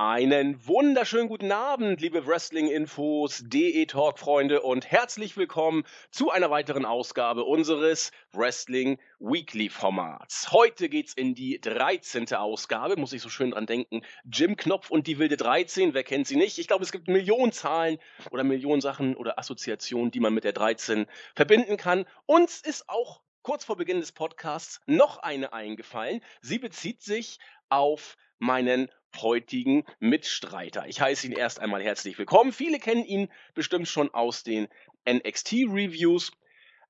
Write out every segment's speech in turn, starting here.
Einen wunderschönen guten Abend, liebe Wrestling-Infos, DE-Talk-Freunde und herzlich willkommen zu einer weiteren Ausgabe unseres Wrestling Weekly-Formats. Heute geht's in die 13. Ausgabe, muss ich so schön dran denken. Jim Knopf und die wilde 13, wer kennt sie nicht? Ich glaube, es gibt Millionen Zahlen oder Millionen Sachen oder Assoziationen, die man mit der 13 verbinden kann. Uns ist auch kurz vor Beginn des Podcasts noch eine eingefallen. Sie bezieht sich auf meinen heutigen Mitstreiter. Ich heiße ihn erst einmal herzlich willkommen. Viele kennen ihn bestimmt schon aus den NXT-Reviews.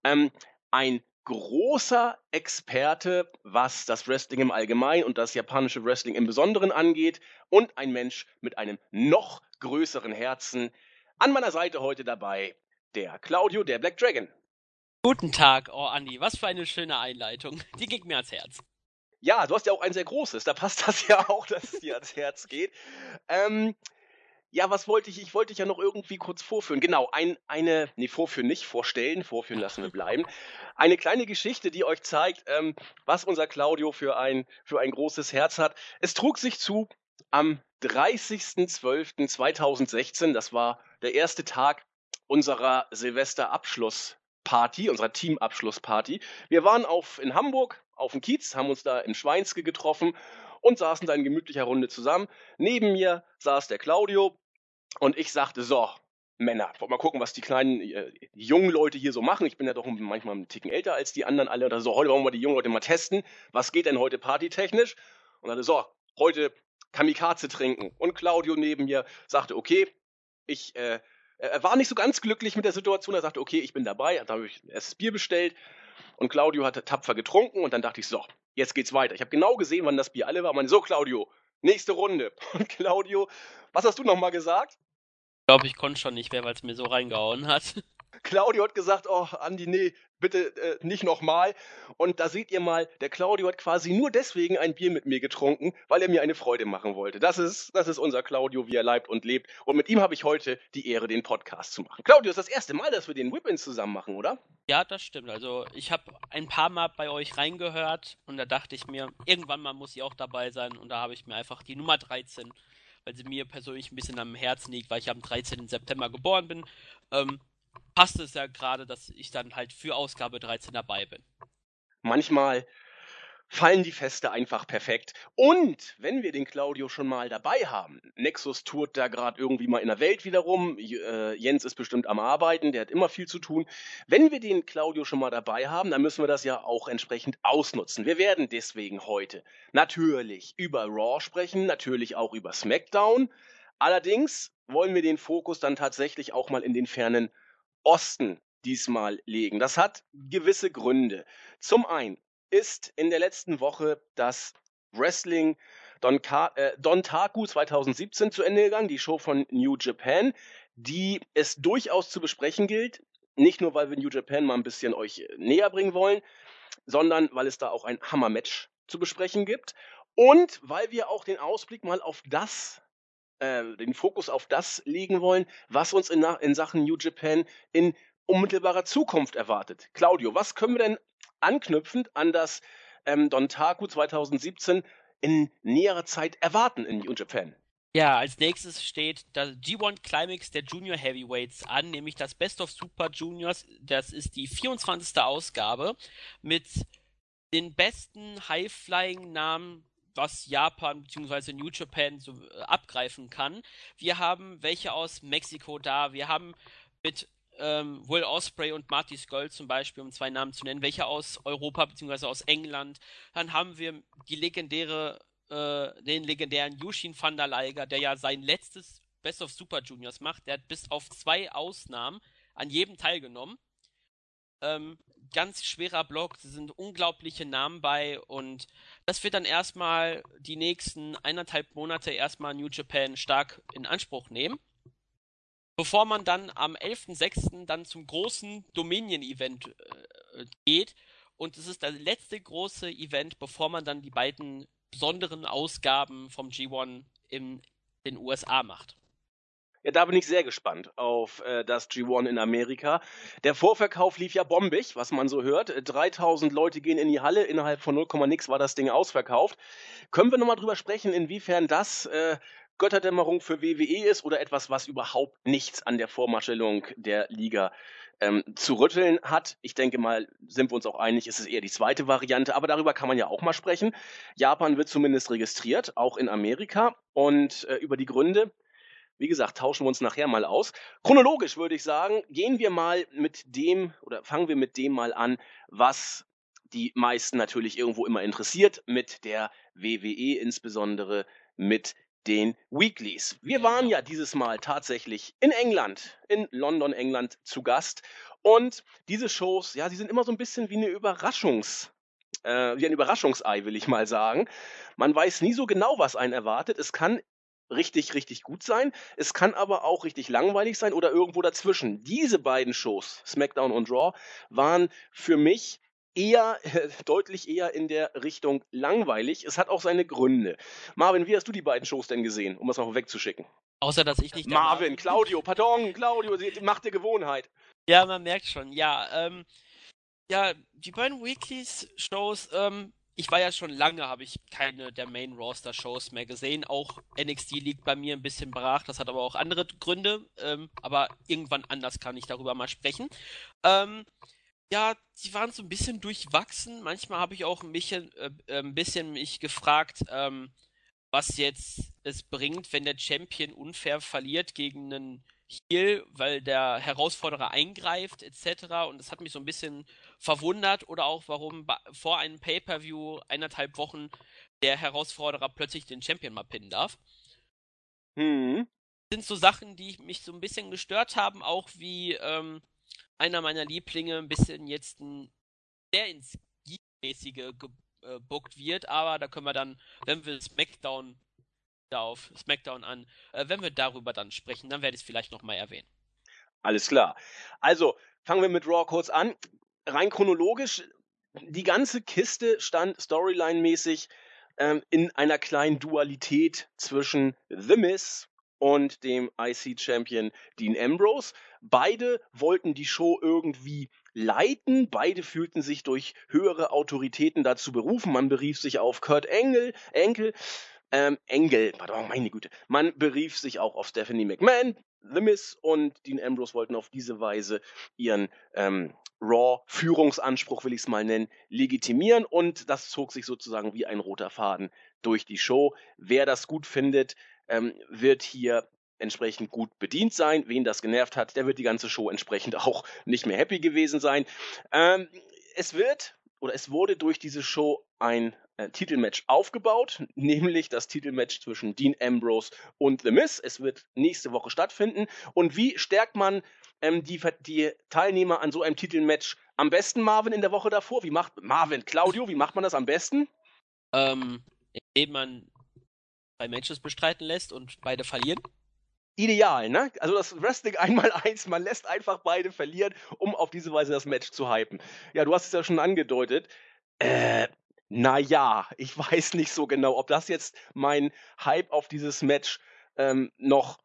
Ähm, ein großer Experte, was das Wrestling im Allgemeinen und das japanische Wrestling im Besonderen angeht und ein Mensch mit einem noch größeren Herzen. An meiner Seite heute dabei der Claudio, der Black Dragon. Guten Tag, oh Andi, was für eine schöne Einleitung. Die ging mir ans Herz. Ja, du hast ja auch ein sehr großes, da passt das ja auch, dass es dir ans Herz geht. Ähm, ja, was wollte ich? Ich wollte dich ja noch irgendwie kurz vorführen. Genau, ein, eine, nee, vorführen nicht, vorstellen, vorführen lassen wir bleiben. Eine kleine Geschichte, die euch zeigt, ähm, was unser Claudio für ein, für ein großes Herz hat. Es trug sich zu am 30.12.2016, das war der erste Tag unserer Silvesterabschlussparty, unserer Teamabschlussparty. Wir waren auf, in Hamburg auf dem Kiez, haben uns da im Schweinske getroffen und saßen da in gemütlicher Runde zusammen. Neben mir saß der Claudio und ich sagte, so, Männer, wollen mal gucken, was die kleinen, äh, jungen Leute hier so machen. Ich bin ja doch manchmal ein Ticken älter als die anderen alle. Oder so, heute wollen wir die jungen Leute mal testen. Was geht denn heute partytechnisch? Und dann so, heute Kamikaze trinken. Und Claudio neben mir sagte, okay, ich, äh, er war nicht so ganz glücklich mit der Situation. Er sagte, okay, ich bin dabei. Da habe ich erst das Bier bestellt und Claudio hatte tapfer getrunken und dann dachte ich, so, jetzt geht's weiter. Ich habe genau gesehen, wann das Bier alle war. Man so, Claudio, nächste Runde. Und Claudio, was hast du nochmal gesagt? Ich glaube, ich konnte schon nicht mehr, weil es mir so reingehauen hat. Claudio hat gesagt, oh, Andi, nee, bitte äh, nicht nochmal. Und da seht ihr mal, der Claudio hat quasi nur deswegen ein Bier mit mir getrunken, weil er mir eine Freude machen wollte. Das ist, das ist unser Claudio, wie er leibt und lebt. Und mit ihm habe ich heute die Ehre, den Podcast zu machen. Claudio, ist das erste Mal, dass wir den Whip-In zusammen machen, oder? Ja, das stimmt. Also ich habe ein paar Mal bei euch reingehört und da dachte ich mir, irgendwann mal muss sie auch dabei sein. Und da habe ich mir einfach die Nummer 13 weil sie mir persönlich ein bisschen am Herzen liegt, weil ich am 13. September geboren bin, ähm, passt es ja gerade, dass ich dann halt für Ausgabe 13 dabei bin. Manchmal fallen die Feste einfach perfekt. Und wenn wir den Claudio schon mal dabei haben, Nexus tourt da gerade irgendwie mal in der Welt wieder rum, äh, Jens ist bestimmt am Arbeiten, der hat immer viel zu tun. Wenn wir den Claudio schon mal dabei haben, dann müssen wir das ja auch entsprechend ausnutzen. Wir werden deswegen heute natürlich über Raw sprechen, natürlich auch über SmackDown. Allerdings wollen wir den Fokus dann tatsächlich auch mal in den fernen Osten diesmal legen. Das hat gewisse Gründe. Zum einen ist in der letzten Woche das Wrestling Don, Ka äh, Don Taku 2017 zu Ende gegangen, die Show von New Japan, die es durchaus zu besprechen gilt. Nicht nur, weil wir New Japan mal ein bisschen euch äh, näher bringen wollen, sondern weil es da auch ein Hammer-Match zu besprechen gibt. Und weil wir auch den Ausblick mal auf das äh, den Fokus auf das legen wollen, was uns in, in Sachen New Japan in unmittelbarer Zukunft erwartet. Claudio, was können wir denn anknüpfend an das ähm, Dontaku 2017 in näherer Zeit erwarten in New Japan? Ja, als nächstes steht das G1 Climax der Junior Heavyweights an, nämlich das Best of Super Juniors. Das ist die 24. Ausgabe mit den besten High-Flying-Namen was Japan bzw. New Japan so äh, abgreifen kann. Wir haben welche aus Mexiko da. Wir haben mit ähm, Will Osprey und Marty Skull zum Beispiel, um zwei Namen zu nennen, welche aus Europa bzw. aus England. Dann haben wir die legendäre, äh, den legendären Yushin van der Leiger, der ja sein letztes Best of Super Juniors macht. Der hat bis auf zwei Ausnahmen an jedem teilgenommen. Ähm, ganz schwerer Block, es sind unglaubliche Namen bei und das wird dann erstmal die nächsten eineinhalb Monate erstmal New Japan stark in Anspruch nehmen. Bevor man dann am 11.06. dann zum großen Dominion-Event äh, geht. Und es ist das letzte große Event, bevor man dann die beiden besonderen Ausgaben vom G1 in den USA macht. Ja, da bin ich sehr gespannt auf äh, das G1 in Amerika. Der Vorverkauf lief ja bombig, was man so hört. 3000 Leute gehen in die Halle, innerhalb von 0, nix war das Ding ausverkauft. Können wir nochmal drüber sprechen, inwiefern das äh, Götterdämmerung für WWE ist oder etwas, was überhaupt nichts an der Vormarstellung der Liga ähm, zu rütteln hat. Ich denke mal, sind wir uns auch einig, ist es eher die zweite Variante, aber darüber kann man ja auch mal sprechen. Japan wird zumindest registriert, auch in Amerika. Und äh, über die Gründe, wie gesagt, tauschen wir uns nachher mal aus. Chronologisch würde ich sagen, gehen wir mal mit dem oder fangen wir mit dem mal an, was die meisten natürlich irgendwo immer interessiert, mit der WWE, insbesondere mit den Weeklies. Wir waren ja dieses Mal tatsächlich in England, in London, England zu Gast. Und diese Shows, ja, sie sind immer so ein bisschen wie eine Überraschungs, äh, wie ein Überraschungsei, will ich mal sagen. Man weiß nie so genau, was einen erwartet. Es kann richtig, richtig gut sein. Es kann aber auch richtig langweilig sein oder irgendwo dazwischen. Diese beiden Shows, SmackDown und Raw, waren für mich eher, äh, deutlich eher in der Richtung langweilig. Es hat auch seine Gründe. Marvin, wie hast du die beiden Shows denn gesehen, um es mal wegzuschicken? Außer, dass ich nicht. Marvin, Claudio, pardon, Claudio, Macht der Gewohnheit. Ja, man merkt schon, ja. Ähm, ja, die beiden Weeklies-Shows, ähm, ich war ja schon lange, habe ich keine der Main Roster Shows mehr gesehen. Auch NXT liegt bei mir ein bisschen brach. Das hat aber auch andere Gründe. Ähm, aber irgendwann anders kann ich darüber mal sprechen. Ähm, ja, die waren so ein bisschen durchwachsen. Manchmal habe ich auch ein bisschen, äh, ein bisschen mich gefragt, ähm, was jetzt es bringt, wenn der Champion unfair verliert gegen einen Heel, weil der Herausforderer eingreift etc. Und das hat mich so ein bisschen verwundert oder auch warum vor einem Pay-per-View eineinhalb Wochen der Herausforderer plötzlich den Champion mal pinnen darf. Hm. Das sind so Sachen, die mich so ein bisschen gestört haben, auch wie ähm, einer meiner Lieblinge ein bisschen jetzt ein, sehr ins Geek-mäßige gebuckt wird, aber da können wir dann, wenn wir SmackDown auf SmackDown an, äh, wenn wir darüber dann sprechen, dann werde ich es vielleicht nochmal erwähnen. Alles klar. Also, fangen wir mit Raw kurz an. Rein chronologisch, die ganze Kiste stand storyline-mäßig ähm, in einer kleinen Dualität zwischen The Miz und dem IC-Champion Dean Ambrose. Beide wollten die Show irgendwie leiten. Beide fühlten sich durch höhere Autoritäten dazu berufen. Man berief sich auf Kurt Engel, Enkel, ähm, Engel, pardon, meine Güte. Man berief sich auch auf Stephanie McMahon, The Miz und Dean Ambrose wollten auf diese Weise ihren ähm, Raw-Führungsanspruch, will ich es mal nennen, legitimieren und das zog sich sozusagen wie ein roter Faden durch die Show. Wer das gut findet, ähm, wird hier entsprechend gut bedient sein. Wen das genervt hat, der wird die ganze Show entsprechend auch nicht mehr happy gewesen sein. Ähm, es wird oder es wurde durch diese Show ein äh, Titelmatch aufgebaut, nämlich das Titelmatch zwischen Dean Ambrose und The Miz. Es wird nächste Woche stattfinden. Und wie stärkt man ähm, die, die Teilnehmer an so einem Titelmatch am besten, Marvin, in der Woche davor? Wie macht Marvin, Claudio, wie macht man das am besten? Ähm, indem man zwei Matches bestreiten lässt und beide verlieren? Ideal, ne? Also das Wrestling einmal eins, man lässt einfach beide verlieren, um auf diese Weise das Match zu hypen. Ja, du hast es ja schon angedeutet. Äh, naja, ich weiß nicht so genau, ob das jetzt mein Hype auf dieses Match ähm, noch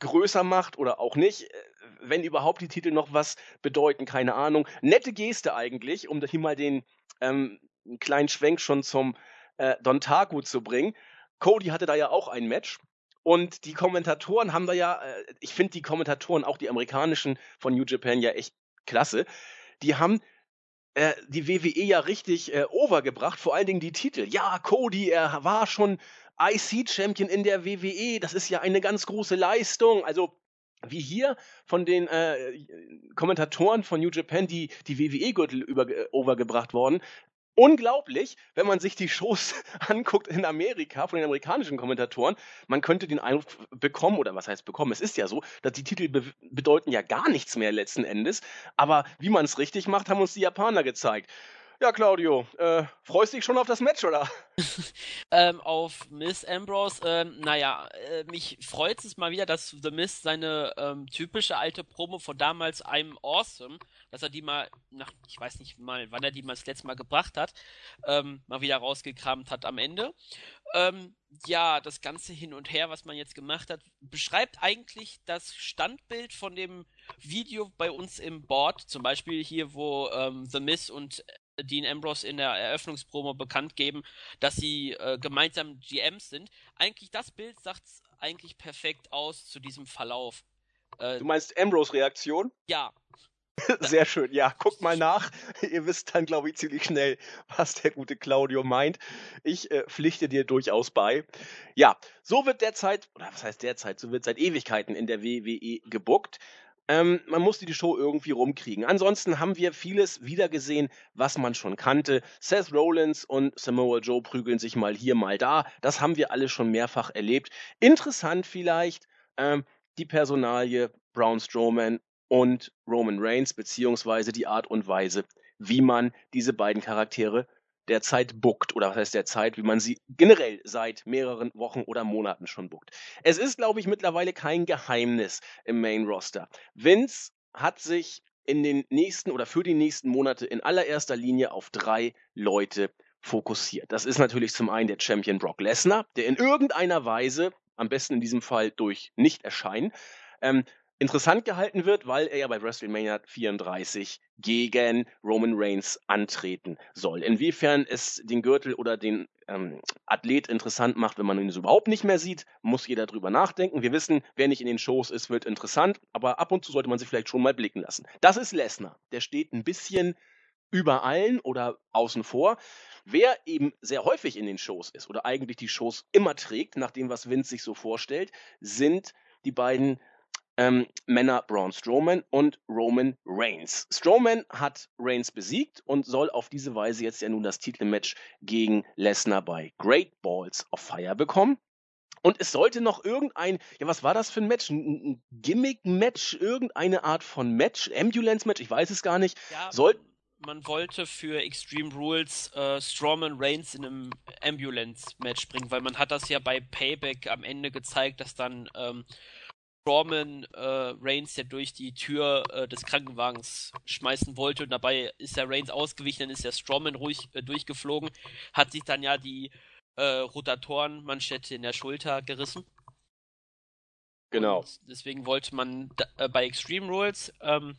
größer macht oder auch nicht. Äh, wenn überhaupt die Titel noch was bedeuten, keine Ahnung. Nette Geste eigentlich, um hier mal den ähm, kleinen Schwenk schon zum äh, Don Taku zu bringen. Cody hatte da ja auch ein Match. Und die Kommentatoren haben da ja, äh, ich finde die Kommentatoren, auch die amerikanischen von New Japan ja echt klasse. Die haben äh, die WWE ja richtig äh, overgebracht, vor allen Dingen die Titel. Ja, Cody, er war schon IC-Champion in der WWE, das ist ja eine ganz große Leistung. Also wie hier von den äh, Kommentatoren von New Japan die, die WWE-Gürtel äh, overgebracht worden unglaublich, wenn man sich die Shows anguckt in Amerika von den amerikanischen Kommentatoren. Man könnte den Eindruck bekommen, oder was heißt bekommen, es ist ja so, dass die Titel be bedeuten ja gar nichts mehr letzten Endes. Aber wie man es richtig macht, haben uns die Japaner gezeigt. Ja, Claudio, äh, freust dich schon auf das Match, oder? ähm, auf Miss Ambrose, ähm, naja, äh, mich freut es mal wieder, dass The Miss seine ähm, typische alte Promo von damals I'm Awesome, dass er die mal, nach, ich weiß nicht mal, wann er die mal das letzte Mal gebracht hat, ähm, mal wieder rausgekramt hat am Ende. Ähm, ja, das ganze Hin und Her, was man jetzt gemacht hat, beschreibt eigentlich das Standbild von dem Video bei uns im Board, zum Beispiel hier, wo ähm, The Miss und Dean Ambrose in der Eröffnungspromo bekannt geben, dass sie äh, gemeinsam GMs sind. Eigentlich das Bild sagt eigentlich perfekt aus zu diesem Verlauf. Äh, du meinst Ambrose Reaktion? Ja. Sehr schön. Ja, guckt mal nach. Ihr wisst dann, glaube ich, ziemlich schnell, was der gute Claudio meint. Ich äh, pflichte dir durchaus bei. Ja, so wird derzeit, oder was heißt derzeit, so wird seit Ewigkeiten in der WWE gebuckt. Ähm, man musste die Show irgendwie rumkriegen. Ansonsten haben wir vieles wiedergesehen, was man schon kannte. Seth Rollins und Samoa Joe prügeln sich mal hier, mal da. Das haben wir alle schon mehrfach erlebt. Interessant vielleicht ähm, die Personalie Braun Strowman und Roman Reigns, beziehungsweise die Art und Weise, wie man diese beiden Charaktere derzeit buckt oder was heißt derzeit, wie man sie generell seit mehreren Wochen oder Monaten schon buckt. Es ist, glaube ich, mittlerweile kein Geheimnis im Main Roster. Vince hat sich in den nächsten oder für die nächsten Monate in allererster Linie auf drei Leute fokussiert. Das ist natürlich zum einen der Champion Brock Lesnar, der in irgendeiner Weise, am besten in diesem Fall durch Nicht-Erscheinen, ähm, interessant gehalten wird, weil er ja bei WrestleMania 34 gegen Roman Reigns antreten soll. Inwiefern es den Gürtel oder den ähm, Athlet interessant macht, wenn man ihn so überhaupt nicht mehr sieht, muss jeder drüber nachdenken. Wir wissen, wer nicht in den Shows ist, wird interessant, aber ab und zu sollte man sich vielleicht schon mal blicken lassen. Das ist Lesnar. Der steht ein bisschen über allen oder außen vor. Wer eben sehr häufig in den Shows ist oder eigentlich die Shows immer trägt, nach dem, was Vince sich so vorstellt, sind die beiden ähm, Männer Braun Strowman und Roman Reigns. Strowman hat Reigns besiegt und soll auf diese Weise jetzt ja nun das Titelmatch gegen Lesnar bei Great Balls of Fire bekommen. Und es sollte noch irgendein, ja, was war das für ein Match? Ein, ein Gimmick-Match, irgendeine Art von Match, Ambulance-Match, ich weiß es gar nicht. Ja, Soll man wollte für Extreme Rules äh, Strowman Reigns in einem Ambulance-Match bringen, weil man hat das ja bei Payback am Ende gezeigt, dass dann ähm, Strowman äh, Reigns ja durch die Tür äh, des Krankenwagens schmeißen wollte und dabei ist der Reigns ausgewichen, dann ist der Strowman ruhig äh, durchgeflogen, hat sich dann ja die äh, Rotatorenmanschette in der Schulter gerissen. Genau. Und deswegen wollte man da, äh, bei Extreme Rules ähm,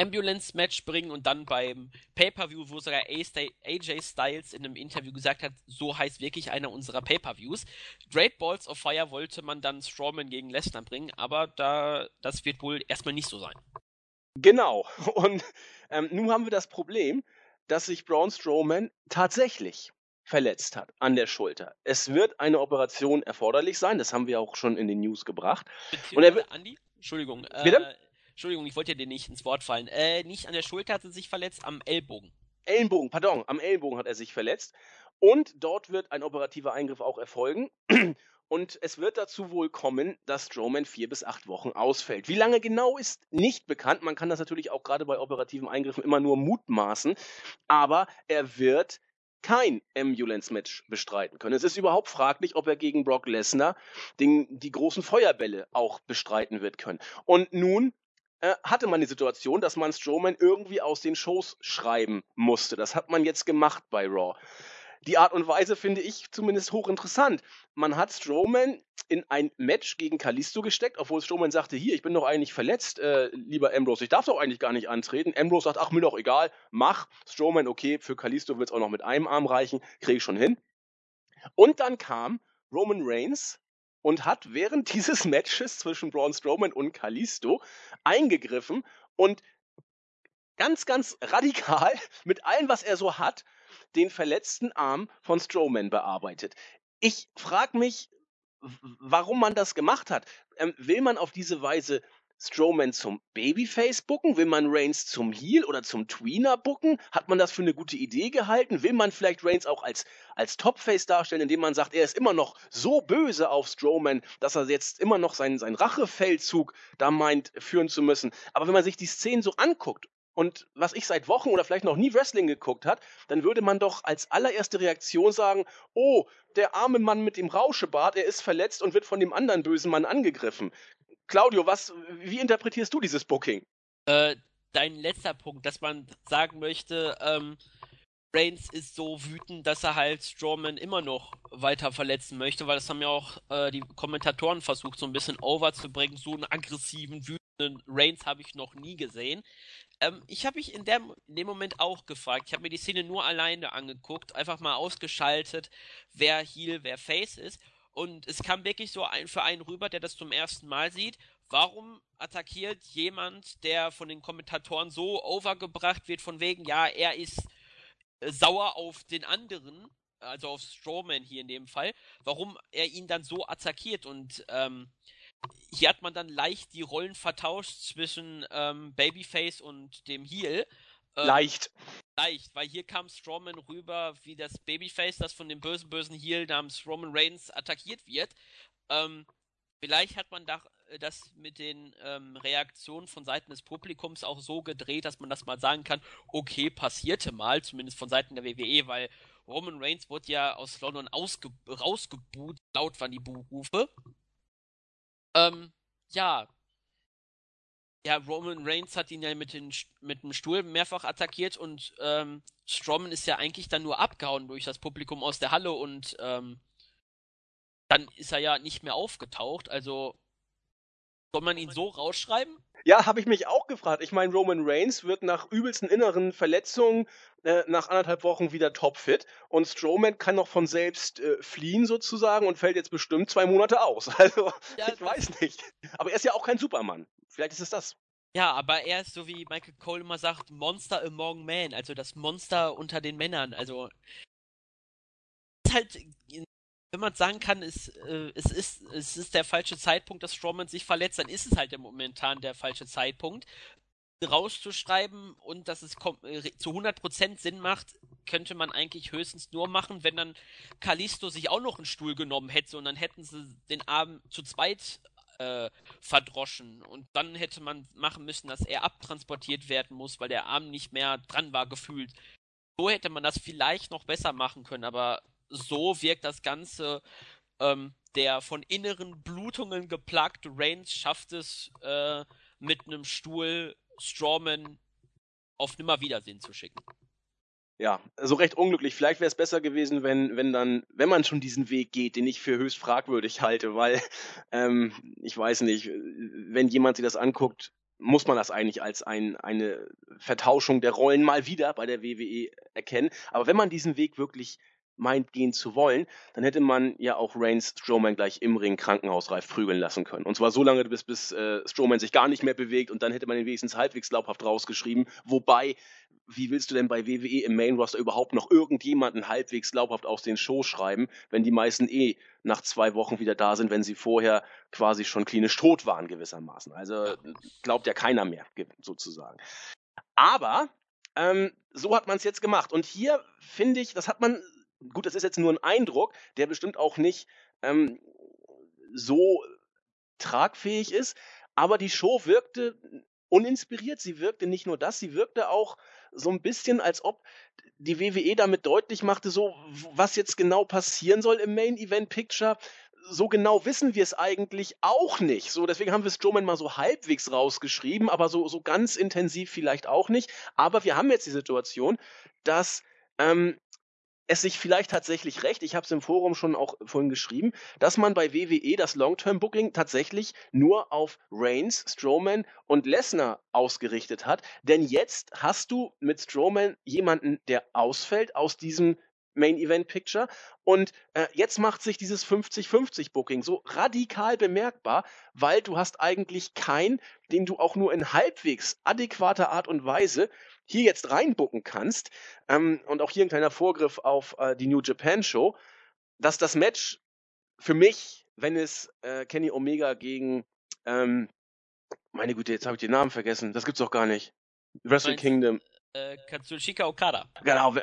Ambulance-Match bringen und dann beim Pay-Per-View, wo sogar AJ Styles in einem Interview gesagt hat, so heißt wirklich einer unserer Pay-Per-Views. Great Balls of Fire wollte man dann Strowman gegen Lesnar bringen, aber da, das wird wohl erstmal nicht so sein. Genau. Und ähm, nun haben wir das Problem, dass sich Braun Strowman tatsächlich verletzt hat an der Schulter. Es wird eine Operation erforderlich sein, das haben wir auch schon in den News gebracht. Und er wird, Andi, Entschuldigung, Bitte? Äh, Entschuldigung, ich wollte dir nicht ins Wort fallen. Äh, nicht an der Schulter hat er sich verletzt, am Ellbogen. Ellenbogen, pardon, am Ellenbogen hat er sich verletzt. Und dort wird ein operativer Eingriff auch erfolgen. Und es wird dazu wohl kommen, dass Strowman vier bis acht Wochen ausfällt. Wie lange genau ist nicht bekannt. Man kann das natürlich auch gerade bei operativen Eingriffen immer nur mutmaßen. Aber er wird kein Ambulance-Match bestreiten können. Es ist überhaupt fraglich, ob er gegen Brock Lesnar den, die großen Feuerbälle auch bestreiten wird können. Und nun äh, hatte man die Situation, dass man Strowman irgendwie aus den Shows schreiben musste. Das hat man jetzt gemacht bei Raw. Die Art und Weise finde ich zumindest hochinteressant. Man hat Strowman in ein Match gegen Kalisto gesteckt, obwohl Strowman sagte, hier, ich bin doch eigentlich verletzt, äh, lieber Ambrose, ich darf doch eigentlich gar nicht antreten. Ambrose sagt, ach, mir doch egal, mach. Strowman, okay, für Kalisto wird es auch noch mit einem Arm reichen, kriege ich schon hin. Und dann kam Roman Reigns und hat während dieses Matches zwischen Braun Strowman und Kalisto eingegriffen und ganz, ganz radikal mit allem, was er so hat, den verletzten Arm von Strowman bearbeitet. Ich frage mich, warum man das gemacht hat. Ähm, will man auf diese Weise Strowman zum Babyface bucken? Will man Reigns zum Heel oder zum Tweener bucken? Hat man das für eine gute Idee gehalten? Will man vielleicht Reigns auch als, als Topface darstellen, indem man sagt, er ist immer noch so böse auf Strowman, dass er jetzt immer noch seinen, seinen Rachefeldzug da meint, führen zu müssen? Aber wenn man sich die Szenen so anguckt und was ich seit Wochen oder vielleicht noch nie Wrestling geguckt hat, dann würde man doch als allererste Reaktion sagen, oh, der arme Mann mit dem Rauschebart, er ist verletzt und wird von dem anderen bösen Mann angegriffen. Claudio, was, wie interpretierst du dieses Booking? Äh, dein letzter Punkt, dass man sagen möchte, ähm, Reigns ist so wütend, dass er halt Strowman immer noch weiter verletzen möchte, weil das haben ja auch äh, die Kommentatoren versucht, so ein bisschen overzubringen. So einen aggressiven, wütenden Reigns habe ich noch nie gesehen. Ähm, ich habe mich in, der, in dem Moment auch gefragt. Ich habe mir die Szene nur alleine angeguckt, einfach mal ausgeschaltet, wer Heel, wer Face ist. Und es kam wirklich so ein, für einen rüber, der das zum ersten Mal sieht. Warum attackiert jemand, der von den Kommentatoren so overgebracht wird, von wegen, ja, er ist äh, sauer auf den anderen, also auf Strowman hier in dem Fall, warum er ihn dann so attackiert und ähm, hier hat man dann leicht die Rollen vertauscht zwischen ähm, Babyface und dem Heel. Ähm, leicht. Leicht, weil hier kam Strowman rüber wie das Babyface, das von dem bösen, bösen Heel namens Roman Reigns attackiert wird. Ähm, vielleicht hat man da, äh, das mit den ähm, Reaktionen von Seiten des Publikums auch so gedreht, dass man das mal sagen kann, okay, passierte mal, zumindest von Seiten der WWE, weil Roman Reigns wurde ja aus London rausgebuht, laut waren die Buchrufe. Ähm, ja. Ja, Roman Reigns hat ihn ja mit, den, mit dem Stuhl mehrfach attackiert und ähm, Strowman ist ja eigentlich dann nur abgehauen durch das Publikum aus der Halle und ähm, dann ist er ja nicht mehr aufgetaucht. Also soll man ihn so rausschreiben? Ja, habe ich mich auch gefragt. Ich meine, Roman Reigns wird nach übelsten inneren Verletzungen äh, nach anderthalb Wochen wieder topfit und Strowman kann noch von selbst äh, fliehen sozusagen und fällt jetzt bestimmt zwei Monate aus. Also, ja, ich weiß nicht. Aber er ist ja auch kein Supermann. Vielleicht ist es das. Ja, aber er ist so wie Michael Cole immer sagt, Monster among men, also das Monster unter den Männern. Also ist halt wenn man sagen kann, es, äh, es, ist, es ist der falsche Zeitpunkt, dass Strowman sich verletzt, dann ist es halt momentan der falsche Zeitpunkt. Rauszuschreiben und dass es äh, zu 100% Sinn macht, könnte man eigentlich höchstens nur machen, wenn dann Kalisto sich auch noch einen Stuhl genommen hätte und dann hätten sie den Arm zu zweit äh, verdroschen und dann hätte man machen müssen, dass er abtransportiert werden muss, weil der Arm nicht mehr dran war gefühlt. So hätte man das vielleicht noch besser machen können, aber so wirkt das Ganze. Ähm, der von inneren Blutungen geplagte Reigns schafft es äh, mit einem Stuhl Strawman auf Nimmerwiedersehen zu schicken. Ja, so recht unglücklich. Vielleicht wäre es besser gewesen, wenn, wenn dann, wenn man schon diesen Weg geht, den ich für höchst fragwürdig halte, weil ähm, ich weiß nicht, wenn jemand sich das anguckt, muss man das eigentlich als ein, eine Vertauschung der Rollen mal wieder bei der WWE erkennen. Aber wenn man diesen Weg wirklich meint, gehen zu wollen, dann hätte man ja auch Reigns Strowman gleich im Ring krankenhausreif prügeln lassen können. Und zwar so lange, bis, bis äh, Strowman sich gar nicht mehr bewegt und dann hätte man ihn wenigstens halbwegs glaubhaft rausgeschrieben. Wobei, wie willst du denn bei WWE im Main Roster überhaupt noch irgendjemanden halbwegs glaubhaft aus den Shows schreiben, wenn die meisten eh nach zwei Wochen wieder da sind, wenn sie vorher quasi schon klinisch tot waren gewissermaßen. Also glaubt ja keiner mehr sozusagen. Aber ähm, so hat man es jetzt gemacht. Und hier finde ich, das hat man gut, das ist jetzt nur ein Eindruck, der bestimmt auch nicht ähm, so tragfähig ist, aber die Show wirkte uninspiriert. Sie wirkte nicht nur das, sie wirkte auch so ein bisschen, als ob die WWE damit deutlich machte, so was jetzt genau passieren soll im Main Event Picture. So genau wissen wir es eigentlich auch nicht. So, deswegen haben wir Strowman mal so halbwegs rausgeschrieben, aber so, so ganz intensiv vielleicht auch nicht. Aber wir haben jetzt die Situation, dass ähm, es sich vielleicht tatsächlich recht, ich habe es im Forum schon auch vorhin geschrieben, dass man bei WWE das Long-Term-Booking tatsächlich nur auf Reigns, Strowman und Lesnar ausgerichtet hat. Denn jetzt hast du mit Strowman jemanden, der ausfällt aus diesem Main Event Picture. Und äh, jetzt macht sich dieses 50-50 Booking so radikal bemerkbar, weil du hast eigentlich keinen, den du auch nur in halbwegs adäquater Art und Weise hier jetzt reinbucken kannst, ähm, und auch hier ein kleiner Vorgriff auf äh, die New Japan Show, dass das Match für mich, wenn es äh, Kenny Omega gegen, ähm, meine Güte, jetzt habe ich den Namen vergessen, das gibt's doch gar nicht. Wrestle Kingdom. Äh, Katsushika Okada. Genau,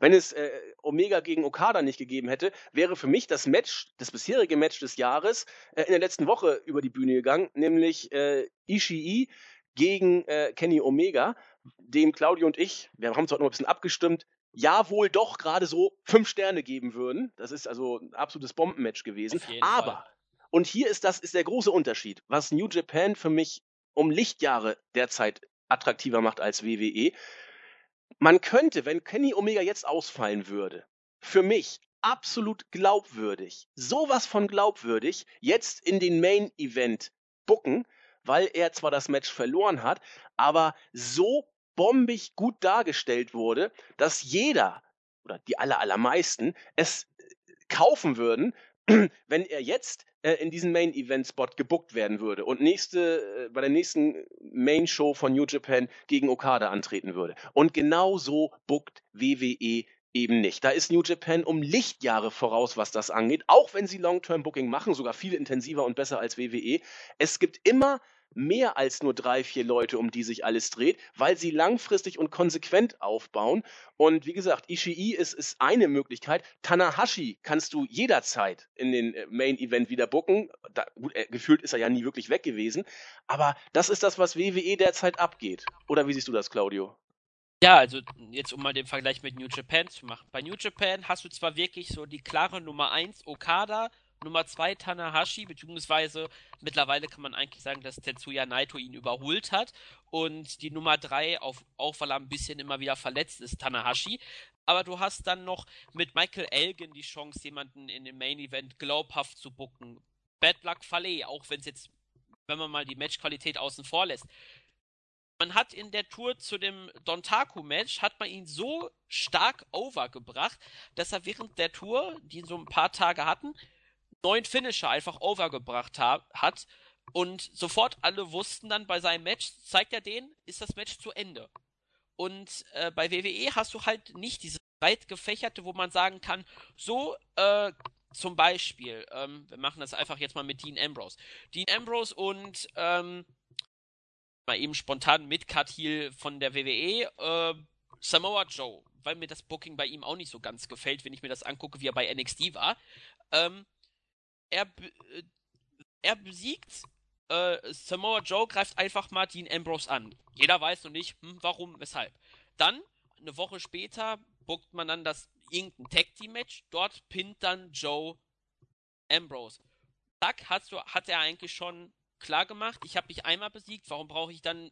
wenn es äh, Omega gegen Okada nicht gegeben hätte, wäre für mich das Match, das bisherige Match des Jahres, äh, in der letzten Woche über die Bühne gegangen, nämlich äh, Ishii gegen äh, Kenny Omega dem Claudio und ich, wir haben es heute noch ein bisschen abgestimmt, ja wohl doch gerade so fünf Sterne geben würden. Das ist also ein absolutes Bombenmatch gewesen. Aber, Fall. und hier ist das, ist der große Unterschied, was New Japan für mich um Lichtjahre derzeit attraktiver macht als WWE. Man könnte, wenn Kenny Omega jetzt ausfallen würde, für mich absolut glaubwürdig, sowas von glaubwürdig, jetzt in den Main Event bucken, weil er zwar das Match verloren hat, aber so bombig gut dargestellt wurde, dass jeder oder die aller, allermeisten es kaufen würden, wenn er jetzt äh, in diesen Main Event Spot gebuckt werden würde und nächste äh, bei der nächsten Main Show von New Japan gegen Okada antreten würde. Und genau so buckt WWE eben nicht. Da ist New Japan um Lichtjahre voraus, was das angeht, auch wenn sie Long-Term Booking machen, sogar viel intensiver und besser als WWE. Es gibt immer mehr als nur drei, vier Leute, um die sich alles dreht, weil sie langfristig und konsequent aufbauen. Und wie gesagt, Ishii ist, ist eine Möglichkeit. Tanahashi kannst du jederzeit in den äh, Main Event wieder booken. Da, gut, äh, gefühlt ist er ja nie wirklich weg gewesen. Aber das ist das, was WWE derzeit abgeht. Oder wie siehst du das, Claudio? Ja, also jetzt um mal den Vergleich mit New Japan zu machen. Bei New Japan hast du zwar wirklich so die klare Nummer 1 Okada, Nummer 2 Tanahashi, beziehungsweise mittlerweile kann man eigentlich sagen, dass Tetsuya Naito ihn überholt hat. Und die Nummer 3, auch weil er ein bisschen immer wieder verletzt ist, Tanahashi. Aber du hast dann noch mit Michael Elgin die Chance, jemanden in dem Main Event glaubhaft zu bucken. Bad Luck Fale, auch wenn es jetzt, wenn man mal die Matchqualität außen vor lässt. Man hat in der Tour zu dem Dontaku-Match, hat man ihn so stark overgebracht, dass er während der Tour, die so ein paar Tage hatten, neuen Finisher einfach overgebracht ha hat und sofort alle wussten dann bei seinem Match, zeigt er den, ist das Match zu Ende. Und äh, bei WWE hast du halt nicht diese breit gefächerte, wo man sagen kann, so äh, zum Beispiel, ähm, wir machen das einfach jetzt mal mit Dean Ambrose. Dean Ambrose und ähm, mal eben spontan Midcard Heel von der WWE, äh, Samoa Joe, weil mir das Booking bei ihm auch nicht so ganz gefällt, wenn ich mir das angucke, wie er bei NXT war. Ähm, er, äh, er besiegt äh, Samoa Joe, greift einfach mal Dean Ambrose an. Jeder weiß noch nicht, hm, warum, weshalb. Dann, eine Woche später, bookt man dann das irgendein Tag Team Match. Dort pinnt dann Joe Ambrose. Zack, hat, so, hat er eigentlich schon klar gemacht, ich habe mich einmal besiegt, warum brauche ich dann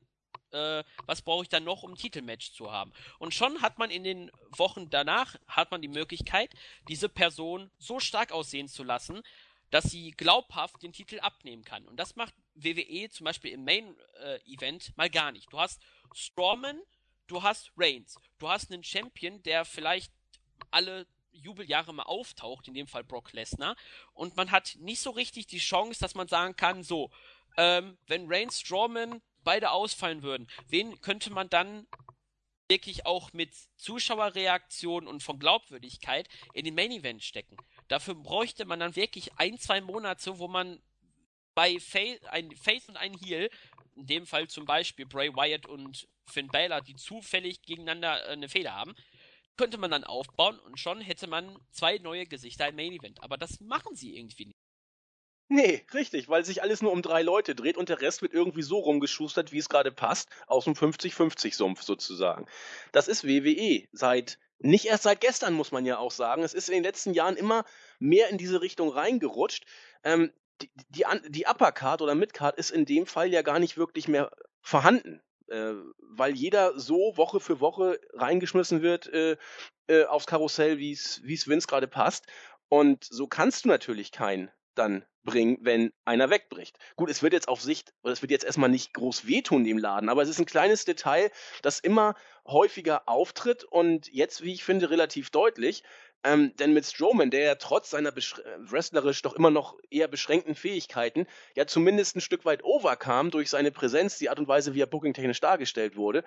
äh, was brauche ich dann noch, um ein Titelmatch zu haben? Und schon hat man in den Wochen danach hat man die Möglichkeit, diese Person so stark aussehen zu lassen, dass sie glaubhaft den Titel abnehmen kann. Und das macht WWE zum Beispiel im Main-Event äh, mal gar nicht. Du hast Strawman, du hast Reigns, du hast einen Champion, der vielleicht alle Jubeljahre mal auftaucht, in dem Fall Brock Lesnar, und man hat nicht so richtig die Chance, dass man sagen kann, so, ähm, wenn Reigns, Strawman beide ausfallen würden, wen könnte man dann wirklich auch mit Zuschauerreaktionen und von Glaubwürdigkeit in den Main Event stecken. Dafür bräuchte man dann wirklich ein, zwei Monate, wo man bei Face, ein Face und ein Heel, in dem Fall zum Beispiel Bray Wyatt und Finn Balor, die zufällig gegeneinander äh, eine Fehler haben, könnte man dann aufbauen und schon hätte man zwei neue Gesichter im Main Event. Aber das machen sie irgendwie nicht. Nee, richtig, weil sich alles nur um drei Leute dreht und der Rest wird irgendwie so rumgeschustert, wie es gerade passt, aus dem 50-50-Sumpf sozusagen. Das ist WWE seit, nicht erst seit gestern, muss man ja auch sagen. Es ist in den letzten Jahren immer mehr in diese Richtung reingerutscht. Ähm, die, die, die Uppercard oder Midcard ist in dem Fall ja gar nicht wirklich mehr vorhanden. Äh, weil jeder so Woche für Woche reingeschmissen wird äh, äh, aufs Karussell, wie es Vince gerade passt. Und so kannst du natürlich keinen dann bringen, wenn einer wegbricht. Gut, es wird jetzt auf Sicht, oder es wird jetzt erstmal nicht groß wehtun dem Laden, aber es ist ein kleines Detail, das immer häufiger auftritt und jetzt, wie ich finde, relativ deutlich. Ähm, denn mit Strowman, der ja trotz seiner wrestlerisch doch immer noch eher beschränkten Fähigkeiten ja zumindest ein Stück weit overkam durch seine Präsenz, die Art und Weise, wie er bookingtechnisch dargestellt wurde,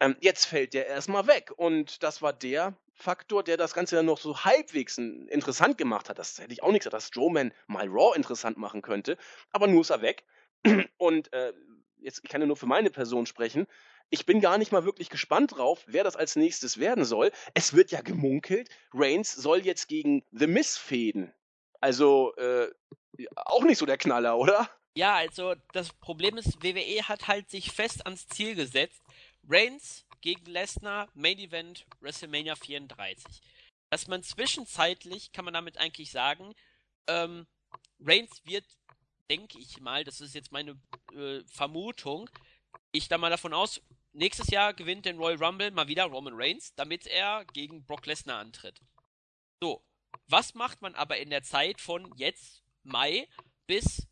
ähm, jetzt fällt der erstmal weg. Und das war der Faktor, der das Ganze dann noch so halbwegs interessant gemacht hat. Das hätte ich auch nicht gesagt, dass Strowman mal Raw interessant machen könnte. Aber nur ist er weg. Und äh, jetzt, ich kann ja nur für meine Person sprechen. Ich bin gar nicht mal wirklich gespannt drauf, wer das als nächstes werden soll. Es wird ja gemunkelt, Reigns soll jetzt gegen The Miss fäden. Also, äh, auch nicht so der Knaller, oder? Ja, also das Problem ist, WWE hat halt sich fest ans Ziel gesetzt, Reigns gegen Lesnar, Main Event, WrestleMania 34. Dass man zwischenzeitlich, kann man damit eigentlich sagen, ähm, Reigns wird, denke ich mal, das ist jetzt meine äh, Vermutung, ich da mal davon aus, nächstes Jahr gewinnt den Royal Rumble mal wieder Roman Reigns, damit er gegen Brock Lesnar antritt. So, was macht man aber in der Zeit von jetzt Mai bis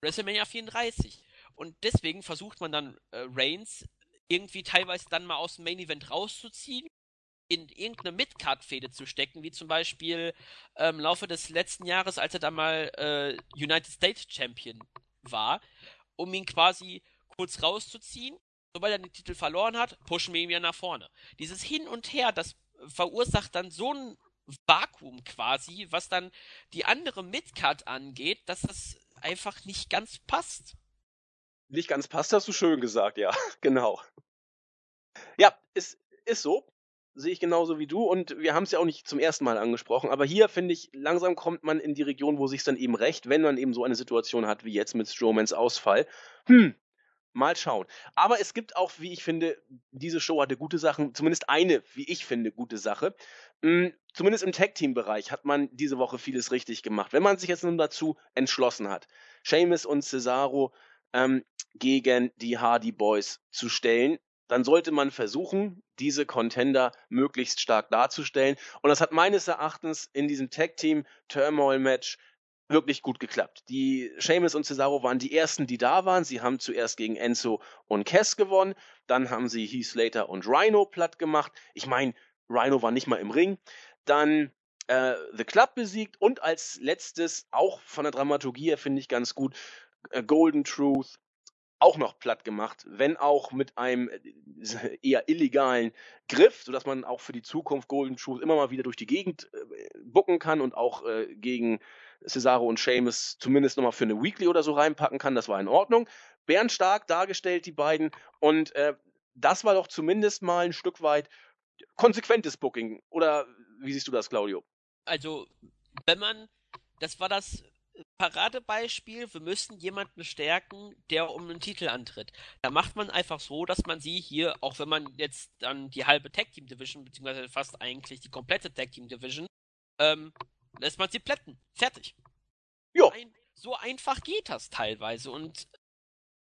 WrestleMania 34? Und deswegen versucht man dann äh, Reigns irgendwie teilweise dann mal aus dem Main Event rauszuziehen, in irgendeine Mid-Card-Fehde zu stecken, wie zum Beispiel ähm, im Laufe des letzten Jahres, als er dann mal äh, United States Champion war, um ihn quasi kurz rauszuziehen. Sobald er den Titel verloren hat, pushen wir ihn wieder nach vorne. Dieses Hin und Her, das verursacht dann so ein Vakuum quasi, was dann die andere Midcard angeht, dass das einfach nicht ganz passt. Nicht ganz passt, hast du schön gesagt, ja, genau. Ja, es ist so. Sehe ich genauso wie du und wir haben es ja auch nicht zum ersten Mal angesprochen, aber hier finde ich, langsam kommt man in die Region, wo sich dann eben recht, wenn man eben so eine Situation hat wie jetzt mit Strowmans Ausfall. Hm, Mal schauen. Aber es gibt auch, wie ich finde, diese Show hatte gute Sachen, zumindest eine, wie ich finde, gute Sache. Hm, zumindest im Tag-Team-Bereich hat man diese Woche vieles richtig gemacht. Wenn man sich jetzt nun dazu entschlossen hat, Seamus und Cesaro ähm, gegen die Hardy Boys zu stellen, dann sollte man versuchen, diese Contender möglichst stark darzustellen. Und das hat meines Erachtens in diesem Tag-Team Turmoil-Match wirklich gut geklappt. Die Seamus und Cesaro waren die ersten, die da waren. Sie haben zuerst gegen Enzo und Cass gewonnen, dann haben sie Heath Slater und Rhino platt gemacht. Ich meine, Rhino war nicht mal im Ring. Dann äh, The Club besiegt und als letztes, auch von der Dramaturgie her finde ich ganz gut, äh, Golden Truth auch noch platt gemacht, wenn auch mit einem äh, eher illegalen Griff, sodass man auch für die Zukunft Golden Truth immer mal wieder durch die Gegend äh, bucken kann und auch äh, gegen Cesaro und Seamus zumindest nochmal für eine Weekly oder so reinpacken kann. Das war in Ordnung. Bärenstark dargestellt, die beiden. Und äh, das war doch zumindest mal ein Stück weit konsequentes Booking. Oder wie siehst du das, Claudio? Also, wenn man, das war das Paradebeispiel, wir müssen jemanden stärken, der um einen Titel antritt. Da macht man einfach so, dass man sie hier, auch wenn man jetzt dann die halbe Tag Team Division, beziehungsweise fast eigentlich die komplette Tag Team Division, ähm, lässt man sie plätten. Fertig. Ja. Ein, so einfach geht das teilweise und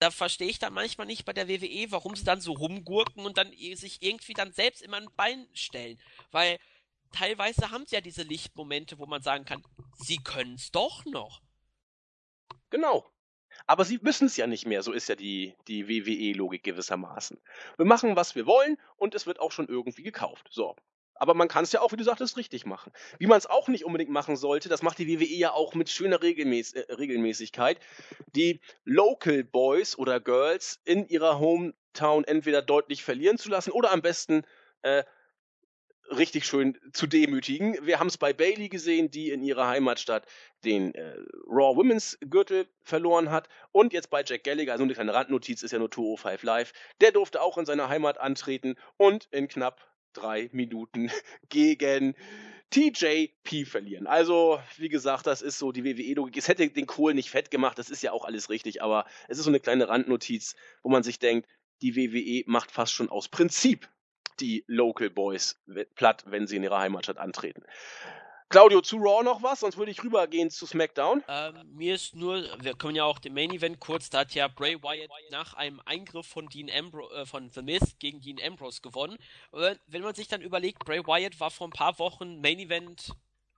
da verstehe ich dann manchmal nicht bei der WWE, warum sie dann so rumgurken und dann sich irgendwie dann selbst immer ein Bein stellen. Weil teilweise haben sie ja diese Lichtmomente, wo man sagen kann, sie können es doch noch. Genau. Aber sie müssen es ja nicht mehr, so ist ja die, die WWE-Logik gewissermaßen. Wir machen, was wir wollen und es wird auch schon irgendwie gekauft. So. Aber man kann es ja auch, wie du sagtest, richtig machen. Wie man es auch nicht unbedingt machen sollte, das macht die WWE ja auch mit schöner Regelmäß äh, Regelmäßigkeit, die Local Boys oder Girls in ihrer Hometown entweder deutlich verlieren zu lassen oder am besten äh, richtig schön zu demütigen. Wir haben es bei Bailey gesehen, die in ihrer Heimatstadt den äh, Raw Women's Gürtel verloren hat. Und jetzt bei Jack Gallagher, also eine kleine Randnotiz ist ja nur 205 Live. Der durfte auch in seiner Heimat antreten und in knapp drei Minuten gegen TJP verlieren. Also, wie gesagt, das ist so die WWE-Logik. Es hätte den Kohl nicht fett gemacht, das ist ja auch alles richtig, aber es ist so eine kleine Randnotiz, wo man sich denkt, die WWE macht fast schon aus Prinzip die Local Boys platt, wenn sie in ihrer Heimatstadt antreten. Claudio, zu Raw noch was? Sonst würde ich rübergehen zu SmackDown. Ähm, mir ist nur, wir können ja auch den Main Event kurz, da hat ja Bray Wyatt nach einem Eingriff von Dean Ambrose, äh, von The Miz gegen Dean Ambrose gewonnen. Wenn man sich dann überlegt, Bray Wyatt war vor ein paar Wochen Main Event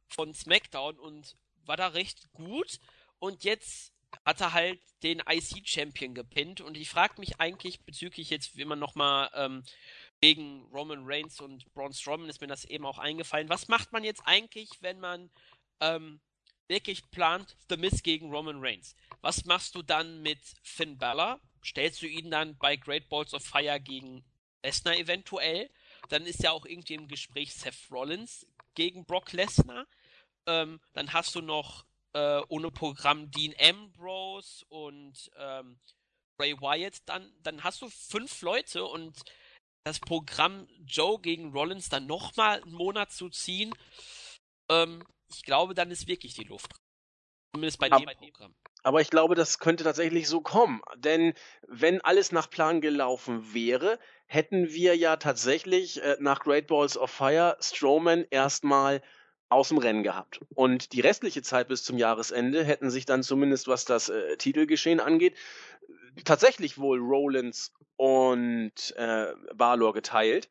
von SmackDown und war da recht gut. Und jetzt hat er halt den IC-Champion gepinnt. Und ich frage mich eigentlich bezüglich jetzt, wie man nochmal ähm, wegen Roman Reigns und Braun Strowman ist mir das eben auch eingefallen. Was macht man jetzt eigentlich, wenn man ähm, wirklich plant, The Miz gegen Roman Reigns? Was machst du dann mit Finn Balor? Stellst du ihn dann bei Great Balls of Fire gegen Lesnar eventuell? Dann ist ja auch irgendwie im Gespräch Seth Rollins gegen Brock Lesnar. Ähm, dann hast du noch äh, ohne Programm Dean Ambrose und ähm, Ray Wyatt. Dann, dann hast du fünf Leute und das Programm Joe gegen Rollins dann nochmal einen Monat zu ziehen, ähm, ich glaube, dann ist wirklich die Luft. Zumindest bei aber, dem Programm. Aber ich glaube, das könnte tatsächlich so kommen. Denn wenn alles nach Plan gelaufen wäre, hätten wir ja tatsächlich äh, nach Great Balls of Fire Strowman erstmal aus dem Rennen gehabt. Und die restliche Zeit bis zum Jahresende hätten sich dann zumindest, was das äh, Titelgeschehen angeht, tatsächlich wohl Rollins und äh, Balor geteilt.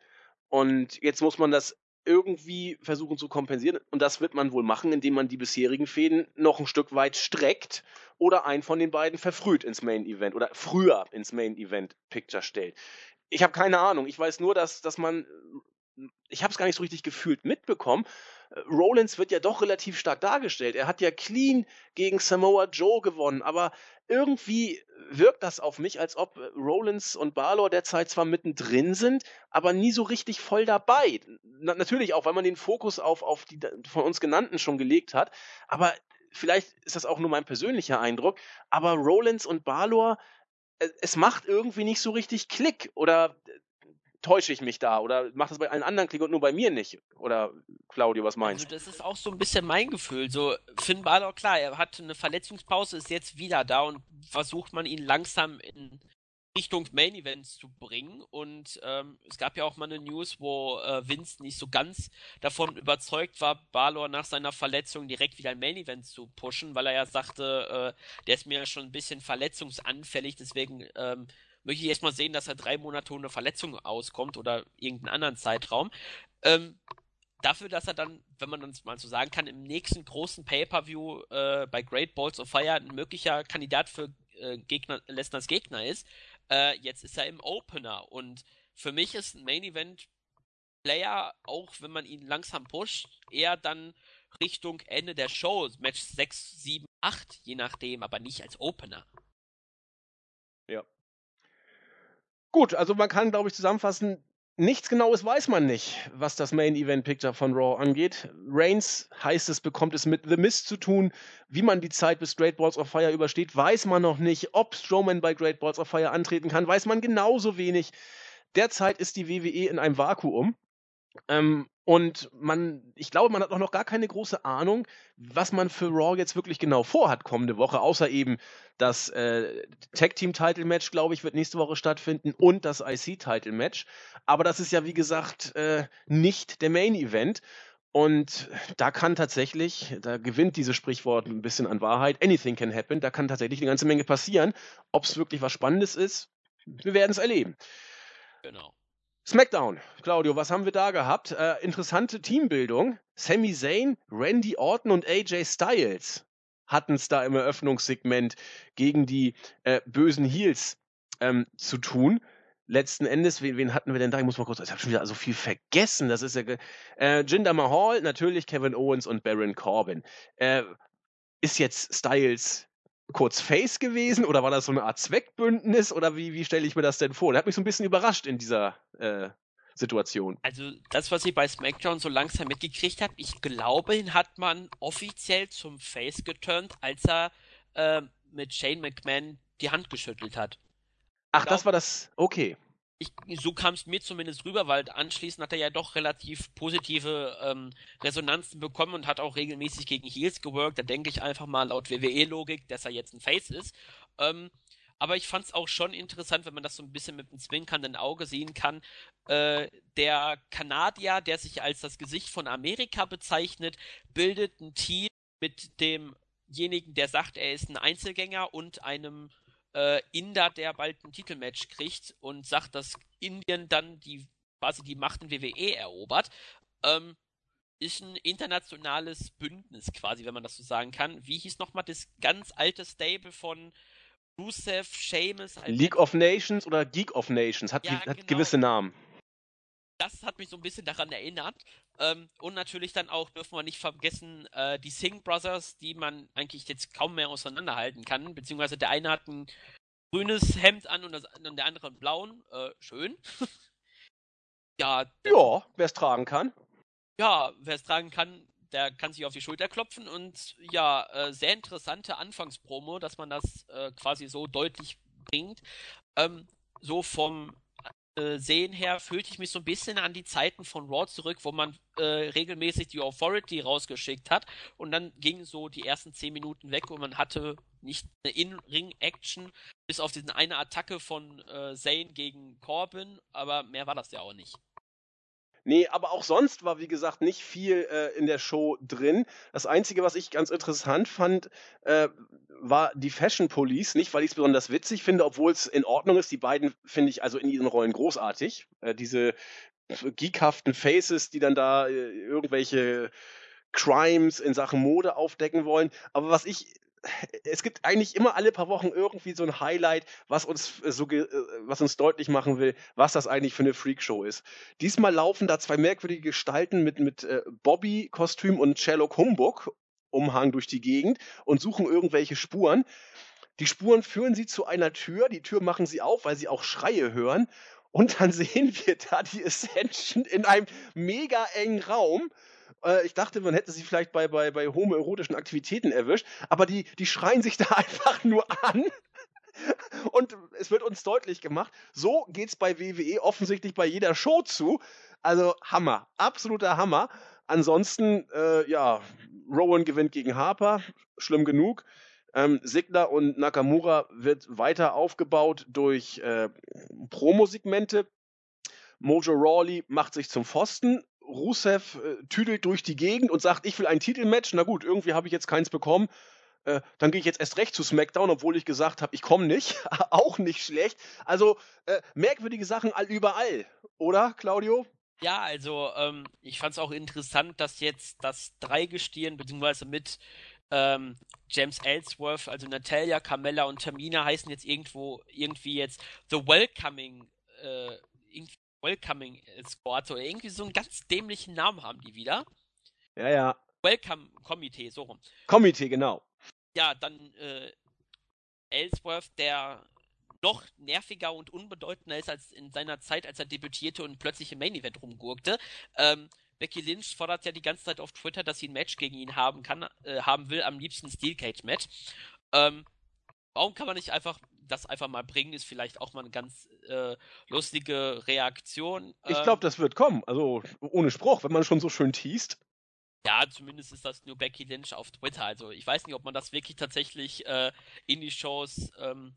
Und jetzt muss man das irgendwie versuchen zu kompensieren. Und das wird man wohl machen, indem man die bisherigen Fäden noch ein Stück weit streckt oder einen von den beiden verfrüht ins Main Event oder früher ins Main Event Picture stellt. ich habe keine Ahnung. Ich weiß nur, dass, dass man, ich habe es gar nicht so richtig gefühlt mitbekommen. Rollins wird ja doch relativ stark dargestellt. Er hat ja clean gegen Samoa Joe gewonnen, aber irgendwie wirkt das auf mich, als ob Rollins und Balor derzeit zwar mittendrin sind, aber nie so richtig voll dabei. Na, natürlich auch, weil man den Fokus auf, auf die von uns genannten schon gelegt hat, aber vielleicht ist das auch nur mein persönlicher Eindruck, aber Rollins und Balor, äh, es macht irgendwie nicht so richtig Klick oder täusche ich mich da oder macht das bei allen anderen Klick und nur bei mir nicht? Oder Claudio, was meinst du? Also das ist auch so ein bisschen mein Gefühl. So Finn Balor, klar, er hat eine Verletzungspause, ist jetzt wieder da und versucht man ihn langsam in Richtung Main Events zu bringen. Und ähm, es gab ja auch mal eine News, wo äh, Vince nicht so ganz davon überzeugt war, Balor nach seiner Verletzung direkt wieder ein Main Event zu pushen, weil er ja sagte, äh, der ist mir ja schon ein bisschen verletzungsanfällig, deswegen ähm, möchte ich erstmal sehen, dass er drei Monate ohne Verletzung auskommt oder irgendeinen anderen Zeitraum. Ähm, dafür, dass er dann, wenn man das mal so sagen kann, im nächsten großen Pay-Per-View äh, bei Great Balls of Fire ein möglicher Kandidat für äh, Gegner, Lesners Gegner ist, äh, jetzt ist er im Opener und für mich ist ein Main Event Player, auch wenn man ihn langsam pusht, eher dann Richtung Ende der Show, Match 6, 7, 8, je nachdem, aber nicht als Opener. Ja, Gut, also man kann, glaube ich, zusammenfassen, nichts Genaues weiß man nicht, was das Main Event Picture von Raw angeht. Reigns heißt es, bekommt es mit The Mist zu tun. Wie man die Zeit bis Great Balls of Fire übersteht, weiß man noch nicht. Ob Strowman bei Great Balls of Fire antreten kann, weiß man genauso wenig. Derzeit ist die WWE in einem Vakuum. Ähm, und man, ich glaube, man hat auch noch gar keine große Ahnung, was man für Raw jetzt wirklich genau vorhat kommende Woche, außer eben das äh, Tag Team Title Match, glaube ich, wird nächste Woche stattfinden und das IC Title Match. Aber das ist ja, wie gesagt, äh, nicht der Main Event. Und da kann tatsächlich, da gewinnt dieses Sprichwort ein bisschen an Wahrheit, anything can happen, da kann tatsächlich eine ganze Menge passieren. Ob es wirklich was Spannendes ist, wir werden es erleben. Genau. SmackDown, Claudio, was haben wir da gehabt? Äh, interessante Teambildung. Sami Zayn, Randy Orton und AJ Styles hatten es da im Eröffnungssegment gegen die äh, bösen Heels ähm, zu tun. Letzten Endes, wen, wen, hatten wir denn da? Ich muss mal kurz, ich habe schon wieder so viel vergessen. Das ist ja äh, Jinder Mahal, natürlich Kevin Owens und Baron Corbin. Äh, ist jetzt Styles kurz Face gewesen oder war das so eine Art Zweckbündnis oder wie, wie stelle ich mir das denn vor? Der hat mich so ein bisschen überrascht in dieser äh, Situation. Also das, was ich bei SmackDown so langsam mitgekriegt habe, ich glaube, ihn hat man offiziell zum Face geturnt, als er äh, mit Shane McMahon die Hand geschüttelt hat. Ach, glaub, das war das. Okay ich, so kam es mir zumindest rüber, weil anschließend hat er ja doch relativ positive ähm, Resonanzen bekommen und hat auch regelmäßig gegen Heels geworkt. Da denke ich einfach mal laut WWE-Logik, dass er jetzt ein Face ist. Ähm, aber ich fand es auch schon interessant, wenn man das so ein bisschen mit einem zwinkernden Auge sehen kann. Äh, der Kanadier, der sich als das Gesicht von Amerika bezeichnet, bildet ein Team mit demjenigen, der sagt, er ist ein Einzelgänger und einem äh, Inder, der bald ein Titelmatch kriegt und sagt, dass Indien dann die quasi die Macht in WWE erobert. Ähm, ist ein internationales Bündnis quasi, wenn man das so sagen kann. Wie hieß nochmal das ganz alte Stable von Rusev, Seamus? League of Nations oder Geek of Nations, hat, ja, hat genau. gewisse Namen. Das hat mich so ein bisschen daran erinnert. Ähm, und natürlich dann auch, dürfen wir nicht vergessen, äh, die Singh Brothers, die man eigentlich jetzt kaum mehr auseinanderhalten kann. Beziehungsweise der eine hat ein grünes Hemd an und, das, und der andere ein blauen. Äh, schön. ja. Ja, wer es tragen kann. Ja, wer es tragen kann, der kann sich auf die Schulter klopfen und ja, äh, sehr interessante Anfangspromo, dass man das äh, quasi so deutlich bringt. Ähm, so vom äh, Sehen her fühlte ich mich so ein bisschen an die Zeiten von Raw zurück, wo man äh, regelmäßig die Authority rausgeschickt hat und dann gingen so die ersten zehn Minuten weg und man hatte nicht eine In-Ring-Action, bis auf diese eine Attacke von äh, Zane gegen Corbin, aber mehr war das ja auch nicht. Nee, aber auch sonst war, wie gesagt, nicht viel äh, in der Show drin. Das Einzige, was ich ganz interessant fand, äh, war die Fashion Police. Nicht, weil ich es besonders witzig finde, obwohl es in Ordnung ist. Die beiden finde ich also in ihren Rollen großartig. Äh, diese geekhaften Faces, die dann da äh, irgendwelche Crimes in Sachen Mode aufdecken wollen. Aber was ich es gibt eigentlich immer alle paar Wochen irgendwie so ein Highlight, was uns äh, so äh, was uns deutlich machen will, was das eigentlich für eine Freakshow ist. Diesmal laufen da zwei merkwürdige Gestalten mit mit äh, Bobby Kostüm und Sherlock Humbug Umhang durch die Gegend und suchen irgendwelche Spuren. Die Spuren führen sie zu einer Tür, die Tür machen sie auf, weil sie auch Schreie hören und dann sehen wir da die Ascension in einem mega engen Raum äh, ich dachte, man hätte sie vielleicht bei, bei, bei homoerotischen Aktivitäten erwischt, aber die, die schreien sich da einfach nur an. Und es wird uns deutlich gemacht, so geht es bei WWE offensichtlich bei jeder Show zu. Also Hammer, absoluter Hammer. Ansonsten, äh, ja, Rowan gewinnt gegen Harper, schlimm genug. Ähm, Sigler und Nakamura wird weiter aufgebaut durch äh, Promo-Segmente. Mojo Rawley macht sich zum Pfosten Rusev äh, tüdelt durch die Gegend und sagt, ich will ein Titelmatch. Na gut, irgendwie habe ich jetzt keins bekommen. Äh, dann gehe ich jetzt erst recht zu SmackDown, obwohl ich gesagt habe, ich komme nicht. Auch nicht schlecht. Also äh, merkwürdige Sachen all überall, oder, Claudio? Ja, also ähm, ich fand es auch interessant, dass jetzt das Dreigestirn, beziehungsweise mit ähm, James Ellsworth, also Natalia, Carmella und Tamina heißen jetzt irgendwo irgendwie jetzt The Welcoming äh, Welcoming Squad oder irgendwie so einen ganz dämlichen Namen haben die wieder. Ja, ja. Welcome Komitee, so rum. Komitee, genau. Ja, dann äh, Ellsworth, der noch nerviger und unbedeutender ist als in seiner Zeit, als er debütierte und plötzlich im Main Event rumgurkte. Ähm, Becky Lynch fordert ja die ganze Zeit auf Twitter, dass sie ein Match gegen ihn haben kann, äh, haben will, am liebsten Steel Cage Match. Ähm, warum kann man nicht einfach das einfach mal bringen, ist vielleicht auch mal eine ganz äh, lustige Reaktion. Ich glaube, ähm, das wird kommen. Also ohne Spruch, wenn man schon so schön teast. Ja, zumindest ist das nur Becky Lynch auf Twitter. Also ich weiß nicht, ob man das wirklich tatsächlich äh, in die Shows ähm,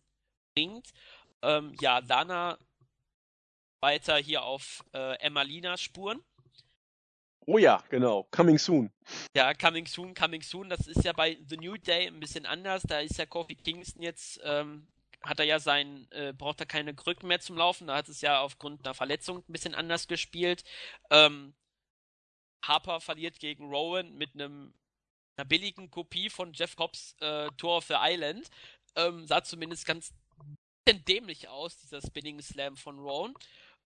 bringt. Ähm, ja, Lana weiter hier auf äh, Emmalinas Spuren. Oh ja, genau. Coming soon. Ja, coming soon, coming soon. Das ist ja bei The New Day ein bisschen anders. Da ist ja Kofi Kingston jetzt ähm, hat er ja sein, äh, braucht er keine Krücken mehr zum Laufen. Da hat es ja aufgrund einer Verletzung ein bisschen anders gespielt. Ähm, Harper verliert gegen Rowan mit einem einer billigen Kopie von Jeff Cobbs äh, Tour of the Island. Ähm, sah zumindest ganz dämlich aus, dieser Spinning Slam von Rowan.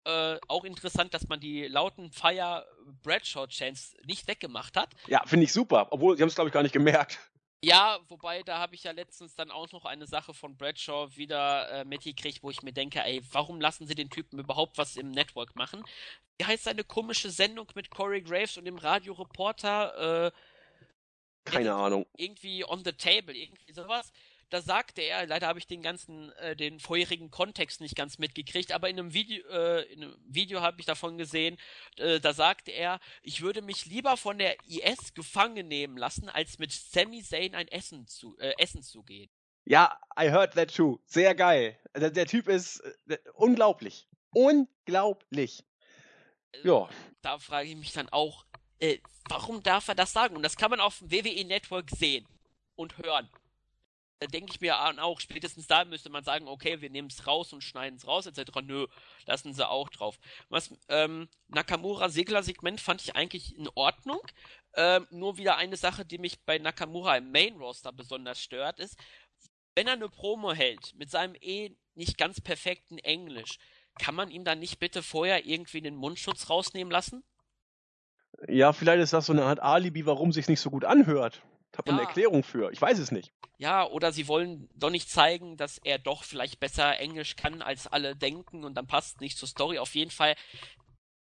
Äh, auch interessant, dass man die lauten Fire Bradshaw Chants nicht weggemacht hat. Ja, finde ich super. Obwohl, sie haben es, glaube ich, gar nicht gemerkt. Ja, wobei da habe ich ja letztens dann auch noch eine Sache von Bradshaw wieder äh, mitgekriegt, wo ich mir denke, ey, warum lassen sie den Typen überhaupt was im Network machen? Wie heißt seine komische Sendung mit Corey Graves und dem Radioreporter? Äh, Keine Ahnung. Irgendwie on the table, irgendwie sowas da sagte er, leider habe ich den ganzen, äh, den vorherigen Kontext nicht ganz mitgekriegt, aber in einem Video, äh, in einem Video habe ich davon gesehen, äh, da sagte er, ich würde mich lieber von der IS gefangen nehmen lassen, als mit Sami Zayn ein Essen zu, äh, Essen zu gehen. Ja, I heard that too. Sehr geil. Der, der Typ ist äh, unglaublich. Unglaublich. Äh, ja. Da frage ich mich dann auch, äh, warum darf er das sagen? Und das kann man auf dem WWE Network sehen und hören denke ich mir auch, spätestens da müsste man sagen, okay, wir nehmen es raus und schneiden es raus, etc. Nö, lassen sie auch drauf. Was ähm, Nakamura-Segler-Segment fand ich eigentlich in Ordnung. Ähm, nur wieder eine Sache, die mich bei Nakamura im Main-Roster besonders stört, ist, wenn er eine Promo hält mit seinem eh nicht ganz perfekten Englisch, kann man ihm dann nicht bitte vorher irgendwie den Mundschutz rausnehmen lassen? Ja, vielleicht ist das so eine Art Alibi, warum sich nicht so gut anhört. Hat man ja. eine Erklärung für? Ich weiß es nicht. Ja, oder sie wollen doch nicht zeigen, dass er doch vielleicht besser Englisch kann, als alle denken und dann passt nicht zur Story. Auf jeden Fall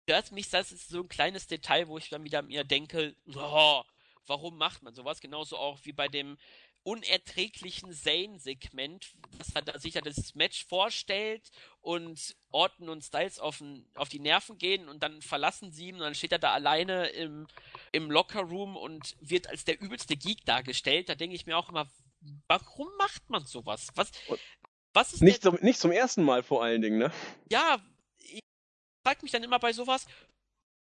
stört mich, das ist so ein kleines Detail, wo ich dann wieder mir denke, oh, warum macht man sowas? Genauso auch wie bei dem unerträglichen Zane-Segment, dass er sich ja das Match vorstellt und Orton und Styles auf, auf die Nerven gehen und dann verlassen sie ihn und dann steht er da alleine im, im Locker-Room und wird als der übelste Geek dargestellt. Da denke ich mir auch immer, warum macht man sowas? Was, was ist nicht, zum, nicht zum ersten Mal vor allen Dingen, ne? Ja, ich frage mich dann immer bei sowas,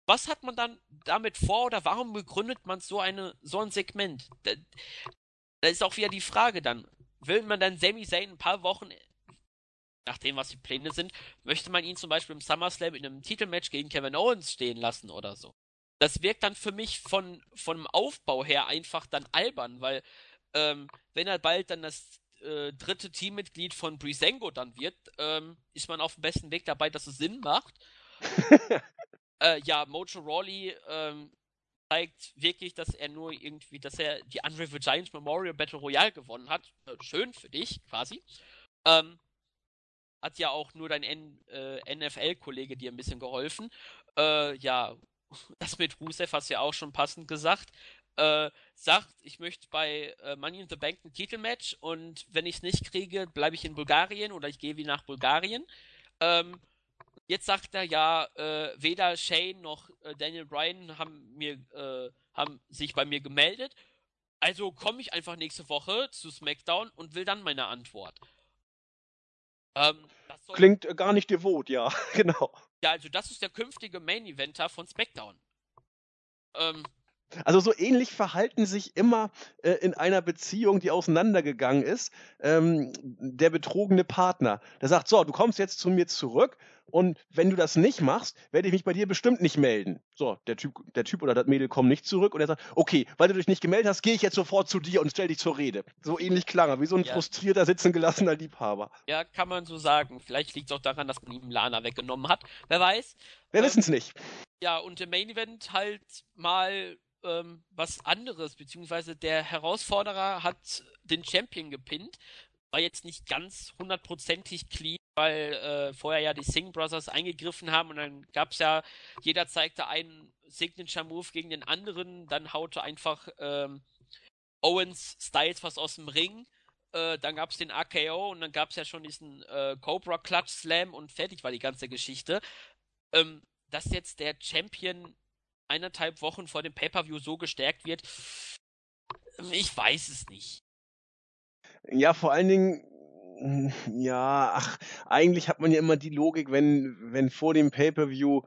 was hat man dann damit vor oder warum begründet man so eine so ein Segment? Da, ist auch wieder die Frage dann, will man dann Sami Zayn ein paar Wochen nach dem, was die Pläne sind, möchte man ihn zum Beispiel im SummerSlam in einem Titelmatch gegen Kevin Owens stehen lassen oder so. Das wirkt dann für mich von, vom Aufbau her einfach dann albern, weil ähm, wenn er bald dann das äh, dritte Teammitglied von Brisengo dann wird, ähm, ist man auf dem besten Weg dabei, dass es Sinn macht. äh, ja, Mojo Rawley ähm, zeigt wirklich, dass er nur irgendwie, dass er die Unrivaled Giants Memorial Battle Royale gewonnen hat. Äh, schön für dich, quasi. Ähm, hat ja auch nur dein äh, NFL-Kollege dir ein bisschen geholfen. Äh, ja, das mit Rusev hast du ja auch schon passend gesagt. Äh, sagt, ich möchte bei äh, Money in the Bank ein Titelmatch und wenn ich es nicht kriege, bleibe ich in Bulgarien oder ich gehe wie nach Bulgarien. Ähm, jetzt sagt er ja, äh, weder Shane noch äh, Daniel Bryan haben mir äh, haben sich bei mir gemeldet. Also komme ich einfach nächste Woche zu SmackDown und will dann meine Antwort. Ähm, Klingt äh, gar nicht devot, ja, genau. Ja, also das ist der künftige Main Eventer von SmackDown. Ähm, also so ähnlich verhalten sich immer äh, in einer Beziehung, die auseinandergegangen ist, ähm, der betrogene Partner. Der sagt, so, du kommst jetzt zu mir zurück und wenn du das nicht machst, werde ich mich bei dir bestimmt nicht melden. So, der Typ, der Typ oder das Mädel kommt nicht zurück und er sagt, okay, weil du dich nicht gemeldet hast, gehe ich jetzt sofort zu dir und stell dich zur Rede. So ähnlich klang er, wie so ein ja. frustrierter, sitzen gelassener Liebhaber. Ja, kann man so sagen. Vielleicht liegt es auch daran, dass man ihm Lana weggenommen hat. Wer weiß. Wir ähm, wissen es nicht. Ja, und im Main Event halt mal ähm, was anderes, beziehungsweise der Herausforderer hat den Champion gepinnt. War jetzt nicht ganz hundertprozentig clean, weil äh, vorher ja die Singh Brothers eingegriffen haben und dann gab es ja, jeder zeigte einen Signature-Move gegen den anderen, dann haute einfach ähm, Owens Styles was aus dem Ring. Äh, dann gab es den AKO und dann gab es ja schon diesen äh, Cobra Clutch Slam und fertig war die ganze Geschichte. Ähm, dass jetzt der Champion eineinhalb Wochen vor dem Pay-Per-View so gestärkt wird, ich weiß es nicht. Ja, vor allen Dingen, ja, ach, eigentlich hat man ja immer die Logik, wenn, wenn vor dem Pay-Per-View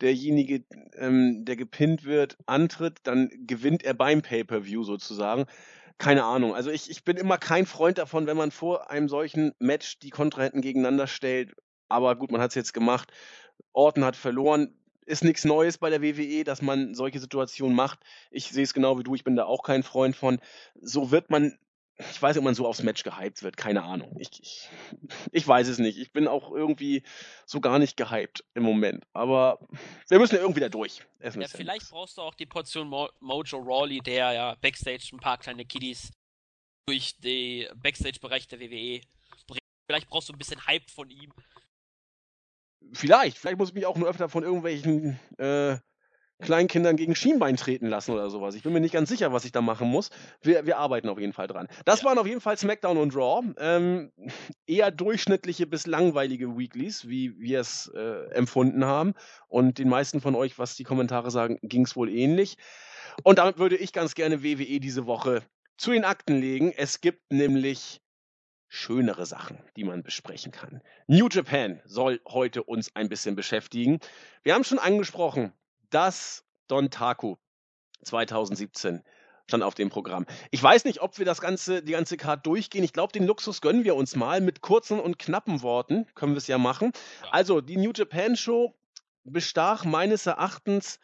derjenige, ähm, der gepinnt wird, antritt, dann gewinnt er beim Pay-Per-View sozusagen. Keine Ahnung. Also ich, ich bin immer kein Freund davon, wenn man vor einem solchen Match die Kontrahenten gegeneinander stellt. Aber gut, man hat es jetzt gemacht. Orton hat verloren ist nichts Neues bei der WWE, dass man solche Situationen macht. Ich sehe es genau wie du, ich bin da auch kein Freund von. So wird man, ich weiß nicht, ob man so aufs Match gehypt wird, keine Ahnung. Ich, ich, ich weiß es nicht. Ich bin auch irgendwie so gar nicht gehypt im Moment. Aber wir müssen ja irgendwie da durch. Ja, vielleicht brauchst du auch die Portion Mo Mojo Rawley, der ja Backstage ein paar kleine Kiddies durch die Backstage-Bereich der WWE bringt. Vielleicht brauchst du ein bisschen Hype von ihm. Vielleicht, vielleicht muss ich mich auch nur öfter von irgendwelchen äh, Kleinkindern gegen Schienbein treten lassen oder sowas. Ich bin mir nicht ganz sicher, was ich da machen muss. Wir, wir arbeiten auf jeden Fall dran. Das ja. waren auf jeden Fall SmackDown und Raw. Ähm, eher durchschnittliche bis langweilige Weeklies, wie wir es äh, empfunden haben. Und den meisten von euch, was die Kommentare sagen, ging es wohl ähnlich. Und damit würde ich ganz gerne WWE diese Woche zu den Akten legen. Es gibt nämlich schönere Sachen, die man besprechen kann. New Japan soll heute uns ein bisschen beschäftigen. Wir haben schon angesprochen, dass Don Taku 2017 stand auf dem Programm. Ich weiß nicht, ob wir das ganze, die ganze Karte durchgehen. Ich glaube, den Luxus gönnen wir uns mal. Mit kurzen und knappen Worten können wir es ja machen. Also, die New Japan Show bestach meines Erachtens,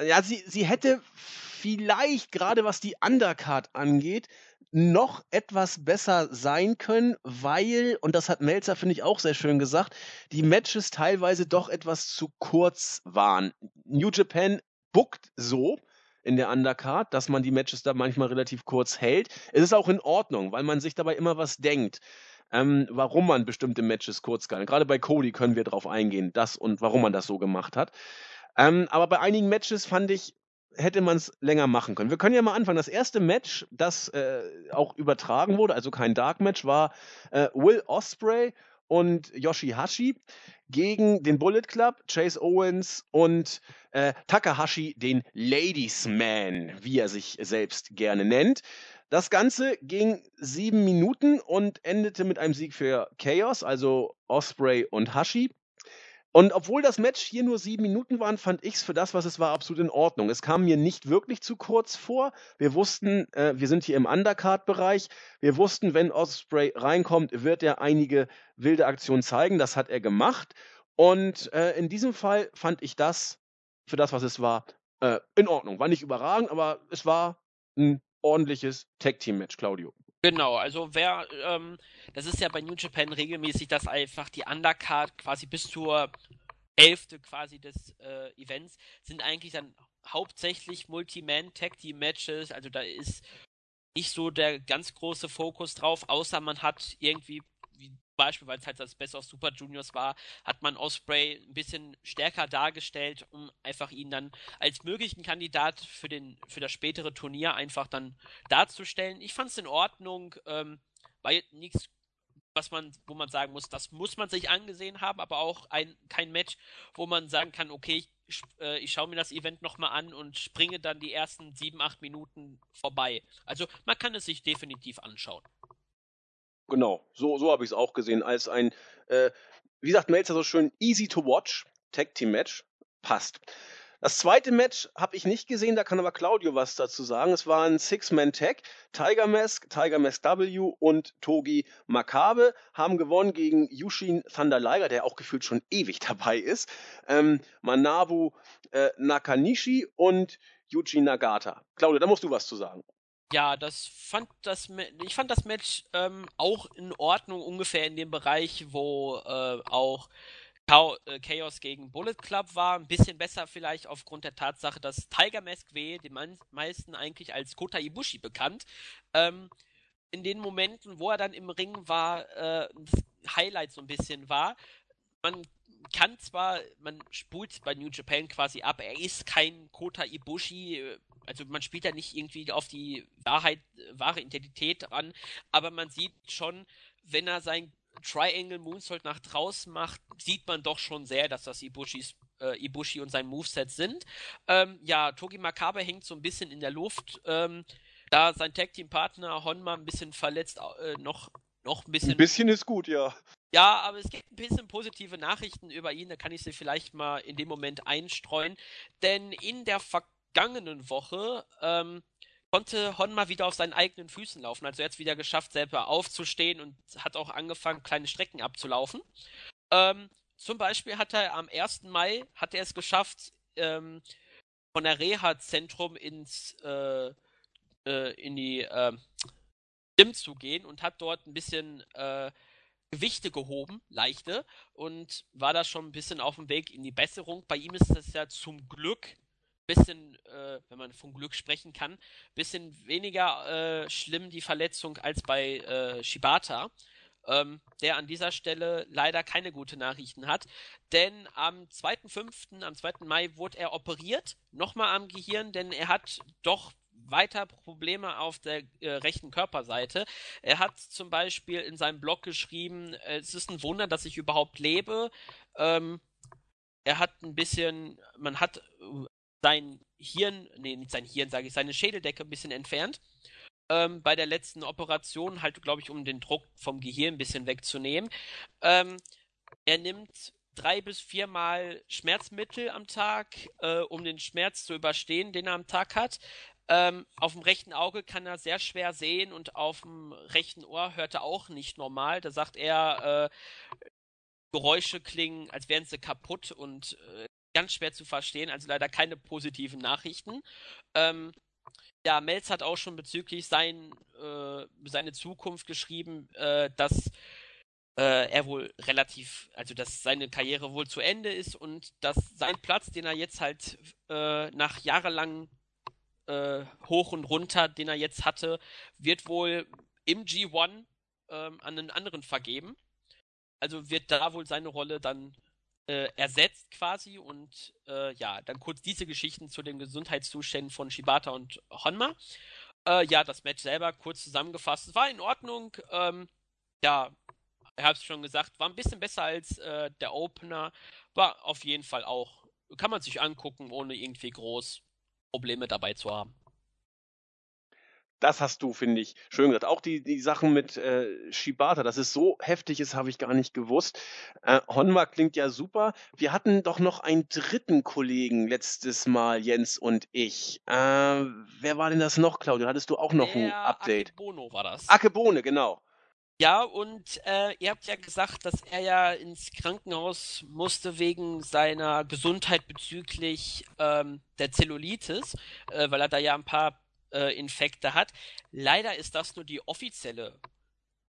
äh, ja, sie, sie hätte vielleicht gerade was die Undercard angeht, noch etwas besser sein können, weil, und das hat Melzer, finde ich, auch sehr schön gesagt, die Matches teilweise doch etwas zu kurz waren. New Japan bookt so in der Undercard, dass man die Matches da manchmal relativ kurz hält. Es ist auch in Ordnung, weil man sich dabei immer was denkt. Ähm, warum man bestimmte Matches kurz kann. Gerade bei Cody können wir darauf eingehen, das und warum man das so gemacht hat. Ähm, aber bei einigen Matches fand ich, hätte man es länger machen können. Wir können ja mal anfangen. Das erste Match, das äh, auch übertragen wurde, also kein Dark Match, war äh, Will Osprey und Yoshihashi gegen den Bullet Club, Chase Owens und äh, Takahashi, den Ladies Man, wie er sich selbst gerne nennt. Das Ganze ging sieben Minuten und endete mit einem Sieg für Chaos, also Osprey und Hashi. Und obwohl das Match hier nur sieben Minuten waren, fand ich es für das, was es war, absolut in Ordnung. Es kam mir nicht wirklich zu kurz vor. Wir wussten, äh, wir sind hier im Undercard-Bereich. Wir wussten, wenn Osprey reinkommt, wird er einige wilde Aktionen zeigen. Das hat er gemacht. Und äh, in diesem Fall fand ich das, für das, was es war, äh, in Ordnung. War nicht überragend, aber es war ein ordentliches Tag-Team-Match, Claudio. Genau, also wer, ähm, das ist ja bei New Japan regelmäßig, dass einfach die Undercard quasi bis zur Hälfte quasi des äh, Events sind eigentlich dann hauptsächlich Multi-Man-Tag-Team-Matches, also da ist nicht so der ganz große Fokus drauf, außer man hat irgendwie, wie Beispiel, weil es halt das Best of Super Juniors war, hat man Osprey ein bisschen stärker dargestellt, um einfach ihn dann als möglichen Kandidat für den für das spätere Turnier einfach dann darzustellen. Ich fand es in Ordnung, ähm, war nichts was man, wo man sagen muss, das muss man sich angesehen haben, aber auch ein, kein Match, wo man sagen kann, okay, ich, äh, ich schaue mir das Event nochmal an und springe dann die ersten sieben, acht Minuten vorbei. Also man kann es sich definitiv anschauen. Genau, so, so habe ich es auch gesehen, als ein, äh, wie sagt Melzer so schön, easy to watch Tag Team Match. Passt. Das zweite Match habe ich nicht gesehen, da kann aber Claudio was dazu sagen. Es war ein Six-Man-Tag. Tiger Mask, Tiger Mask W und Togi Makabe haben gewonnen gegen Yushin Thunder Liger, der auch gefühlt schon ewig dabei ist. Ähm, Manabu äh, Nakanishi und Yuji Nagata. Claudio, da musst du was zu sagen. Ja, das fand das ich fand das Match ähm, auch in Ordnung, ungefähr in dem Bereich, wo äh, auch äh, Chaos gegen Bullet Club war. Ein bisschen besser vielleicht aufgrund der Tatsache, dass Tiger Mask W, den meisten eigentlich als Kota Ibushi bekannt, ähm, in den Momenten, wo er dann im Ring war, äh, das Highlight so ein bisschen war. Man kann zwar, man spult bei New Japan quasi ab, er ist kein Kota Ibushi, äh, also man spielt da nicht irgendwie auf die Wahrheit, wahre Identität an, aber man sieht schon, wenn er sein Triangle Moonsault nach draußen macht, sieht man doch schon sehr, dass das Ibushis, äh, Ibushi und sein Moveset sind. Ähm, ja, Togi Makabe hängt so ein bisschen in der Luft. Ähm, da sein Tag Team Partner Honma ein bisschen verletzt, äh, noch, noch ein bisschen. Ein bisschen ist gut, ja. Ja, aber es gibt ein bisschen positive Nachrichten über ihn, da kann ich sie vielleicht mal in dem Moment einstreuen. Denn in der vergangenen Woche ähm, konnte Honma wieder auf seinen eigenen Füßen laufen. Also er hat es wieder geschafft, selber aufzustehen und hat auch angefangen, kleine Strecken abzulaufen. Ähm, zum Beispiel hat er am 1. Mai hat er es geschafft, ähm, von der Reha-Zentrum ins äh, äh, in die äh, Gym zu gehen und hat dort ein bisschen äh, Gewichte gehoben, leichte, und war da schon ein bisschen auf dem Weg in die Besserung. Bei ihm ist das ja zum Glück bisschen, äh, wenn man von Glück sprechen kann, bisschen weniger äh, schlimm die Verletzung als bei äh, Shibata, ähm, der an dieser Stelle leider keine gute Nachrichten hat. Denn am 2.5., am 2. Mai wurde er operiert, nochmal am Gehirn, denn er hat doch weiter Probleme auf der äh, rechten Körperseite. Er hat zum Beispiel in seinem Blog geschrieben, es ist ein Wunder, dass ich überhaupt lebe. Ähm, er hat ein bisschen, man hat sein Hirn, nee, nicht sein Hirn, sage ich, seine Schädeldecke ein bisschen entfernt. Ähm, bei der letzten Operation, halt, glaube ich, um den Druck vom Gehirn ein bisschen wegzunehmen. Ähm, er nimmt drei bis viermal Schmerzmittel am Tag, äh, um den Schmerz zu überstehen, den er am Tag hat. Ähm, auf dem rechten Auge kann er sehr schwer sehen und auf dem rechten Ohr hört er auch nicht normal. Da sagt er, äh, Geräusche klingen, als wären sie kaputt und äh, ganz schwer zu verstehen, also leider keine positiven Nachrichten. Ähm, ja, Melz hat auch schon bezüglich sein, äh, seine Zukunft geschrieben, äh, dass äh, er wohl relativ, also dass seine Karriere wohl zu Ende ist und dass sein Platz, den er jetzt halt äh, nach jahrelang äh, hoch und runter, den er jetzt hatte, wird wohl im G1 ähm, an einen anderen vergeben. Also wird da wohl seine Rolle dann äh, ersetzt quasi und äh, ja, dann kurz diese Geschichten zu den Gesundheitszuständen von Shibata und Honma. Äh, ja, das Match selber kurz zusammengefasst, war in Ordnung. Ähm, ja, ich habe es schon gesagt, war ein bisschen besser als äh, der Opener, war auf jeden Fall auch, kann man sich angucken, ohne irgendwie groß Probleme dabei zu haben. Das hast du, finde ich, schön gesagt. Auch die, die Sachen mit äh, Shibata, dass es so heftig ist, habe ich gar nicht gewusst. Äh, Honma klingt ja super. Wir hatten doch noch einen dritten Kollegen letztes Mal, Jens und ich. Äh, wer war denn das noch, Claudio? Hattest du auch noch Der ein Update? Akebono war das. Akebono, genau. Ja, und äh, ihr habt ja gesagt, dass er ja ins Krankenhaus musste wegen seiner Gesundheit bezüglich ähm, der Zellulitis, äh, weil er da ja ein paar äh, Infekte hat. Leider ist das nur die offizielle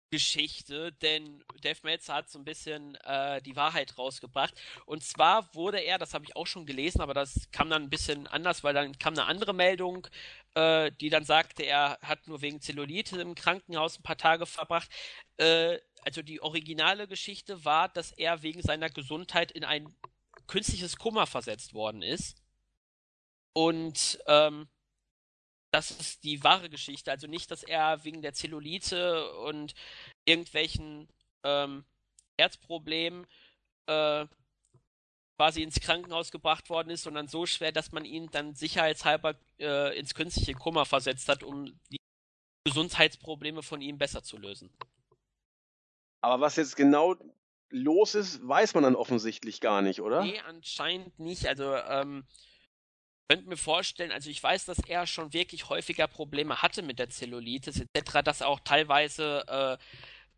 Geschichte, denn Dave Meltzer hat so ein bisschen äh, die Wahrheit rausgebracht. Und zwar wurde er, das habe ich auch schon gelesen, aber das kam dann ein bisschen anders, weil dann kam eine andere Meldung, äh, die dann sagte, er hat nur wegen Zellulite im Krankenhaus ein paar Tage verbracht. Äh, also die originale Geschichte war, dass er wegen seiner Gesundheit in ein künstliches Kummer versetzt worden ist. Und ähm, das ist die wahre Geschichte. Also nicht, dass er wegen der Zellulite und irgendwelchen ähm, Herzproblemen äh, quasi ins Krankenhaus gebracht worden ist, sondern so schwer, dass man ihn dann sicherheitshalber äh, ins künstliche Kummer versetzt hat, um die Gesundheitsprobleme von ihm besser zu lösen. Aber was jetzt genau los ist, weiß man dann offensichtlich gar nicht, oder? Nee, anscheinend nicht. Also, ähm, könnte mir vorstellen, also ich weiß, dass er schon wirklich häufiger Probleme hatte mit der Zellulitis etc., dass er auch teilweise äh,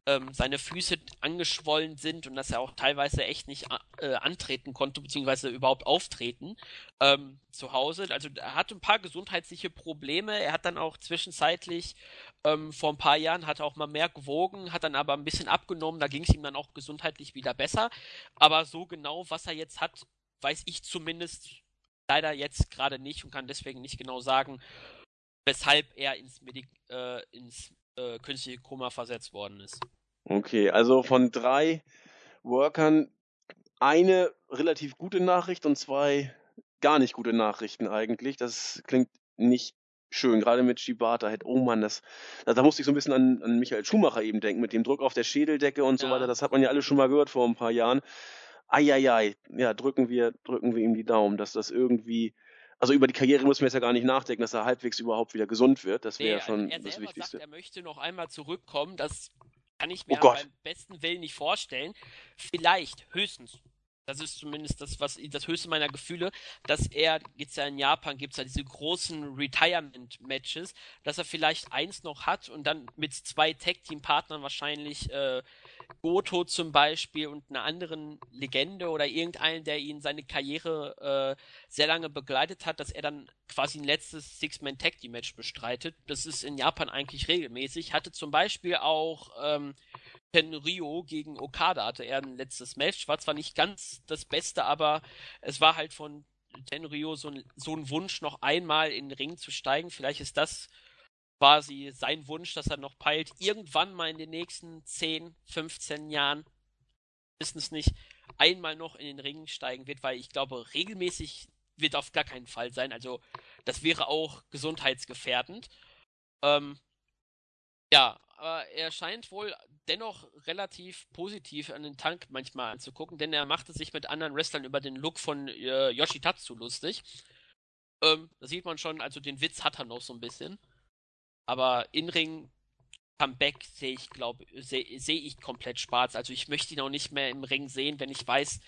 ähm, seine Füße angeschwollen sind und dass er auch teilweise echt nicht äh, antreten konnte, beziehungsweise überhaupt auftreten ähm, zu Hause. Also er hatte ein paar gesundheitliche Probleme. Er hat dann auch zwischenzeitlich ähm, vor ein paar Jahren hat er auch mal mehr gewogen, hat dann aber ein bisschen abgenommen. Da ging es ihm dann auch gesundheitlich wieder besser. Aber so genau, was er jetzt hat, weiß ich zumindest leider jetzt gerade nicht und kann deswegen nicht genau sagen, weshalb er ins, Medi äh, ins äh, künstliche Koma versetzt worden ist. Okay, also von drei Workern eine relativ gute Nachricht und zwei gar nicht gute Nachrichten eigentlich. Das klingt nicht schön, gerade mit Shibata. Oh Mann, das, da, da musste ich so ein bisschen an, an Michael Schumacher eben denken, mit dem Druck auf der Schädeldecke und ja. so weiter. Das hat man ja alle schon mal gehört vor ein paar Jahren eieiei, ja, drücken wir, drücken wir ihm die Daumen, dass das irgendwie, also über die Karriere müssen wir jetzt ja gar nicht nachdenken, dass er halbwegs überhaupt wieder gesund wird. Das wäre nee, ja schon er das Wichtigste. Sagt, er möchte noch einmal zurückkommen, das kann ich oh mir oh beim besten Willen nicht vorstellen. Vielleicht, höchstens, das ist zumindest das, was das höchste meiner Gefühle, dass er, jetzt ja in Japan gibt es ja diese großen Retirement-Matches, dass er vielleicht eins noch hat und dann mit zwei Tag-Team-Partnern wahrscheinlich äh, Goto zum Beispiel und einer anderen Legende oder irgendeinen, der ihn seine Karriere äh, sehr lange begleitet hat, dass er dann quasi ein letztes Six-Man-Tag-Team-Match bestreitet. Das ist in Japan eigentlich regelmäßig. Hatte zum Beispiel auch ähm, Tenryo gegen Okada hatte er ein letztes Match. War zwar nicht ganz das Beste, aber es war halt von Tenryo so ein, so ein Wunsch, noch einmal in den Ring zu steigen. Vielleicht ist das quasi sein Wunsch, dass er noch peilt, irgendwann mal in den nächsten 10, 15 Jahren, wissen es nicht, einmal noch in den Ring steigen wird, weil ich glaube, regelmäßig wird auf gar keinen Fall sein. Also das wäre auch gesundheitsgefährdend. Ähm, ja, aber er scheint wohl dennoch relativ positiv an den Tank manchmal anzugucken, denn er machte sich mit anderen Wrestlern über den Look von äh, Yoshitatsu lustig. Ähm, da sieht man schon, also den Witz hat er noch so ein bisschen. Aber In-Ring Comeback sehe ich, glaube sehe seh ich komplett schwarz. Also ich möchte ihn auch nicht mehr im Ring sehen, wenn ich weiß,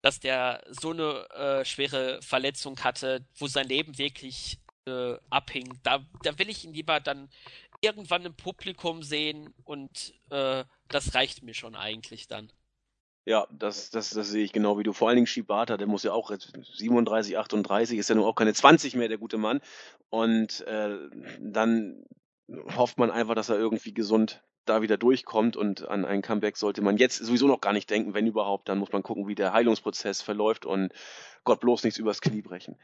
dass der so eine äh, schwere Verletzung hatte, wo sein Leben wirklich äh, abhing. Da, da will ich ihn lieber dann irgendwann im Publikum sehen und äh, das reicht mir schon eigentlich dann. Ja, das, das, das sehe ich genau wie du. Vor allen Dingen Shibata, der muss ja auch 37, 38, ist ja nur auch keine 20 mehr, der gute Mann. Und äh, dann hofft man einfach, dass er irgendwie gesund da wieder durchkommt und an ein Comeback sollte man jetzt sowieso noch gar nicht denken, wenn überhaupt, dann muss man gucken, wie der Heilungsprozess verläuft und Gott bloß nichts übers Knie brechen.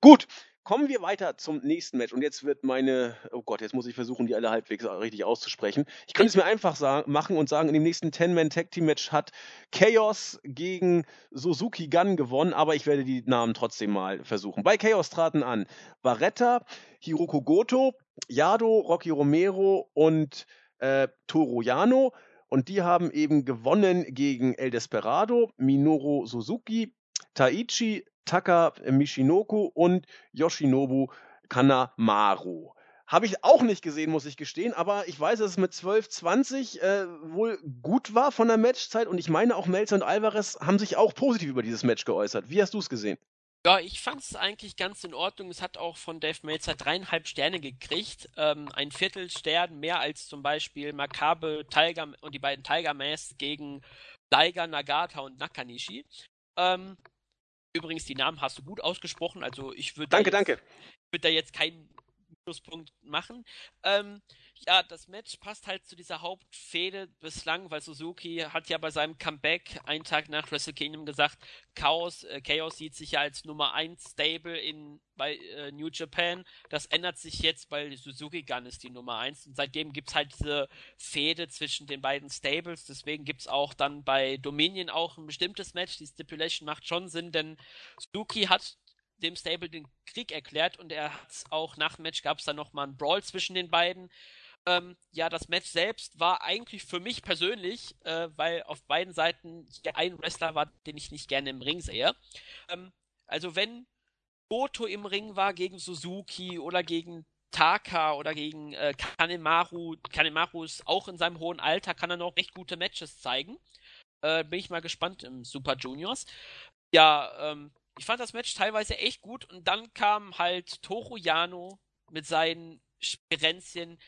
Gut, kommen wir weiter zum nächsten Match und jetzt wird meine, oh Gott, jetzt muss ich versuchen, die alle halbwegs richtig auszusprechen. Ich könnte es mir einfach sagen, machen und sagen, in dem nächsten 10-Man-Tag-Team-Match hat Chaos gegen Suzuki Gun gewonnen, aber ich werde die Namen trotzdem mal versuchen. Bei Chaos traten an Barretta, Hiroko Goto, Yado, Rocky Romero und äh, Toro Yano. Und die haben eben gewonnen gegen El Desperado, Minoru Suzuki, Taichi, Taka Michinoku und Yoshinobu Kanamaru. Habe ich auch nicht gesehen, muss ich gestehen, aber ich weiß, dass es mit 12, 20 äh, wohl gut war von der Matchzeit und ich meine auch Melzer und Alvarez haben sich auch positiv über dieses Match geäußert. Wie hast du es gesehen? Ja, ich fand es eigentlich ganz in Ordnung. Es hat auch von Dave Meltzer dreieinhalb Sterne gekriegt. Ähm, ein Viertelstern mehr als zum Beispiel Makabe Tiger und die beiden Tiger Masks gegen Liger, Nagata und Nakanishi. Ähm, übrigens, die Namen hast du gut ausgesprochen. Also ich würde danke, danke. Ich würde da jetzt kein Abschlusspunkt machen. Ähm, ja, das Match passt halt zu dieser Hauptfehde bislang, weil Suzuki hat ja bei seinem Comeback einen Tag nach Wrestle Kingdom gesagt, Chaos, äh, Chaos sieht sich ja als Nummer 1 Stable in, bei äh, New Japan. Das ändert sich jetzt, weil Suzuki Gun ist die Nummer 1 und seitdem gibt's halt diese Fehde zwischen den beiden Stables. Deswegen gibt's auch dann bei Dominion auch ein bestimmtes Match. Die Stipulation macht schon Sinn, denn Suzuki hat dem Stable den Krieg erklärt und er hat auch nach dem Match gab es dann nochmal einen Brawl zwischen den beiden. Ähm, ja, das Match selbst war eigentlich für mich persönlich, äh, weil auf beiden Seiten ein Wrestler war, den ich nicht gerne im Ring sehe. Ähm, also wenn Goto im Ring war gegen Suzuki oder gegen Taka oder gegen äh, Kanemaru, Kanemaru ist auch in seinem hohen Alter, kann er noch recht gute Matches zeigen. Äh, bin ich mal gespannt im Super Juniors. Ja, ähm, ich fand das Match teilweise echt gut und dann kam halt Toru Yano mit seinen Spirenzchen.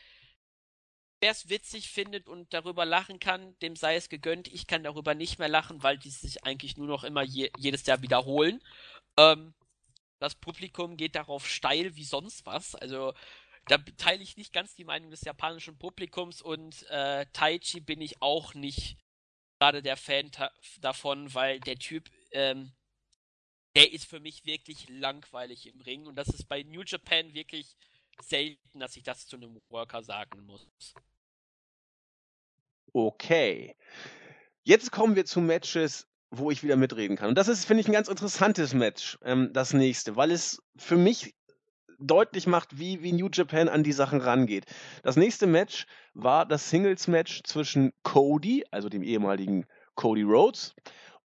Wer es witzig findet und darüber lachen kann, dem sei es gegönnt. Ich kann darüber nicht mehr lachen, weil die sich eigentlich nur noch immer je, jedes Jahr wiederholen. Ähm, das Publikum geht darauf steil wie sonst was. Also da teile ich nicht ganz die Meinung des japanischen Publikums und äh, Taichi bin ich auch nicht gerade der Fan davon, weil der Typ ähm, der ist für mich wirklich langweilig im Ring und das ist bei New Japan wirklich selten, dass ich das zu einem Worker sagen muss. Okay. Jetzt kommen wir zu Matches, wo ich wieder mitreden kann. Und das ist, finde ich, ein ganz interessantes Match, ähm, das nächste, weil es für mich deutlich macht, wie, wie New Japan an die Sachen rangeht. Das nächste Match war das Singles-Match zwischen Cody, also dem ehemaligen Cody Rhodes,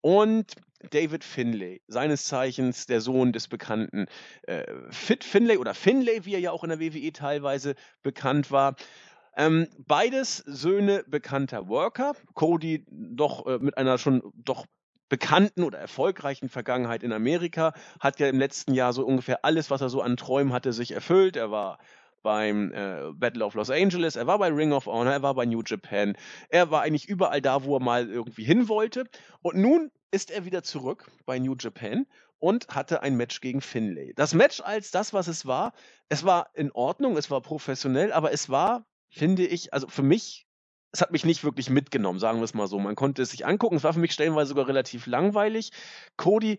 und David Finlay, seines Zeichens der Sohn des bekannten äh, Fit Finlay oder Finlay, wie er ja auch in der WWE teilweise bekannt war. Ähm, beides Söhne bekannter Worker. Cody doch äh, mit einer schon doch bekannten oder erfolgreichen Vergangenheit in Amerika, hat ja im letzten Jahr so ungefähr alles, was er so an Träumen hatte, sich erfüllt. Er war beim äh, Battle of Los Angeles, er war bei Ring of Honor, er war bei New Japan, er war eigentlich überall da, wo er mal irgendwie hin wollte. Und nun ist er wieder zurück bei New Japan und hatte ein Match gegen Finlay. Das Match als das, was es war, es war in Ordnung, es war professionell, aber es war, finde ich, also für mich, es hat mich nicht wirklich mitgenommen, sagen wir es mal so. Man konnte es sich angucken, es war für mich stellenweise sogar relativ langweilig. Cody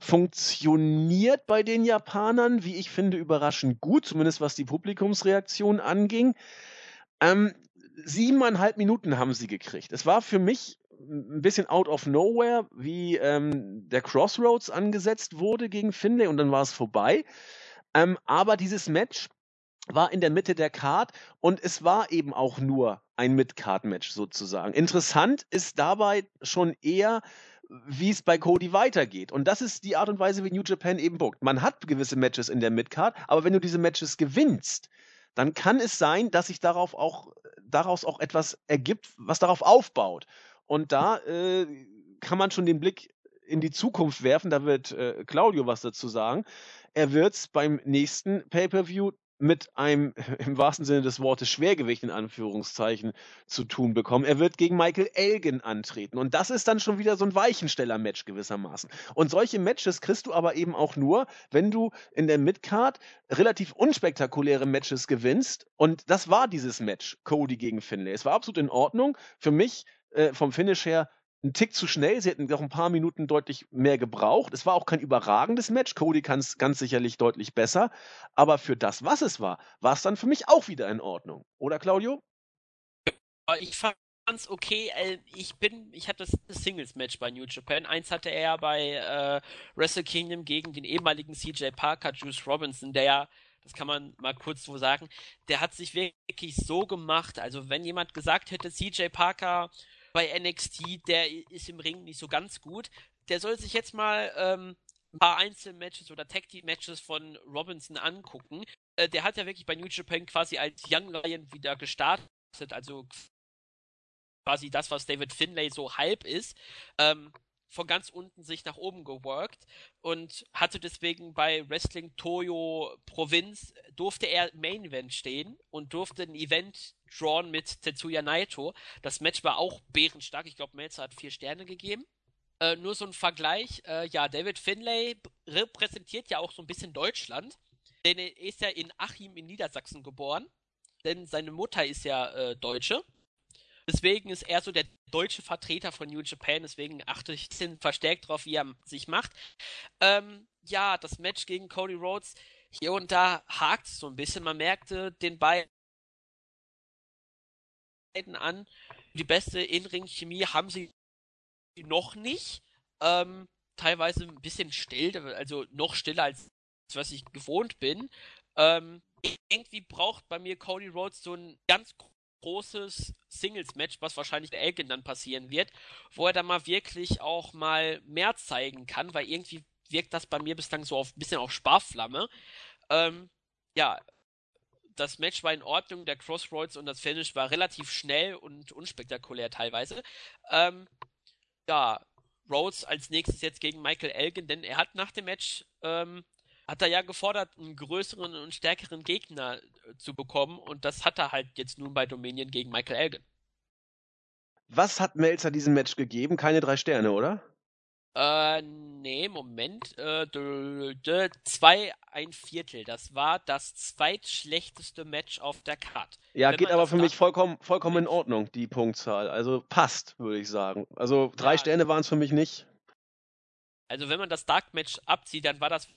funktioniert bei den Japanern, wie ich finde, überraschend gut, zumindest was die Publikumsreaktion anging. Ähm, siebeneinhalb Minuten haben sie gekriegt. Es war für mich ein bisschen out of nowhere, wie ähm, der Crossroads angesetzt wurde gegen Finlay und dann war es vorbei. Ähm, aber dieses Match war in der Mitte der Card und es war eben auch nur ein Mid-Card-Match sozusagen. Interessant ist dabei schon eher, wie es bei Cody weitergeht. Und das ist die Art und Weise, wie New Japan eben bookt. Man hat gewisse Matches in der Midcard, aber wenn du diese Matches gewinnst, dann kann es sein, dass sich darauf auch, daraus auch etwas ergibt, was darauf aufbaut. Und da äh, kann man schon den Blick in die Zukunft werfen. Da wird äh, Claudio was dazu sagen. Er wird es beim nächsten Pay-per-View mit einem im wahrsten Sinne des Wortes Schwergewicht in Anführungszeichen zu tun bekommen. Er wird gegen Michael Elgin antreten und das ist dann schon wieder so ein Weichensteller-Match gewissermaßen. Und solche Matches kriegst du aber eben auch nur, wenn du in der Midcard relativ unspektakuläre Matches gewinnst und das war dieses Match, Cody gegen Finlay. Es war absolut in Ordnung. Für mich äh, vom Finish her ein Tick zu schnell. Sie hätten noch ein paar Minuten deutlich mehr gebraucht. Es war auch kein überragendes Match. Cody kann es ganz sicherlich deutlich besser. Aber für das, was es war, war es dann für mich auch wieder in Ordnung. Oder, Claudio? Ich fand's okay. Äh, ich bin, ich hatte das Singles-Match bei New Japan. Eins hatte er bei äh, Wrestle Kingdom gegen den ehemaligen CJ Parker, Juice Robinson, der ja das kann man mal kurz so sagen, der hat sich wirklich so gemacht. Also wenn jemand gesagt hätte, CJ Parker bei NXT, der ist im Ring nicht so ganz gut. Der soll sich jetzt mal ähm, ein paar Einzelmatches oder Tag Team Matches von Robinson angucken. Äh, der hat ja wirklich bei New Japan quasi als Young Lion wieder gestartet, also quasi das, was David Finlay so halb ist. Ähm, von ganz unten sich nach oben geworkt und hatte deswegen bei Wrestling Toyo Provinz durfte er Main Event stehen und durfte ein Event drawn mit Tetsuya Naito. Das Match war auch bärenstark. Ich glaube, Melzer hat vier Sterne gegeben. Äh, nur so ein Vergleich. Äh, ja, David Finlay repräsentiert ja auch so ein bisschen Deutschland. denn er ist ja in Achim in Niedersachsen geboren, denn seine Mutter ist ja äh, Deutsche. Deswegen ist er so der deutsche Vertreter von New Japan, deswegen achte ich ein bisschen verstärkt drauf, wie er sich macht. Ähm, ja, das Match gegen Cody Rhodes, hier und da hakt es so ein bisschen. Man merkte den beiden an. Die beste In-Ring-Chemie haben sie noch nicht. Ähm, teilweise ein bisschen still, also noch stiller als was ich gewohnt bin. Ähm, irgendwie braucht bei mir Cody Rhodes so ein ganz großes Singles-Match, was wahrscheinlich der Elgin dann passieren wird, wo er dann mal wirklich auch mal mehr zeigen kann, weil irgendwie wirkt das bei mir bislang so auf ein bisschen auf Sparflamme. Ähm, ja, das Match war in Ordnung, der Crossroads und das Finish war relativ schnell und unspektakulär teilweise. Ähm, ja, Rhodes als nächstes jetzt gegen Michael Elgin, denn er hat nach dem Match ähm, hat er ja gefordert, einen größeren und stärkeren Gegner äh, zu bekommen und das hat er halt jetzt nun bei Dominion gegen Michael Elgin. Was hat Melzer diesem Match gegeben? Keine drei Sterne, oder? Äh, nee, Moment. Äh, zwei, ein Viertel. Das war das zweitschlechteste Match auf der Card. Ja, Wenn geht aber für mich vollkommen, vollkommen in Ordnung, die Punktzahl. Also passt, würde ich sagen. Also drei ja, Sterne waren es für mich nicht. Also wenn man das Dark Match abzieht, dann war das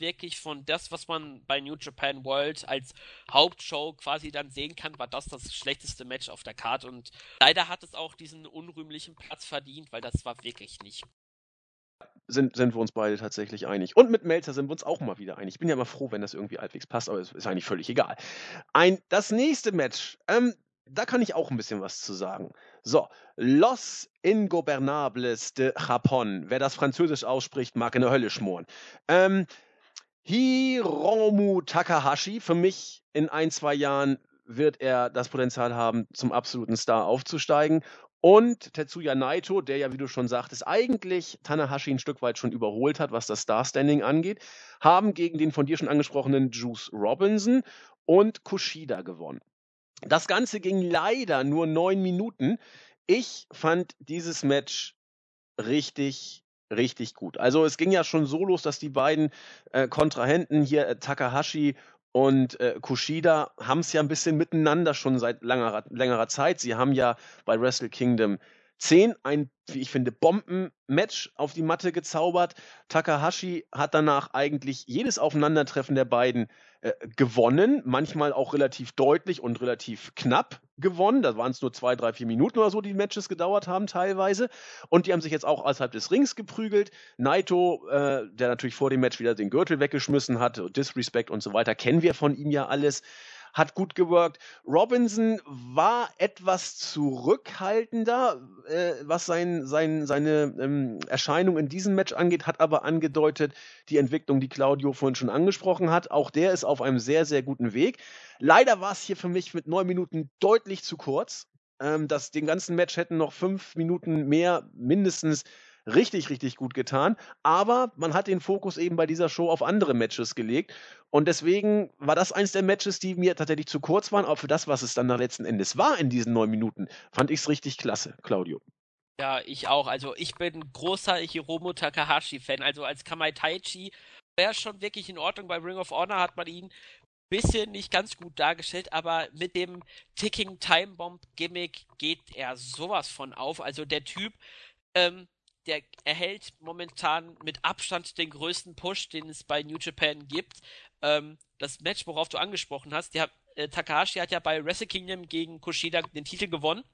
wirklich von das, was man bei New Japan World als Hauptshow quasi dann sehen kann, war das das schlechteste Match auf der Karte und leider hat es auch diesen unrühmlichen Platz verdient, weil das war wirklich nicht. Sind, sind wir uns beide tatsächlich einig. Und mit Melzer sind wir uns auch mal wieder einig. Ich bin ja immer froh, wenn das irgendwie halbwegs passt, aber es ist eigentlich völlig egal. Ein, das nächste Match, ähm, da kann ich auch ein bisschen was zu sagen. So, Los Ingobernables de Japón. Wer das Französisch ausspricht, mag in der Hölle schmoren. Ähm, Hiromu Takahashi, für mich in ein, zwei Jahren wird er das Potenzial haben, zum absoluten Star aufzusteigen. Und Tetsuya Naito, der ja, wie du schon sagtest, eigentlich Tanahashi ein Stück weit schon überholt hat, was das Star-Standing angeht, haben gegen den von dir schon angesprochenen Juice Robinson und Kushida gewonnen. Das Ganze ging leider nur neun Minuten. Ich fand dieses Match richtig, richtig gut. Also es ging ja schon so los, dass die beiden äh, Kontrahenten hier, äh, Takahashi und äh, Kushida, haben es ja ein bisschen miteinander schon seit langer, längerer Zeit. Sie haben ja bei Wrestle Kingdom 10 ein, wie ich finde, Bombenmatch auf die Matte gezaubert. Takahashi hat danach eigentlich jedes Aufeinandertreffen der beiden äh, gewonnen, manchmal auch relativ deutlich und relativ knapp gewonnen. Da waren es nur zwei, drei, vier Minuten oder so, die Matches gedauert haben teilweise. Und die haben sich jetzt auch außerhalb des Rings geprügelt. Naito, äh, der natürlich vor dem Match wieder den Gürtel weggeschmissen hat, Disrespect und so weiter, kennen wir von ihm ja alles hat gut gewirkt. Robinson war etwas zurückhaltender, äh, was sein, sein, seine ähm, Erscheinung in diesem Match angeht, hat aber angedeutet, die Entwicklung, die Claudio vorhin schon angesprochen hat. Auch der ist auf einem sehr, sehr guten Weg. Leider war es hier für mich mit neun Minuten deutlich zu kurz. Ähm, das, den ganzen Match hätten noch fünf Minuten mehr mindestens richtig, richtig gut getan. Aber man hat den Fokus eben bei dieser Show auf andere Matches gelegt. Und deswegen war das eins der Matches, die mir tatsächlich zu kurz waren. Aber für das, was es dann letzten Endes war in diesen neun Minuten, fand ich es richtig klasse, Claudio. Ja, ich auch. Also ich bin großer Hiromu Takahashi-Fan. Also als Kamai Taichi wäre schon wirklich in Ordnung. Bei Ring of Honor hat man ihn bisschen nicht ganz gut dargestellt, aber mit dem Ticking Time Bomb Gimmick geht er sowas von auf. Also der Typ, ähm, der erhält momentan mit Abstand den größten Push, den es bei New Japan gibt. Ähm, das Match, worauf du angesprochen hast, der, äh, Takahashi hat ja bei Wrestle Kingdom gegen Kushida den Titel gewonnen.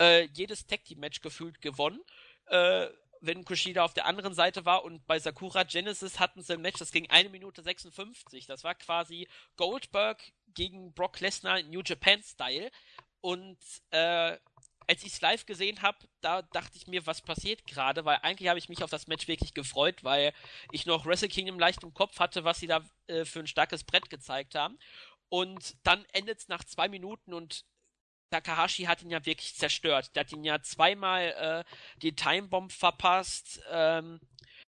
Äh, jedes Tag Team Match gefühlt gewonnen. Äh, wenn Kushida auf der anderen Seite war und bei Sakura Genesis hatten sie ein Match, das ging 1 Minute 56. Das war quasi Goldberg gegen Brock Lesnar New Japan Style. Und äh, als ich es live gesehen habe, da dachte ich mir, was passiert gerade, weil eigentlich habe ich mich auf das Match wirklich gefreut, weil ich noch Wrestle Kingdom leicht im Kopf hatte, was sie da äh, für ein starkes Brett gezeigt haben. Und dann endet es nach zwei Minuten und Takahashi hat ihn ja wirklich zerstört. Der hat ihn ja zweimal äh, die Timebomb verpasst. Ähm,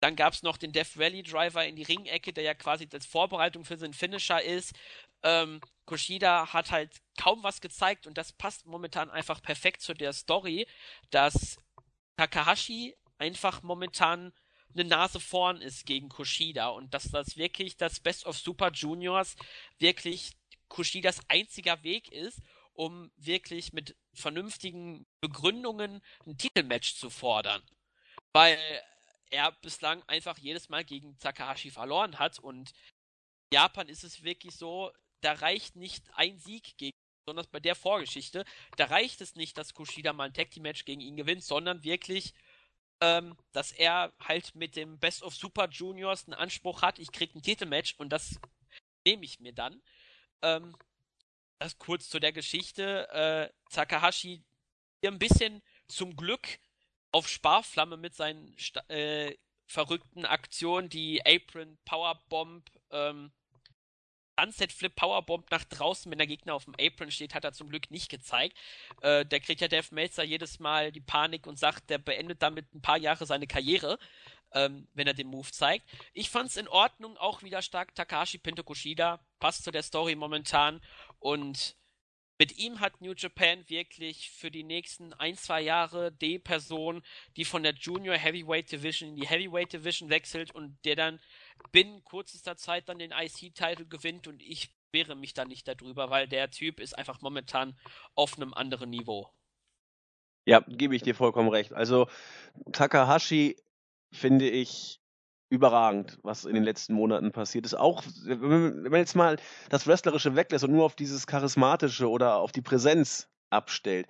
dann gab es noch den Death Rally Driver in die Ringecke, der ja quasi als Vorbereitung für seinen Finisher ist. Ähm, Kushida hat halt kaum was gezeigt und das passt momentan einfach perfekt zu der Story, dass Takahashi einfach momentan eine Nase vorn ist gegen Kushida und dass das wirklich das Best of Super Juniors wirklich Kushidas einziger Weg ist, um wirklich mit vernünftigen Begründungen ein Titelmatch zu fordern. Weil er bislang einfach jedes Mal gegen Takahashi verloren hat und in Japan ist es wirklich so, da reicht nicht ein Sieg gegen besonders bei der Vorgeschichte, da reicht es nicht, dass Kushida mal ein Tag Team Match gegen ihn gewinnt, sondern wirklich, ähm, dass er halt mit dem Best of Super Juniors einen Anspruch hat, ich krieg ein Titelmatch und das nehme ich mir dann. Ähm, das kurz zu der Geschichte. Äh, Takahashi ein bisschen zum Glück auf Sparflamme mit seinen äh, verrückten Aktionen, die Apron Powerbomb, ähm, Sunset Flip Powerbomb nach draußen, wenn der Gegner auf dem Apron steht, hat er zum Glück nicht gezeigt. Äh, der kriegt ja Dave Meltzer jedes Mal die Panik und sagt, der beendet damit ein paar Jahre seine Karriere, ähm, wenn er den Move zeigt. Ich fand's in Ordnung, auch wieder stark Takashi Pinto Kushida, passt zu der Story momentan und mit ihm hat New Japan wirklich für die nächsten ein, zwei Jahre die Person, die von der Junior Heavyweight Division in die Heavyweight Division wechselt und der dann binnen kürzester Zeit dann den IC-Titel gewinnt und ich wehre mich da nicht darüber, weil der Typ ist einfach momentan auf einem anderen Niveau. Ja, gebe ich dir vollkommen recht. Also Takahashi finde ich überragend, was in den letzten Monaten passiert ist. Auch wenn man jetzt mal das Wrestlerische weglässt und nur auf dieses Charismatische oder auf die Präsenz abstellt.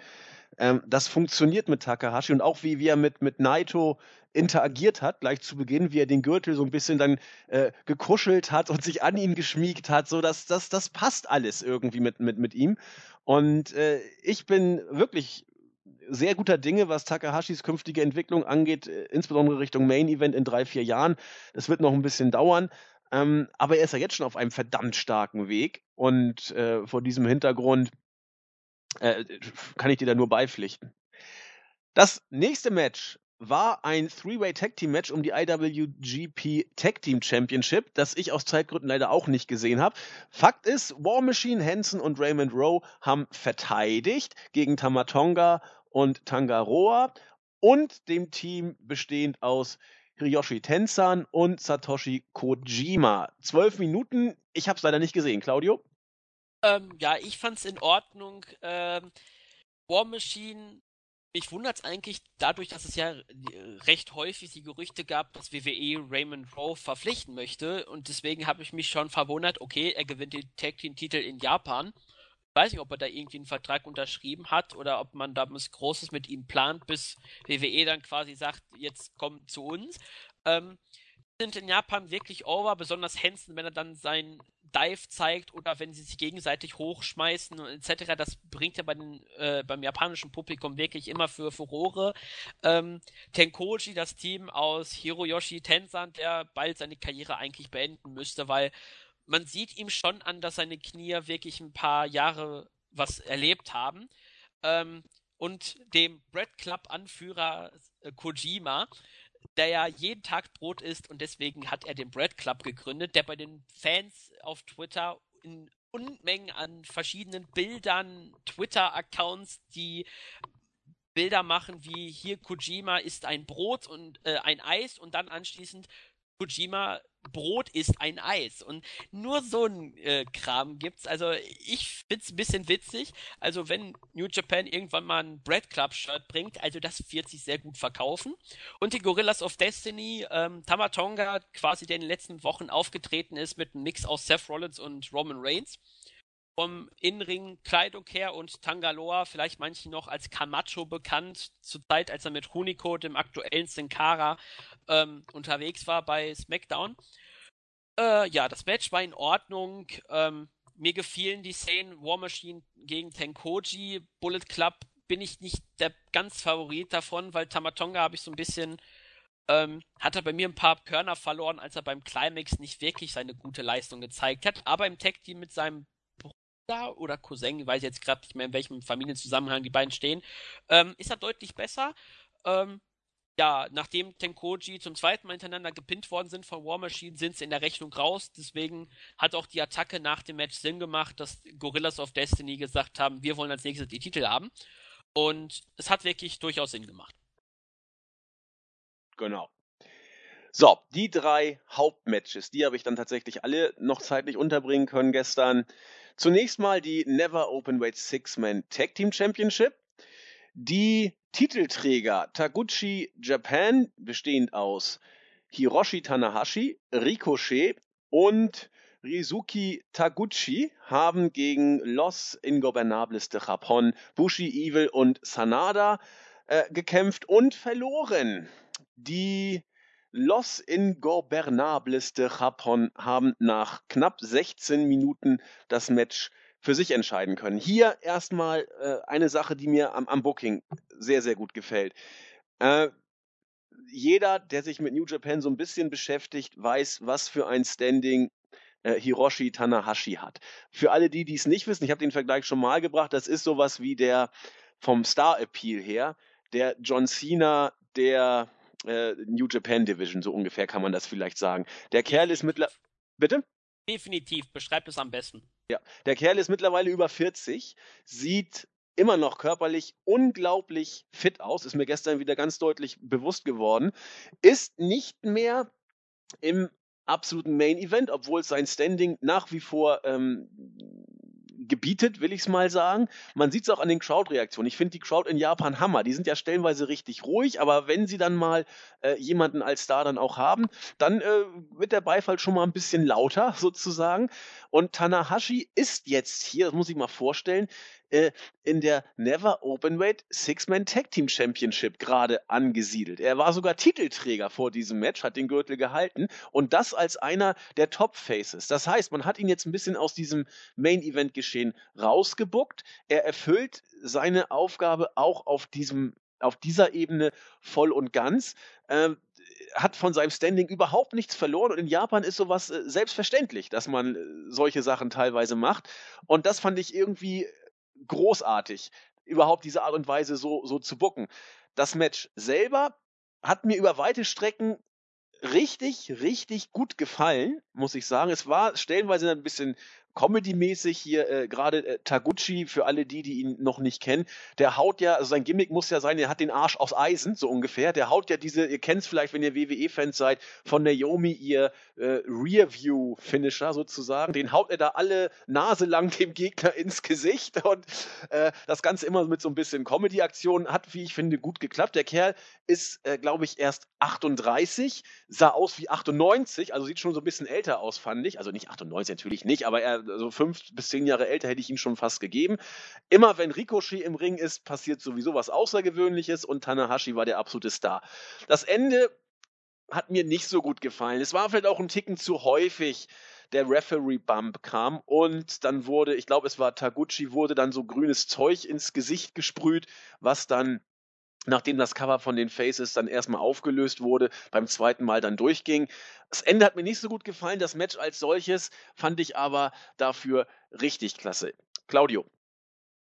Ähm, das funktioniert mit Takahashi und auch wie, wie er mit, mit Naito interagiert hat, gleich zu Beginn, wie er den Gürtel so ein bisschen dann äh, gekuschelt hat und sich an ihn geschmiegt hat, so dass das, das passt alles irgendwie mit, mit, mit ihm. Und äh, ich bin wirklich sehr guter Dinge, was Takahashis künftige Entwicklung angeht, äh, insbesondere Richtung Main Event in drei, vier Jahren. Das wird noch ein bisschen dauern. Ähm, aber er ist ja jetzt schon auf einem verdammt starken Weg. Und äh, vor diesem Hintergrund äh, kann ich dir da nur beipflichten. Das nächste Match war ein Three-Way Tag Team Match um die IWGP Tag Team Championship, das ich aus Zeitgründen leider auch nicht gesehen habe. Fakt ist, War Machine, Hansen und Raymond Rowe haben verteidigt gegen Tamatonga und Tangaroa und dem Team bestehend aus Hiroshi Tenzan und Satoshi Kojima. Zwölf Minuten, ich habe es leider nicht gesehen. Claudio? Ähm, ja, ich fand's in Ordnung. Ähm, War Machine, mich wundert's eigentlich dadurch, dass es ja recht häufig die Gerüchte gab, dass WWE Raymond Rowe verpflichten möchte und deswegen habe ich mich schon verwundert, okay, er gewinnt den Tag Team Titel in Japan weiß nicht, ob er da irgendwie einen Vertrag unterschrieben hat oder ob man da was Großes mit ihm plant, bis WWE dann quasi sagt, jetzt komm zu uns. Ähm, sind in Japan wirklich over, besonders Hansen, wenn er dann seinen Dive zeigt oder wenn sie sich gegenseitig hochschmeißen und etc. Das bringt ja bei den, äh, beim japanischen Publikum wirklich immer für Furore. Ähm, Tenkoji, das Team aus Hiroyoshi Tensan, der bald seine Karriere eigentlich beenden müsste, weil man sieht ihm schon an, dass seine Knie wirklich ein paar Jahre was erlebt haben. Ähm, und dem Bread Club Anführer äh, Kojima, der ja jeden Tag Brot isst und deswegen hat er den Bread Club gegründet, der bei den Fans auf Twitter in Unmengen an verschiedenen Bildern, Twitter-Accounts, die Bilder machen wie hier Kojima isst ein Brot und äh, ein Eis und dann anschließend Kojima Brot ist ein Eis. Und nur so ein äh, Kram gibt's. Also ich find's ein bisschen witzig. Also wenn New Japan irgendwann mal ein Bread Club Shirt bringt, also das wird sich sehr gut verkaufen. Und die Gorillas of Destiny, ähm, Tamatonga quasi der in den letzten Wochen aufgetreten ist mit einem Mix aus Seth Rollins und Roman Reigns vom Innenring Kleidung her und Tangaloa, vielleicht manchen noch als Camacho bekannt, zur Zeit, als er mit Hunico, dem aktuellen Sin ähm, unterwegs war bei SmackDown. Äh, ja, das Match war in Ordnung. Ähm, mir gefielen die Szenen War Machine gegen Tenkoji, Bullet Club bin ich nicht der ganz Favorit davon, weil Tamatonga habe ich so ein bisschen ähm, hat er bei mir ein paar Körner verloren, als er beim Climax nicht wirklich seine gute Leistung gezeigt hat. Aber im Tag Team mit seinem Bruder oder Cousin, ich weiß jetzt gerade nicht mehr, in welchem Familienzusammenhang die beiden stehen, ähm, ist er deutlich besser. Ähm, ja, nachdem Tenkoji zum zweiten Mal hintereinander gepinnt worden sind von War Machine, sind sie in der Rechnung raus. Deswegen hat auch die Attacke nach dem Match Sinn gemacht, dass Gorillas of Destiny gesagt haben, wir wollen als nächstes die Titel haben. Und es hat wirklich durchaus Sinn gemacht. Genau. So, die drei Hauptmatches, die habe ich dann tatsächlich alle noch zeitlich unterbringen können gestern. Zunächst mal die Never Openweight Six-Man Tag Team Championship. Die Titelträger Taguchi Japan, bestehend aus Hiroshi Tanahashi, Ricochet und Rizuki Taguchi haben gegen Los Ingobernables de Japón, Bushi Evil und Sanada äh, gekämpft und verloren. Die Los Ingobernables de Japón haben nach knapp 16 Minuten das Match für sich entscheiden können. Hier erstmal äh, eine Sache, die mir am, am, Booking sehr, sehr gut gefällt. Äh, jeder, der sich mit New Japan so ein bisschen beschäftigt, weiß, was für ein Standing äh, Hiroshi Tanahashi hat. Für alle die, die es nicht wissen, ich habe den Vergleich schon mal gebracht, das ist sowas wie der vom Star Appeal her, der John Cena der äh, New Japan Division, so ungefähr kann man das vielleicht sagen. Der Kerl ist mittlerweile. Bitte? Definitiv, beschreibt es am besten. Ja, der Kerl ist mittlerweile über 40, sieht immer noch körperlich unglaublich fit aus, ist mir gestern wieder ganz deutlich bewusst geworden, ist nicht mehr im absoluten Main Event, obwohl sein Standing nach wie vor ähm, gebietet, will ich es mal sagen. Man sieht es auch an den Crowd-Reaktionen. Ich finde die Crowd in Japan Hammer. Die sind ja stellenweise richtig ruhig, aber wenn sie dann mal äh, jemanden als Star dann auch haben, dann äh, wird der Beifall schon mal ein bisschen lauter sozusagen. Und Tanahashi ist jetzt hier, das muss ich mal vorstellen, äh, in der Never Openweight Six-Man Tag Team Championship gerade angesiedelt. Er war sogar Titelträger vor diesem Match, hat den Gürtel gehalten und das als einer der Top Faces. Das heißt, man hat ihn jetzt ein bisschen aus diesem Main Event Geschehen rausgebuckt. Er erfüllt seine Aufgabe auch auf diesem auf dieser Ebene voll und ganz. Ähm, hat von seinem Standing überhaupt nichts verloren und in Japan ist sowas äh, selbstverständlich, dass man äh, solche Sachen teilweise macht. Und das fand ich irgendwie großartig, überhaupt diese Art und Weise so, so zu bucken. Das Match selber hat mir über weite Strecken richtig, richtig gut gefallen, muss ich sagen. Es war stellenweise ein bisschen Comedy-mäßig hier äh, gerade äh, Taguchi, für alle die, die ihn noch nicht kennen, der haut ja, also sein Gimmick muss ja sein, er hat den Arsch aus Eisen, so ungefähr. Der haut ja diese, ihr kennt es vielleicht, wenn ihr WWE-Fans seid, von Naomi ihr äh, Rear-View-Finisher sozusagen. Den haut er da alle Nase lang dem Gegner ins Gesicht und äh, das Ganze immer mit so ein bisschen Comedy-Aktion hat, wie ich finde, gut geklappt. Der Kerl ist, äh, glaube ich, erst 38, sah aus wie 98, also sieht schon so ein bisschen älter aus, fand ich. Also nicht 98 natürlich nicht, aber er also fünf bis zehn Jahre älter hätte ich ihn schon fast gegeben. Immer wenn Ricochet im Ring ist, passiert sowieso was Außergewöhnliches und Tanahashi war der absolute Star. Das Ende hat mir nicht so gut gefallen. Es war vielleicht auch ein Ticken zu häufig der Referee-Bump kam und dann wurde, ich glaube, es war Taguchi, wurde dann so grünes Zeug ins Gesicht gesprüht, was dann nachdem das Cover von den Faces dann erstmal aufgelöst wurde, beim zweiten Mal dann durchging. Das Ende hat mir nicht so gut gefallen, das Match als solches fand ich aber dafür richtig klasse. Claudio.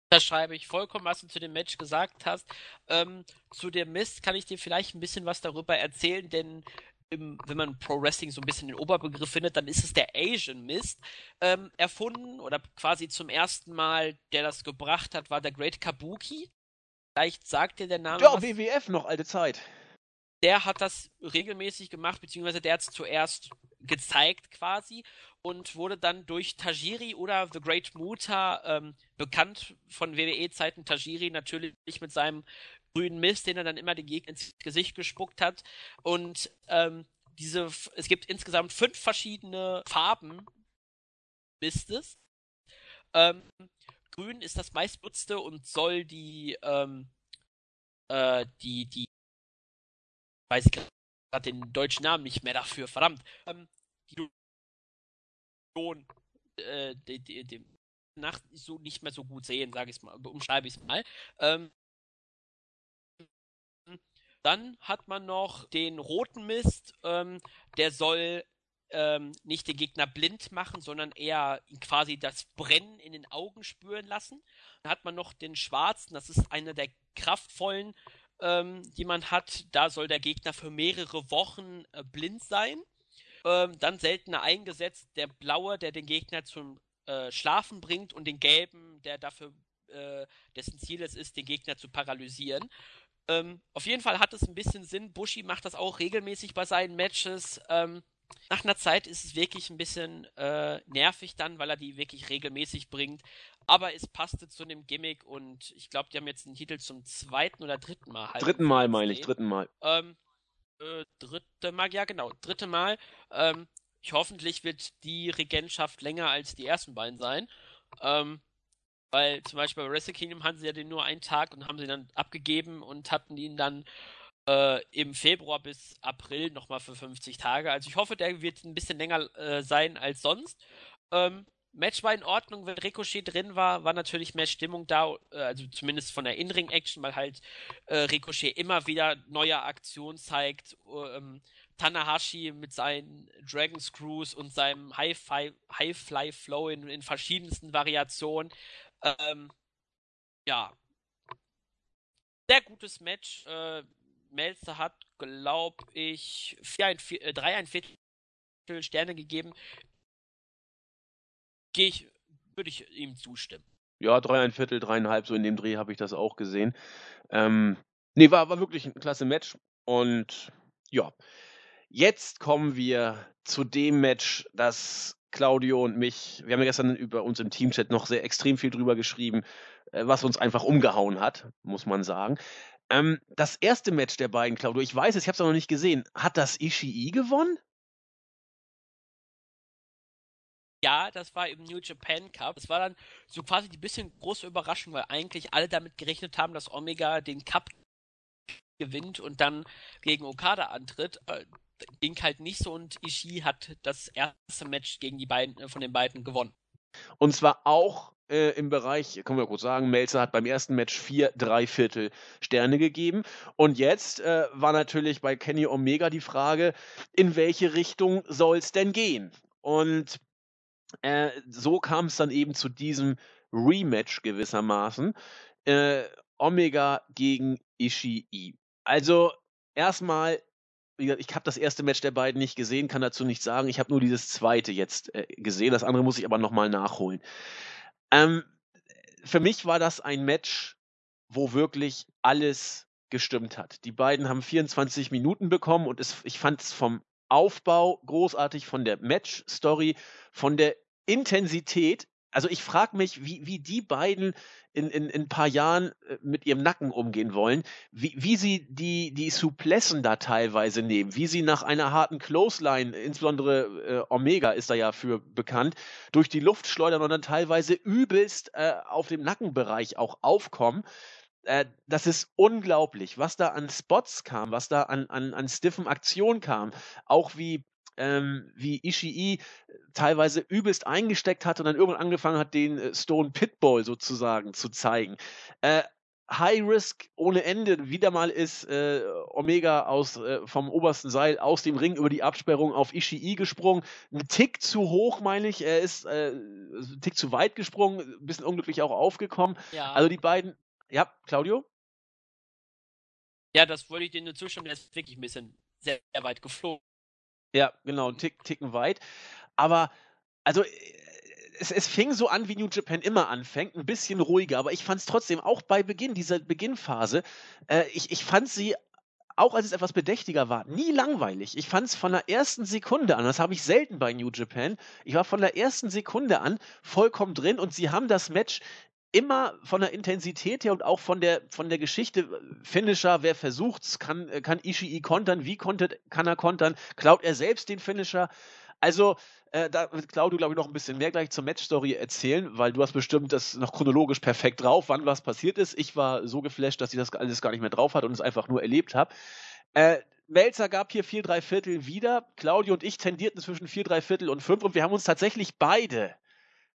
Da schreibe ich vollkommen, was du zu dem Match gesagt hast. Ähm, zu dem Mist kann ich dir vielleicht ein bisschen was darüber erzählen, denn im, wenn man Pro Wrestling so ein bisschen den Oberbegriff findet, dann ist es der Asian Mist. Ähm, erfunden oder quasi zum ersten Mal, der das gebracht hat, war der Great Kabuki. Vielleicht sagt dir der Name. Ja, was. WWF noch, alte Zeit. Der hat das regelmäßig gemacht, beziehungsweise der hat es zuerst gezeigt quasi und wurde dann durch Tajiri oder The Great Muta ähm, bekannt von WWE-Zeiten. Tajiri natürlich mit seinem grünen Mist, den er dann immer den Gegner ins Gesicht gespuckt hat. Und ähm, diese, es gibt insgesamt fünf verschiedene Farben Mistes. Ähm, Grün ist das meistbenutzte und soll die, ähm, äh, die, die, weiß ich gerade den deutschen Namen nicht mehr dafür, verdammt, ähm, die äh, die, die, die Nacht so nicht mehr so gut sehen, sage ich mal, umschreibe ich es mal. Ähm, dann hat man noch den roten Mist, ähm, der soll ähm, nicht den Gegner blind machen, sondern eher quasi das Brennen in den Augen spüren lassen. Dann hat man noch den schwarzen, das ist einer der kraftvollen, ähm, die man hat. Da soll der Gegner für mehrere Wochen äh, blind sein. Ähm, dann seltener eingesetzt der blaue, der den Gegner zum äh, Schlafen bringt und den gelben, der dafür, äh, dessen Ziel es ist, den Gegner zu paralysieren. Ähm, auf jeden Fall hat es ein bisschen Sinn. Bushi macht das auch regelmäßig bei seinen Matches. Ähm, nach einer Zeit ist es wirklich ein bisschen äh, nervig dann, weil er die wirklich regelmäßig bringt. Aber es passte zu dem Gimmick und ich glaube, die haben jetzt den Titel zum zweiten oder dritten Mal. Halt dritten Mal meine ich, dritten Mal. Ähm, äh, dritte Mal, ja genau, dritte Mal. Ähm, ich, hoffentlich wird die Regentschaft länger als die ersten beiden sein. Ähm, weil zum Beispiel bei Wrestle Kingdom hatten sie ja den nur einen Tag und haben sie dann abgegeben und hatten ihn dann äh, im Februar bis April nochmal für 50 Tage. Also ich hoffe, der wird ein bisschen länger äh, sein als sonst. Ähm, Match war in Ordnung, wenn Ricochet drin war, war natürlich mehr Stimmung da, äh, also zumindest von der In-Ring-Action, weil halt äh, Ricochet immer wieder neue Aktionen zeigt. Ähm, Tanahashi mit seinen Dragon Screws und seinem High-Fly High Flow in, in verschiedensten Variationen. Ähm, ja. Sehr gutes Match. Äh, Melzer hat, glaube ich, vier ein, vier, äh, drei ein Viertel Sterne gegeben. Gehe ich, würde ich ihm zustimmen. Ja, drei ein Viertel, dreieinhalb, so in dem Dreh habe ich das auch gesehen. Ähm, nee, war, war wirklich ein klasse Match. Und ja, jetzt kommen wir zu dem Match, das Claudio und mich, wir haben ja gestern über uns im Teamchat noch sehr extrem viel drüber geschrieben, äh, was uns einfach umgehauen hat, muss man sagen. Ähm, das erste Match der beiden, Claudio, ich weiß es, ich habe es noch nicht gesehen. Hat das Ishii gewonnen? Ja, das war im New Japan Cup. Das war dann so quasi die bisschen große Überraschung, weil eigentlich alle damit gerechnet haben, dass Omega den Cup gewinnt und dann gegen Okada antritt. Äh, ging halt nicht so und Ishii hat das erste Match gegen die beiden äh, von den beiden gewonnen. Und zwar auch äh, im Bereich, können wir kurz sagen, Melzer hat beim ersten Match vier, drei Viertel Sterne gegeben. Und jetzt äh, war natürlich bei Kenny Omega die Frage, in welche Richtung soll es denn gehen? Und äh, so kam es dann eben zu diesem Rematch gewissermaßen. Äh, Omega gegen Ishii. Also erstmal ich habe das erste Match der beiden nicht gesehen, kann dazu nichts sagen. Ich habe nur dieses zweite jetzt äh, gesehen. Das andere muss ich aber nochmal nachholen. Ähm, für mich war das ein Match, wo wirklich alles gestimmt hat. Die beiden haben 24 Minuten bekommen und es, ich fand es vom Aufbau großartig, von der Match-Story, von der Intensität also ich frage mich, wie, wie die beiden in, in, in ein paar Jahren äh, mit ihrem Nacken umgehen wollen, wie, wie sie die, die Suplessen da teilweise nehmen, wie sie nach einer harten Clothesline, insbesondere äh, Omega ist da ja für bekannt, durch die Luft schleudern und dann teilweise übelst äh, auf dem Nackenbereich auch aufkommen. Äh, das ist unglaublich, was da an Spots kam, was da an, an, an stiffen Aktionen kam, auch wie ähm, wie Ishii äh, teilweise übelst eingesteckt hat und dann irgendwann angefangen hat, den äh, Stone Pitbull sozusagen zu zeigen. Äh, High Risk ohne Ende. Wieder mal ist äh, Omega aus, äh, vom obersten Seil aus dem Ring über die Absperrung auf Ishii gesprungen. Ein Tick zu hoch, meine ich. Er ist äh, ein Tick zu weit gesprungen, ein bisschen unglücklich auch aufgekommen. Ja. Also die beiden. Ja, Claudio? Ja, das wollte ich dir nur zustimmen. Der ist wirklich ein bisschen sehr, sehr weit geflogen. Ja, genau, einen Tick, Ticken weit. Aber, also, äh, es, es fing so an, wie New Japan immer anfängt, ein bisschen ruhiger, aber ich fand es trotzdem auch bei Beginn dieser Beginnphase, äh, ich, ich fand sie auch als es etwas bedächtiger war, nie langweilig. Ich fand es von der ersten Sekunde an, das habe ich selten bei New Japan, ich war von der ersten Sekunde an vollkommen drin und sie haben das Match immer von der Intensität her und auch von der, von der Geschichte, Finisher, wer versucht's, kann, kann Ishii kontern, wie kontert, kann er kontern, klaut er selbst den Finisher. Also, äh, da wird Claudio, glaube ich, noch ein bisschen mehr gleich zur Matchstory erzählen, weil du hast bestimmt das noch chronologisch perfekt drauf, wann was passiert ist. Ich war so geflasht, dass ich das alles gar nicht mehr drauf hatte und es einfach nur erlebt habe. Äh, Melzer gab hier 4 3 Viertel wieder. Claudio und ich tendierten zwischen 4 3 Viertel und 5 und wir haben uns tatsächlich beide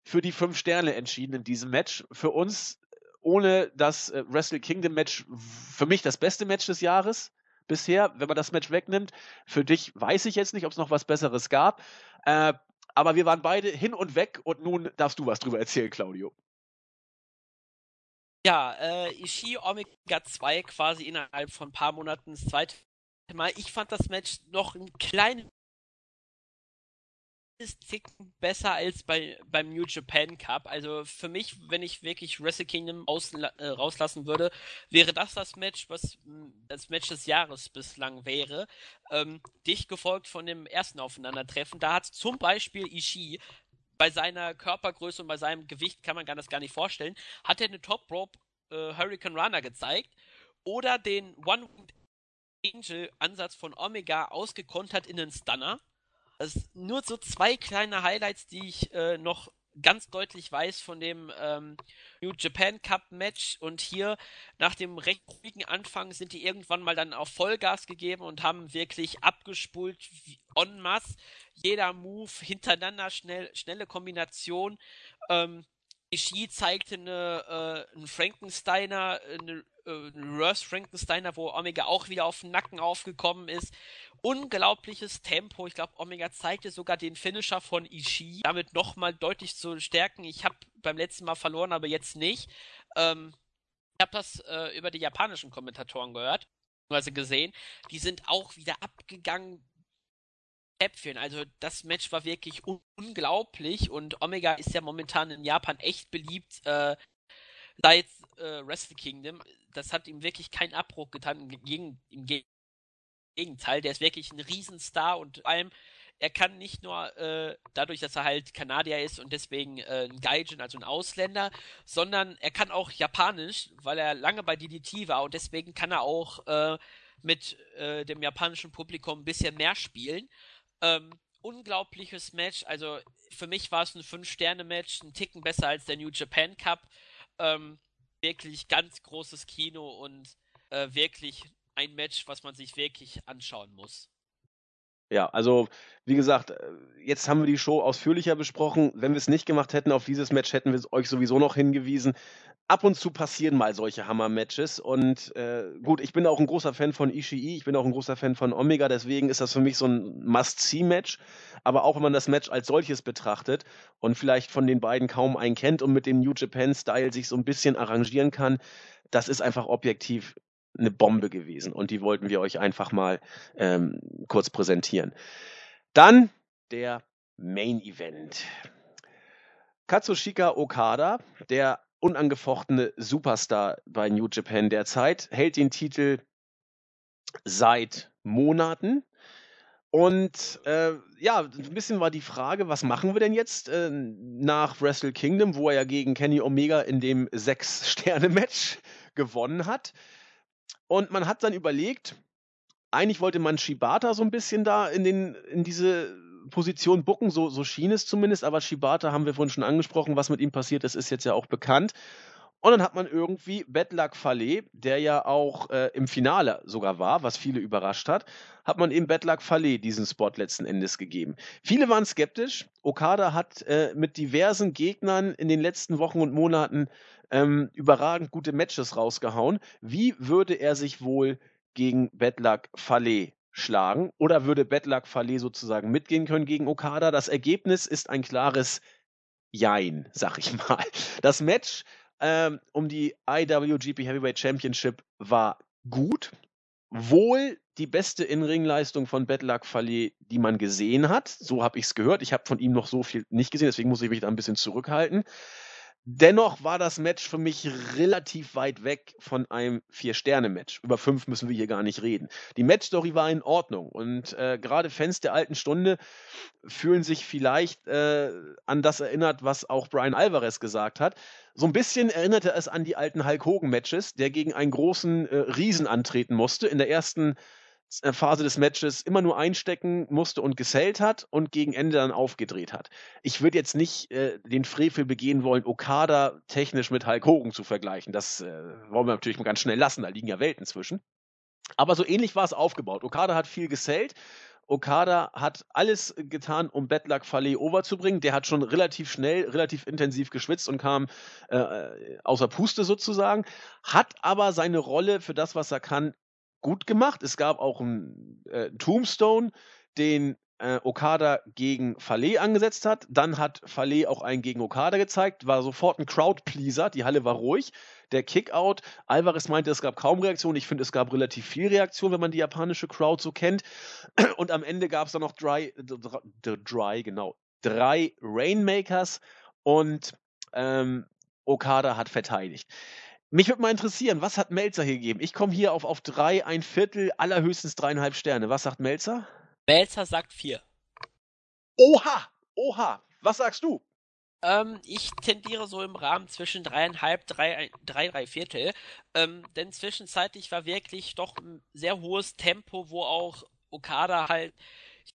für die fünf Sterne entschieden in diesem Match. Für uns ohne das äh, Wrestle Kingdom Match für mich das beste Match des Jahres bisher, wenn man das Match wegnimmt. Für dich weiß ich jetzt nicht, ob es noch was Besseres gab. Äh, aber wir waren beide hin und weg und nun darfst du was drüber erzählen, Claudio. Ja, äh, Ishii Omega 2 quasi innerhalb von ein paar Monaten das zweite Mal. Ich fand das Match noch ein kleines Ticken besser als bei, beim New Japan Cup. Also für mich, wenn ich wirklich Wrestle Kingdom äh, rauslassen würde, wäre das das Match, was das Match des Jahres bislang wäre. Ähm, dicht gefolgt von dem ersten Aufeinandertreffen. Da hat zum Beispiel Ishii bei seiner Körpergröße und bei seinem Gewicht kann man das gar nicht vorstellen, hat er eine Top Rope äh, Hurricane Runner gezeigt oder den One Angel Ansatz von Omega ausgekontert in einen Stunner. Sind nur so zwei kleine Highlights, die ich äh, noch ganz deutlich weiß von dem ähm, New Japan Cup Match und hier nach dem recht ruhigen Anfang sind die irgendwann mal dann auf Vollgas gegeben und haben wirklich abgespult en masse. Jeder Move hintereinander, schnell, schnelle Kombination. Ähm, Ishii zeigte eine, äh, einen Frankensteiner, eine, äh, Reverse Frankensteiner, wo Omega auch wieder auf den Nacken aufgekommen ist. Unglaubliches Tempo. Ich glaube, Omega zeigte sogar den Finisher von Ishii, damit nochmal deutlich zu stärken. Ich habe beim letzten Mal verloren, aber jetzt nicht. Ähm, ich habe das äh, über die japanischen Kommentatoren gehört, also gesehen. Die sind auch wieder abgegangen Äpfeln. Also das Match war wirklich un unglaublich und Omega ist ja momentan in Japan echt beliebt äh, seit äh, Wrestle Kingdom. Das hat ihm wirklich keinen Abbruch getan. Im, im Gegenteil, der ist wirklich ein Riesenstar und vor allem er kann nicht nur äh, dadurch, dass er halt Kanadier ist und deswegen äh, ein Gaijin, also ein Ausländer, sondern er kann auch Japanisch, weil er lange bei DDT war und deswegen kann er auch äh, mit äh, dem japanischen Publikum ein bisschen mehr spielen. Ähm, unglaubliches Match. Also für mich war es ein 5-Sterne-Match, ein Ticken besser als der New Japan Cup. Ähm, wirklich ganz großes Kino und äh, wirklich ein Match, was man sich wirklich anschauen muss. Ja, also wie gesagt, äh, jetzt haben wir die Show ausführlicher besprochen. Wenn wir es nicht gemacht hätten auf dieses Match, hätten wir euch sowieso noch hingewiesen. Ab und zu passieren mal solche Hammer-Matches. Und äh, gut, ich bin auch ein großer Fan von Ishii, ich bin auch ein großer Fan von Omega, deswegen ist das für mich so ein Must-See-Match. Aber auch wenn man das Match als solches betrachtet und vielleicht von den beiden kaum einen kennt und mit dem New Japan-Style sich so ein bisschen arrangieren kann, das ist einfach objektiv eine Bombe gewesen und die wollten wir euch einfach mal ähm, kurz präsentieren. Dann der Main Event. Katsushika Okada, der unangefochtene Superstar bei New Japan derzeit, hält den Titel seit Monaten. Und äh, ja, ein bisschen war die Frage, was machen wir denn jetzt äh, nach Wrestle Kingdom, wo er ja gegen Kenny Omega in dem Sechs-Sterne-Match gewonnen hat. Und man hat dann überlegt, eigentlich wollte man Shibata so ein bisschen da in, den, in diese Position bucken, so, so schien es zumindest, aber Shibata haben wir vorhin schon angesprochen, was mit ihm passiert ist, ist jetzt ja auch bekannt. Und dann hat man irgendwie Bedlak Fale, der ja auch äh, im Finale sogar war, was viele überrascht hat, hat man eben Bedlak Fale diesen Spot letzten Endes gegeben. Viele waren skeptisch. Okada hat äh, mit diversen Gegnern in den letzten Wochen und Monaten ähm, überragend gute Matches rausgehauen. Wie würde er sich wohl gegen Bedlak Fale schlagen? Oder würde Bedlak Fale sozusagen mitgehen können gegen Okada? Das Ergebnis ist ein klares Jein, sag ich mal. Das Match ähm, um die IWGP Heavyweight Championship war gut. Wohl die beste In-Ring-Leistung von Bedlak Fale, die man gesehen hat. So habe ich es gehört. Ich habe von ihm noch so viel nicht gesehen, deswegen muss ich mich da ein bisschen zurückhalten. Dennoch war das Match für mich relativ weit weg von einem Vier-Sterne-Match. Über fünf müssen wir hier gar nicht reden. Die Match-Story war in Ordnung und äh, gerade Fans der alten Stunde fühlen sich vielleicht äh, an das erinnert, was auch Brian Alvarez gesagt hat. So ein bisschen erinnerte es an die alten Hulk Hogan-Matches, der gegen einen großen äh, Riesen antreten musste. In der ersten äh, Phase des Matches immer nur einstecken musste und gesellt hat und gegen Ende dann aufgedreht hat. Ich würde jetzt nicht äh, den Frevel begehen wollen, Okada technisch mit Hulk Hogan zu vergleichen. Das äh, wollen wir natürlich mal ganz schnell lassen, da liegen ja Welten zwischen. Aber so ähnlich war es aufgebaut. Okada hat viel gesellt. Okada hat alles getan, um Bedlak Fale overzubringen. Der hat schon relativ schnell, relativ intensiv geschwitzt und kam äh, außer Puste sozusagen. Hat aber seine Rolle für das, was er kann, gut gemacht. Es gab auch einen äh, Tombstone, den äh, Okada gegen Fale angesetzt hat. Dann hat Fale auch einen gegen Okada gezeigt, war sofort ein Crowdpleaser, die Halle war ruhig. Der Kickout, Alvarez meinte, es gab kaum Reaktion. Ich finde, es gab relativ viel Reaktion, wenn man die japanische Crowd so kennt. Und am Ende gab es dann noch Dry, Dry, genau, drei Rainmakers und ähm, Okada hat verteidigt. Mich würde mal interessieren, was hat Melzer hier gegeben? Ich komme hier auf, auf drei, ein Viertel, allerhöchstens dreieinhalb Sterne. Was sagt Melzer? Melzer sagt vier. Oha! Oha! Was sagst du? Ähm, ich tendiere so im Rahmen zwischen dreieinhalb, drei, drei, drei Viertel. Ähm, denn zwischenzeitlich war wirklich doch ein sehr hohes Tempo, wo auch Okada halt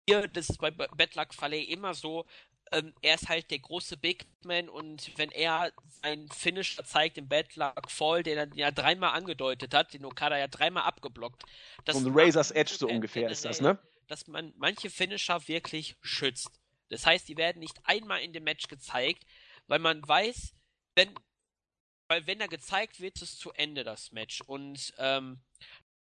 hier, das ist bei Bad Luck Fale immer so, ähm, er ist halt der große Big Man und wenn er seinen Finisher zeigt im Bad Luck Fall, den er ja dreimal angedeutet hat, den Okada ja dreimal abgeblockt. Das und Razor's Edge so ungefähr ist das, ne? Dass man manche Finisher wirklich schützt. Das heißt, die werden nicht einmal in dem Match gezeigt, weil man weiß, wenn, weil wenn er gezeigt wird, ist es zu Ende das Match. Und ähm,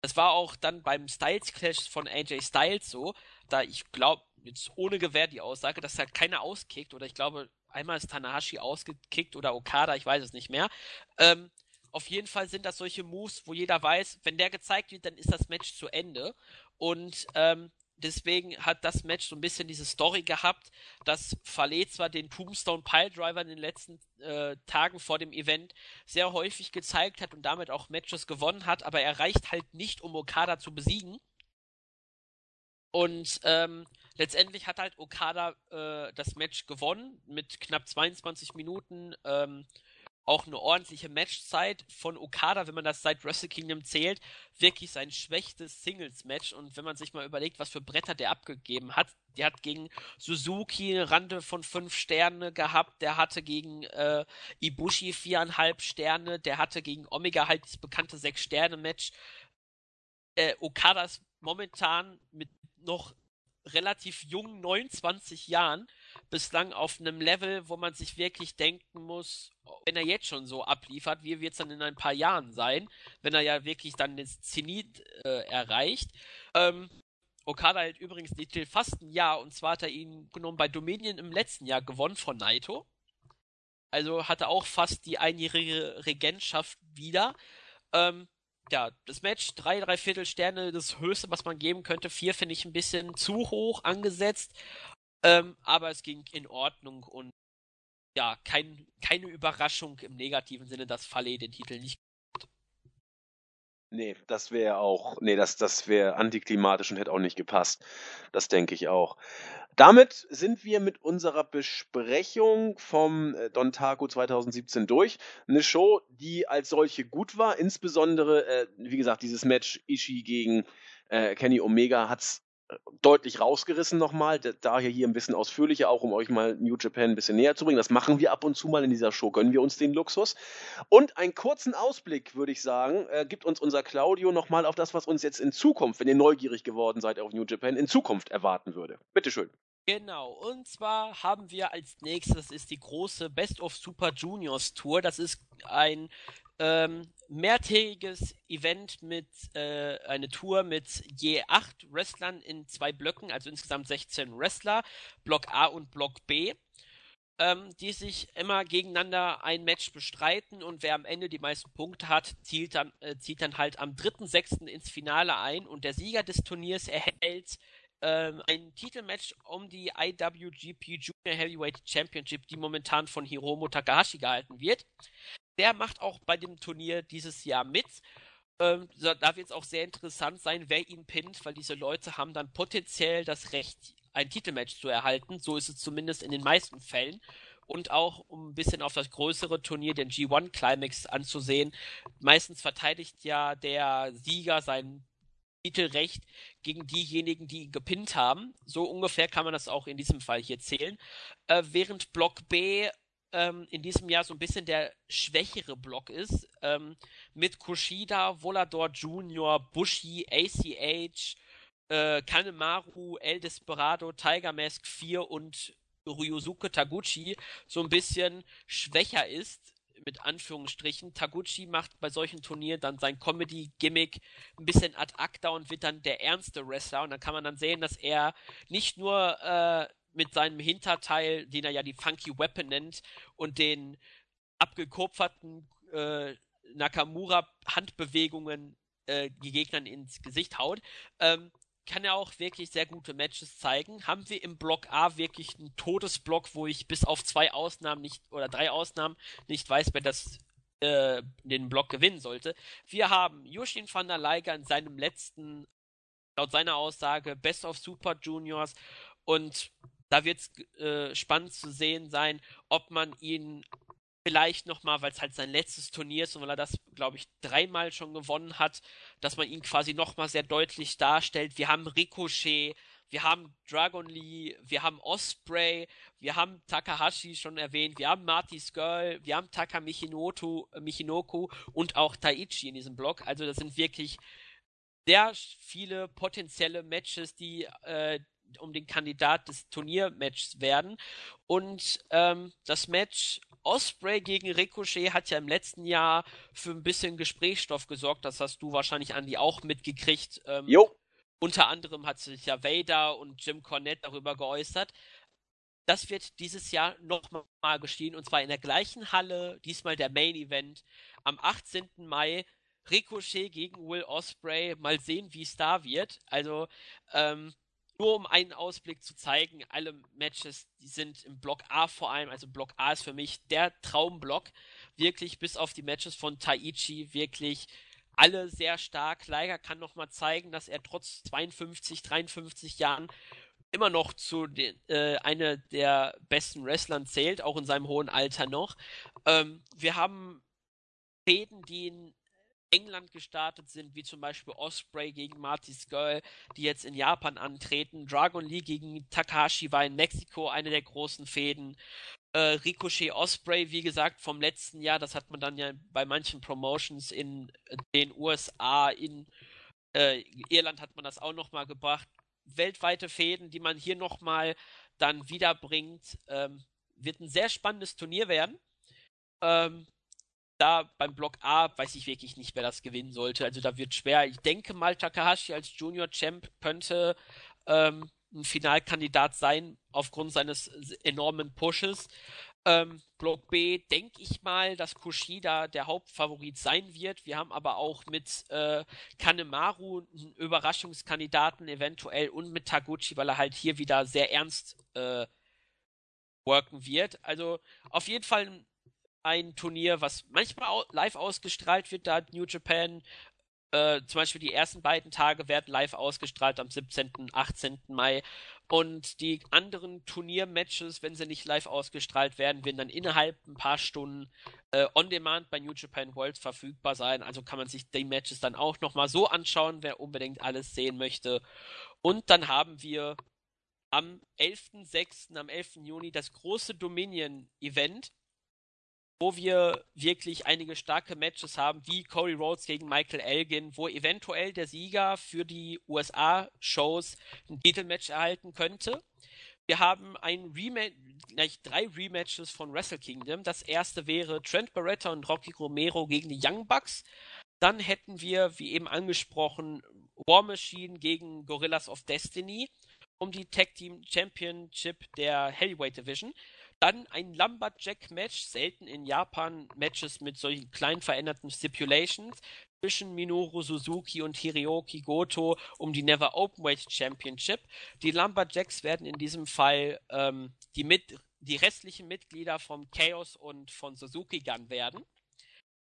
das war auch dann beim Styles Clash von AJ Styles so, da ich glaube, jetzt ohne Gewehr die Aussage, dass er keiner auskickt oder ich glaube, einmal ist Tanahashi ausgekickt oder Okada, ich weiß es nicht mehr. Ähm, auf jeden Fall sind das solche Moves, wo jeder weiß, wenn der gezeigt wird, dann ist das Match zu Ende. Und ähm, deswegen hat das Match so ein bisschen diese Story gehabt, dass Fale zwar den Tombstone Piledriver in den letzten äh, Tagen vor dem Event sehr häufig gezeigt hat und damit auch Matches gewonnen hat, aber er reicht halt nicht, um Okada zu besiegen. Und ähm, letztendlich hat halt Okada äh, das Match gewonnen mit knapp 22 Minuten. Ähm, auch eine ordentliche Matchzeit von Okada, wenn man das seit Wrestle Kingdom zählt, wirklich sein schwächstes Singles-Match. Und wenn man sich mal überlegt, was für Bretter der abgegeben hat, der hat gegen Suzuki eine Rande von fünf Sterne gehabt, der hatte gegen äh, Ibushi viereinhalb Sterne, der hatte gegen Omega halt das bekannte Sechs-Sterne-Match. Äh, Okada ist momentan mit noch relativ jungen 29 Jahren bislang auf einem Level, wo man sich wirklich denken muss, wenn er jetzt schon so abliefert, wie wird es dann in ein paar Jahren sein, wenn er ja wirklich dann den Zenit äh, erreicht. Ähm, Okada hält übrigens den Titel fast ein Jahr und zwar hat er ihn genommen bei Dominion im letzten Jahr gewonnen von Naito. Also hatte auch fast die einjährige Regentschaft wieder. Ähm, ja, das Match, drei, drei Viertel Sterne, das höchste, was man geben könnte. Vier finde ich ein bisschen zu hoch angesetzt. Ähm, aber es ging in Ordnung und ja, kein, keine Überraschung im negativen Sinne, dass Falle den Titel nicht Nee, das wäre auch, nee, das, das wäre antiklimatisch und hätte auch nicht gepasst. Das denke ich auch. Damit sind wir mit unserer Besprechung vom Don Taco 2017 durch. Eine Show, die als solche gut war. Insbesondere, äh, wie gesagt, dieses Match Ishii gegen äh, Kenny Omega hat's deutlich rausgerissen nochmal, daher hier ein bisschen ausführlicher, auch um euch mal New Japan ein bisschen näher zu bringen. Das machen wir ab und zu mal in dieser Show, gönnen wir uns den Luxus. Und einen kurzen Ausblick, würde ich sagen, äh, gibt uns unser Claudio nochmal auf das, was uns jetzt in Zukunft, wenn ihr neugierig geworden seid auf New Japan, in Zukunft erwarten würde. Bitteschön. Genau, und zwar haben wir als nächstes ist die große Best of Super Juniors Tour. Das ist ein ähm, mehrtägiges Event mit äh, eine Tour mit je acht Wrestlern in zwei Blöcken, also insgesamt 16 Wrestler, Block A und Block B, ähm, die sich immer gegeneinander ein Match bestreiten und wer am Ende die meisten Punkte hat, zieht dann, äh, zieht dann halt am 3.6. ins Finale ein und der Sieger des Turniers erhält ähm, ein Titelmatch um die IWGP Junior Heavyweight Championship, die momentan von Hiromu Takahashi gehalten wird der macht auch bei dem Turnier dieses Jahr mit. Ähm, da wird es auch sehr interessant sein, wer ihn pinnt, weil diese Leute haben dann potenziell das Recht, ein Titelmatch zu erhalten. So ist es zumindest in den meisten Fällen. Und auch, um ein bisschen auf das größere Turnier, den G1 Climax anzusehen. Meistens verteidigt ja der Sieger sein Titelrecht gegen diejenigen, die ihn gepinnt haben. So ungefähr kann man das auch in diesem Fall hier zählen. Äh, während Block B ähm, in diesem Jahr so ein bisschen der schwächere Block ist, ähm, mit Kushida, Volador Jr., Bushi, ACH, äh, Kanemaru, El Desperado, Tiger Mask 4 und Ryosuke Taguchi so ein bisschen schwächer ist, mit Anführungsstrichen. Taguchi macht bei solchen Turnieren dann sein Comedy-Gimmick ein bisschen ad acta und wird dann der ernste Wrestler. Und dann kann man dann sehen, dass er nicht nur äh, mit seinem Hinterteil, den er ja die Funky Weapon nennt, und den abgekupferten äh, Nakamura-Handbewegungen äh, die Gegnern ins Gesicht haut. Ähm, kann er auch wirklich sehr gute Matches zeigen. Haben wir im Block A wirklich einen Todesblock, wo ich bis auf zwei Ausnahmen nicht oder drei Ausnahmen nicht weiß, wer das äh, den Block gewinnen sollte. Wir haben Yushin van der Leiger in seinem letzten, laut seiner Aussage, Best of Super Juniors und da wird es äh, spannend zu sehen sein, ob man ihn vielleicht nochmal, weil es halt sein letztes Turnier ist und weil er das, glaube ich, dreimal schon gewonnen hat, dass man ihn quasi nochmal sehr deutlich darstellt. Wir haben Ricochet, wir haben Dragon Lee, wir haben Osprey, wir haben Takahashi schon erwähnt, wir haben Marty's Girl, wir haben Taka Michinoku, äh, Michinoku und auch Taichi in diesem Block. Also das sind wirklich sehr viele potenzielle Matches, die äh, um den Kandidat des Turniermatches werden. Und ähm, das Match Osprey gegen Ricochet hat ja im letzten Jahr für ein bisschen Gesprächsstoff gesorgt. Das hast du wahrscheinlich, Andy, auch mitgekriegt. Ähm, jo. Unter anderem hat sich ja Vader und Jim Cornette darüber geäußert. Das wird dieses Jahr nochmal geschehen und zwar in der gleichen Halle, diesmal der Main Event am 18. Mai. Ricochet gegen Will Osprey. Mal sehen, wie es da wird. Also, ähm, nur um einen Ausblick zu zeigen, alle Matches, die sind im Block A vor allem, also Block A ist für mich der Traumblock, wirklich bis auf die Matches von Taichi, wirklich alle sehr stark. Liger kann nochmal zeigen, dass er trotz 52, 53 Jahren immer noch zu den, äh, einer der besten Wrestlern zählt, auch in seinem hohen Alter noch. Ähm, wir haben Fäden, die in England gestartet sind, wie zum Beispiel Osprey gegen Marty Skull, die jetzt in Japan antreten. Dragon Lee gegen Takahashi war in Mexiko eine der großen Fäden. Äh, Ricochet Osprey, wie gesagt, vom letzten Jahr, das hat man dann ja bei manchen Promotions in den USA, in äh, Irland hat man das auch nochmal gebracht. Weltweite Fäden, die man hier nochmal dann wiederbringt. Ähm, wird ein sehr spannendes Turnier werden. Ähm, da beim Block A weiß ich wirklich nicht, wer das gewinnen sollte. Also da wird schwer. Ich denke mal, Takahashi als Junior Champ könnte ähm, ein Finalkandidat sein, aufgrund seines enormen Pushes. Ähm, Block B denke ich mal, dass Kushida der Hauptfavorit sein wird. Wir haben aber auch mit äh, Kanemaru einen Überraschungskandidaten eventuell und mit Taguchi, weil er halt hier wieder sehr ernst äh, worken wird. Also auf jeden Fall ein ein Turnier, was manchmal live ausgestrahlt wird, da hat New Japan äh, zum Beispiel die ersten beiden Tage werden live ausgestrahlt am 17. und 18. Mai. Und die anderen Turniermatches, wenn sie nicht live ausgestrahlt werden, werden dann innerhalb ein paar Stunden äh, on demand bei New Japan World verfügbar sein. Also kann man sich die Matches dann auch nochmal so anschauen, wer unbedingt alles sehen möchte. Und dann haben wir am 11.06., am 11. Juni das große Dominion Event wo wir wirklich einige starke Matches haben, wie Corey Rhodes gegen Michael Elgin, wo eventuell der Sieger für die USA-Shows ein Titelmatch erhalten könnte. Wir haben ein Rematch, gleich drei Rematches von Wrestle Kingdom. Das erste wäre Trent Barretta und Rocky Romero gegen die Young Bucks. Dann hätten wir, wie eben angesprochen, War Machine gegen Gorillas of Destiny um die Tag Team Championship der Heavyweight Division. Dann ein Lumberjack-Match, selten in Japan Matches mit solchen klein veränderten Stipulations zwischen Minoru Suzuki und Hiroki Goto um die Never Openweight Championship. Die Lumberjacks werden in diesem Fall ähm, die, mit, die restlichen Mitglieder vom Chaos und von Suzuki Gun werden.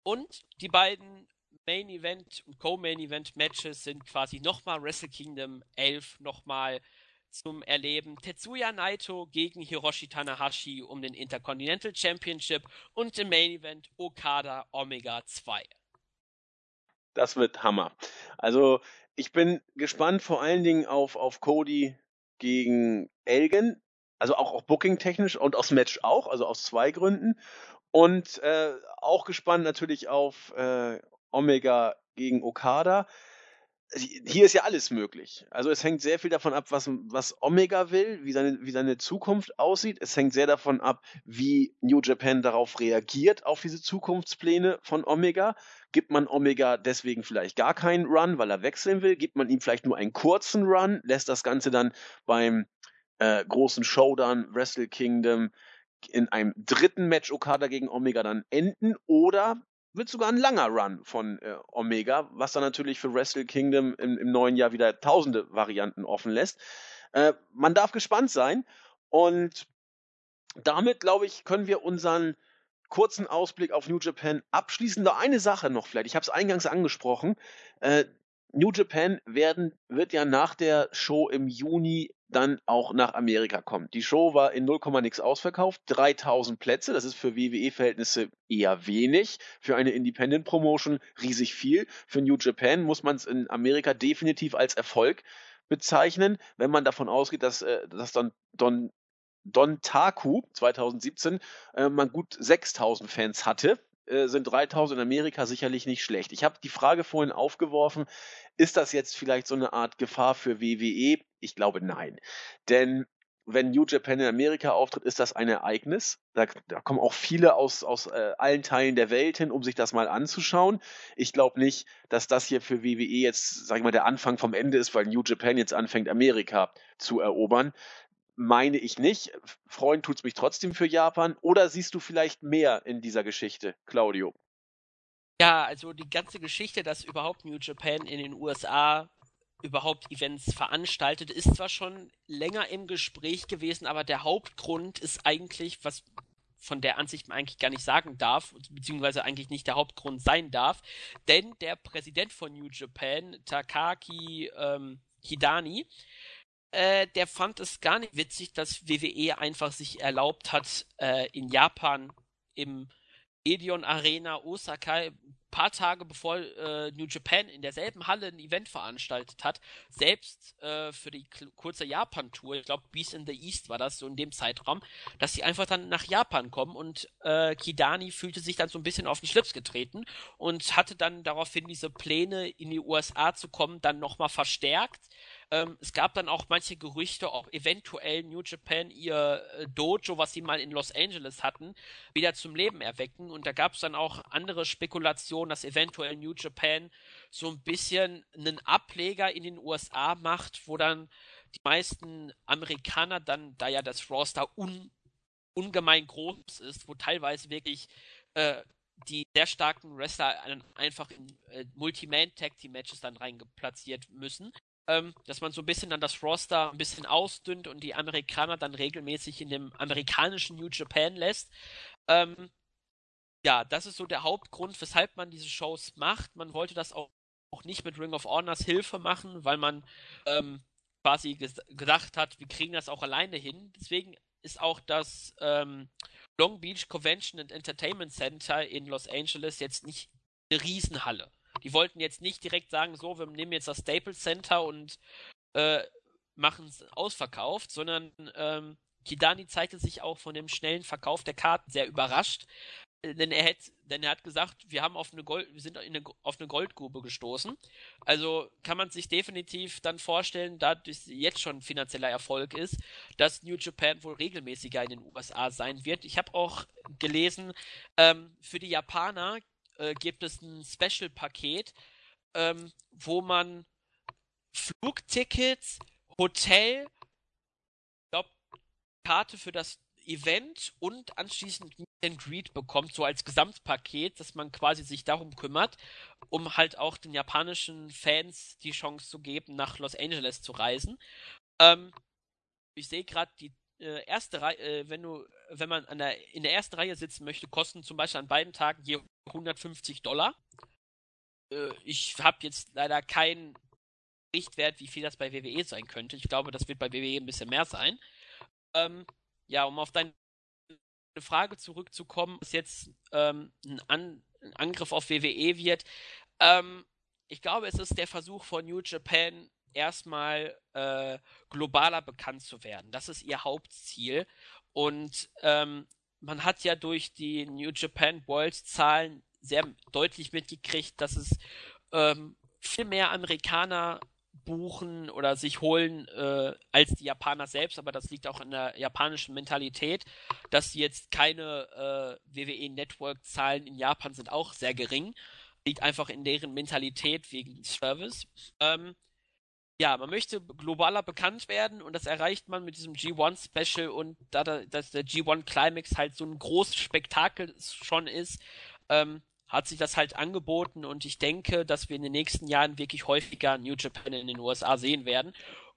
Und die beiden Main Event und Co-Main Event Matches sind quasi nochmal Wrestle Kingdom 11, nochmal zum Erleben Tetsuya Naito gegen Hiroshi Tanahashi um den Intercontinental Championship und im Main Event Okada Omega 2. Das wird Hammer. Also ich bin gespannt vor allen Dingen auf, auf Cody gegen Elgin. Also auch, auch booking-technisch und aus Match auch, also aus zwei Gründen. Und äh, auch gespannt natürlich auf äh, Omega gegen Okada hier ist ja alles möglich. Also es hängt sehr viel davon ab, was, was Omega will, wie seine, wie seine Zukunft aussieht. Es hängt sehr davon ab, wie New Japan darauf reagiert, auf diese Zukunftspläne von Omega. Gibt man Omega deswegen vielleicht gar keinen Run, weil er wechseln will? Gibt man ihm vielleicht nur einen kurzen Run? Lässt das Ganze dann beim äh, großen Showdown Wrestle Kingdom in einem dritten Match Okada gegen Omega dann enden? Oder wird sogar ein langer Run von äh, Omega, was dann natürlich für Wrestle Kingdom im, im neuen Jahr wieder tausende Varianten offen lässt. Äh, man darf gespannt sein und damit, glaube ich, können wir unseren kurzen Ausblick auf New Japan abschließen. Noch eine Sache noch vielleicht. Ich habe es eingangs angesprochen. Äh, New Japan werden, wird ja nach der Show im Juni dann auch nach Amerika kommen. Die Show war in 0, nix ausverkauft, 3000 Plätze, das ist für WWE-Verhältnisse eher wenig, für eine Independent Promotion riesig viel. Für New Japan muss man es in Amerika definitiv als Erfolg bezeichnen, wenn man davon ausgeht, dass, äh, dass dann Don, Don Taku 2017 äh, man gut 6000 Fans hatte äh, sind 3000 in Amerika sicherlich nicht schlecht. Ich habe die Frage vorhin aufgeworfen, ist das jetzt vielleicht so eine Art Gefahr für WWE? Ich glaube nein. Denn wenn New Japan in Amerika auftritt, ist das ein Ereignis. Da, da kommen auch viele aus, aus äh, allen Teilen der Welt hin, um sich das mal anzuschauen. Ich glaube nicht, dass das hier für WWE jetzt, sag ich mal, der Anfang vom Ende ist, weil New Japan jetzt anfängt, Amerika zu erobern meine ich nicht. Freuen tut's mich trotzdem für Japan. Oder siehst du vielleicht mehr in dieser Geschichte, Claudio? Ja, also die ganze Geschichte, dass überhaupt New Japan in den USA überhaupt Events veranstaltet, ist zwar schon länger im Gespräch gewesen, aber der Hauptgrund ist eigentlich, was von der Ansicht man eigentlich gar nicht sagen darf, beziehungsweise eigentlich nicht der Hauptgrund sein darf, denn der Präsident von New Japan, Takaki ähm, Hidani, äh, der fand es gar nicht witzig, dass WWE einfach sich erlaubt hat, äh, in Japan im Edion Arena Osaka paar Tage bevor äh, New Japan in derselben Halle ein Event veranstaltet hat, selbst äh, für die kurze Japan-Tour, ich glaube Beast in the East war das so in dem Zeitraum, dass sie einfach dann nach Japan kommen und äh, Kidani fühlte sich dann so ein bisschen auf den Schlips getreten und hatte dann daraufhin diese Pläne in die USA zu kommen dann nochmal verstärkt ähm, es gab dann auch manche Gerüchte, ob eventuell New Japan ihr äh, Dojo, was sie mal in Los Angeles hatten, wieder zum Leben erwecken. Und da gab es dann auch andere Spekulationen, dass eventuell New Japan so ein bisschen einen Ableger in den USA macht, wo dann die meisten Amerikaner dann, da ja das Roster un, ungemein groß ist, wo teilweise wirklich äh, die sehr starken Wrestler einfach in äh, Multi-Man-Tag-Team-Matches dann reingeplatziert müssen ähm, dass man so ein bisschen dann das Roster ein bisschen ausdünnt und die Amerikaner dann regelmäßig in dem amerikanischen New Japan lässt. Ähm, ja, das ist so der Hauptgrund, weshalb man diese Shows macht. Man wollte das auch, auch nicht mit Ring of Honors Hilfe machen, weil man ähm, quasi ges gedacht hat, wir kriegen das auch alleine hin. Deswegen ist auch das ähm, Long Beach Convention and Entertainment Center in Los Angeles jetzt nicht eine Riesenhalle. Die wollten jetzt nicht direkt sagen, so, wir nehmen jetzt das Staples Center und äh, machen es ausverkauft, sondern ähm, Kidani zeigte sich auch von dem schnellen Verkauf der Karten sehr überrascht, äh, denn er, hat, denn er hat gesagt, wir haben auf eine Gold, wir sind eine, auf eine Goldgrube gestoßen. Also kann man sich definitiv dann vorstellen, da das jetzt schon finanzieller Erfolg ist, dass New Japan wohl regelmäßiger in den USA sein wird. Ich habe auch gelesen, ähm, für die Japaner äh, gibt es ein Special-Paket, ähm, wo man Flugtickets, Hotel, ich glaube, Karte für das Event und anschließend Meet and Greet bekommt, so als Gesamtpaket, dass man quasi sich darum kümmert, um halt auch den japanischen Fans die Chance zu geben, nach Los Angeles zu reisen. Ähm, ich sehe gerade die äh, erste Reihe, äh, wenn du, wenn man an der, in der ersten Reihe sitzen möchte, kosten zum Beispiel an beiden Tagen je 150 Dollar. Äh, ich habe jetzt leider keinen Richtwert, wie viel das bei WWE sein könnte. Ich glaube, das wird bei WWE ein bisschen mehr sein. Ähm, ja, um auf deine Frage zurückzukommen, was jetzt ähm, ein, An ein, Angriff auf WWE wird. Ähm, ich glaube, es ist der Versuch von New Japan, erstmal äh, globaler bekannt zu werden. Das ist ihr Hauptziel. Und ähm, man hat ja durch die New Japan World Zahlen sehr deutlich mitgekriegt, dass es ähm, viel mehr Amerikaner buchen oder sich holen äh, als die Japaner selbst, aber das liegt auch in der japanischen Mentalität, dass jetzt keine äh, WWE Network Zahlen in Japan sind auch sehr gering, liegt einfach in deren Mentalität wegen Service. Ähm, ja, man möchte globaler bekannt werden und das erreicht man mit diesem G1 Special und da, dass der G1 Climax halt so ein großes Spektakel schon ist, ähm, hat sich das halt angeboten und ich denke, dass wir in den nächsten Jahren wirklich häufiger New Japan in den USA sehen werden.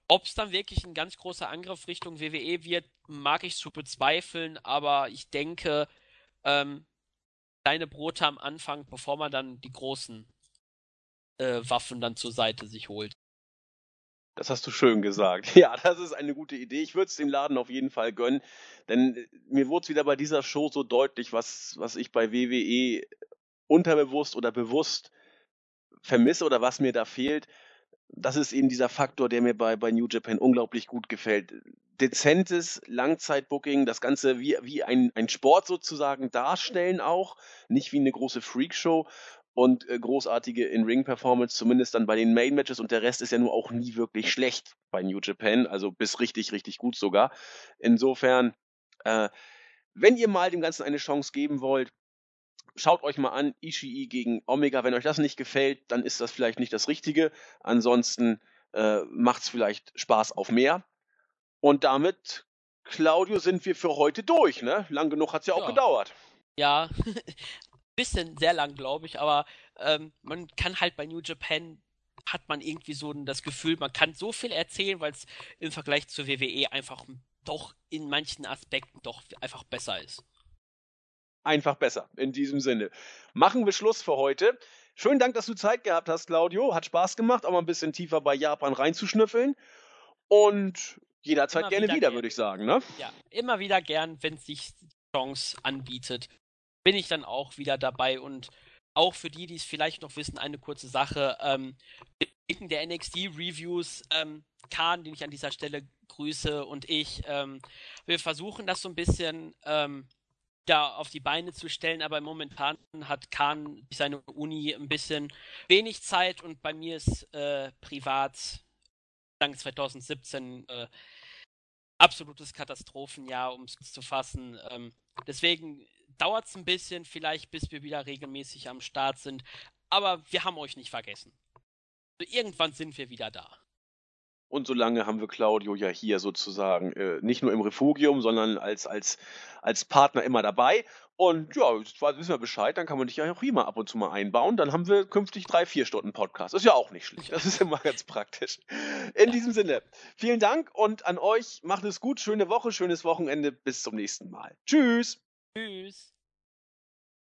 Ob es dann wirklich ein ganz großer Angriff Richtung WWE wird, mag ich zu bezweifeln, aber ich denke, ähm, kleine Brote am Anfang, bevor man dann die großen äh, Waffen dann zur Seite sich holt. Das hast du schön gesagt. Ja, das ist eine gute Idee. Ich würde es dem Laden auf jeden Fall gönnen, denn äh, mir wurde es wieder bei dieser Show so deutlich, was, was ich bei WWE unterbewusst oder bewusst vermisse oder was mir da fehlt. Das ist eben dieser Faktor, der mir bei, bei New Japan unglaublich gut gefällt. Dezentes Langzeitbooking, das Ganze wie, wie ein, ein Sport sozusagen darstellen auch, nicht wie eine große Freakshow und äh, großartige In-Ring-Performance, zumindest dann bei den Main-Matches und der Rest ist ja nur auch nie wirklich schlecht bei New Japan, also bis richtig, richtig gut sogar. Insofern, äh, wenn ihr mal dem Ganzen eine Chance geben wollt, schaut euch mal an, Ishii gegen Omega. Wenn euch das nicht gefällt, dann ist das vielleicht nicht das Richtige. Ansonsten äh, macht es vielleicht Spaß auf mehr. Und damit, Claudio, sind wir für heute durch. Ne? Lang genug hat es ja auch ja. gedauert. Ja, bisschen sehr lang, glaube ich, aber ähm, man kann halt bei New Japan hat man irgendwie so das Gefühl, man kann so viel erzählen, weil es im Vergleich zur WWE einfach doch in manchen Aspekten doch einfach besser ist. Einfach besser, in diesem Sinne. Machen wir Schluss für heute. Schönen Dank, dass du Zeit gehabt hast, Claudio. Hat Spaß gemacht, auch mal ein bisschen tiefer bei Japan reinzuschnüffeln. Und jederzeit immer gerne wieder, wieder würde ich sagen. Ne? Ja, immer wieder gern, wenn es sich Chance anbietet bin ich dann auch wieder dabei und auch für die, die es vielleicht noch wissen, eine kurze Sache. Ähm, wegen der NXT-Reviews, ähm, Kahn, den ich an dieser Stelle grüße, und ich, ähm, wir versuchen das so ein bisschen ähm, da auf die Beine zu stellen, aber momentan hat Kahn seine Uni ein bisschen wenig Zeit und bei mir ist äh, privat dank 2017 äh, absolutes Katastrophenjahr, um es zu fassen. Ähm, deswegen dauert es ein bisschen, vielleicht bis wir wieder regelmäßig am Start sind. Aber wir haben euch nicht vergessen. Also irgendwann sind wir wieder da. Und solange haben wir Claudio ja hier sozusagen äh, nicht nur im Refugium, sondern als, als, als Partner immer dabei. Und ja, jetzt wissen wir Bescheid, dann kann man dich ja auch hier mal ab und zu mal einbauen. Dann haben wir künftig drei, vier Stunden Podcast. Ist ja auch nicht schlecht. Das ist immer ganz praktisch. In diesem Sinne, vielen Dank und an euch. Macht es gut. Schöne Woche, schönes Wochenende. Bis zum nächsten Mal. Tschüss. Tschüss.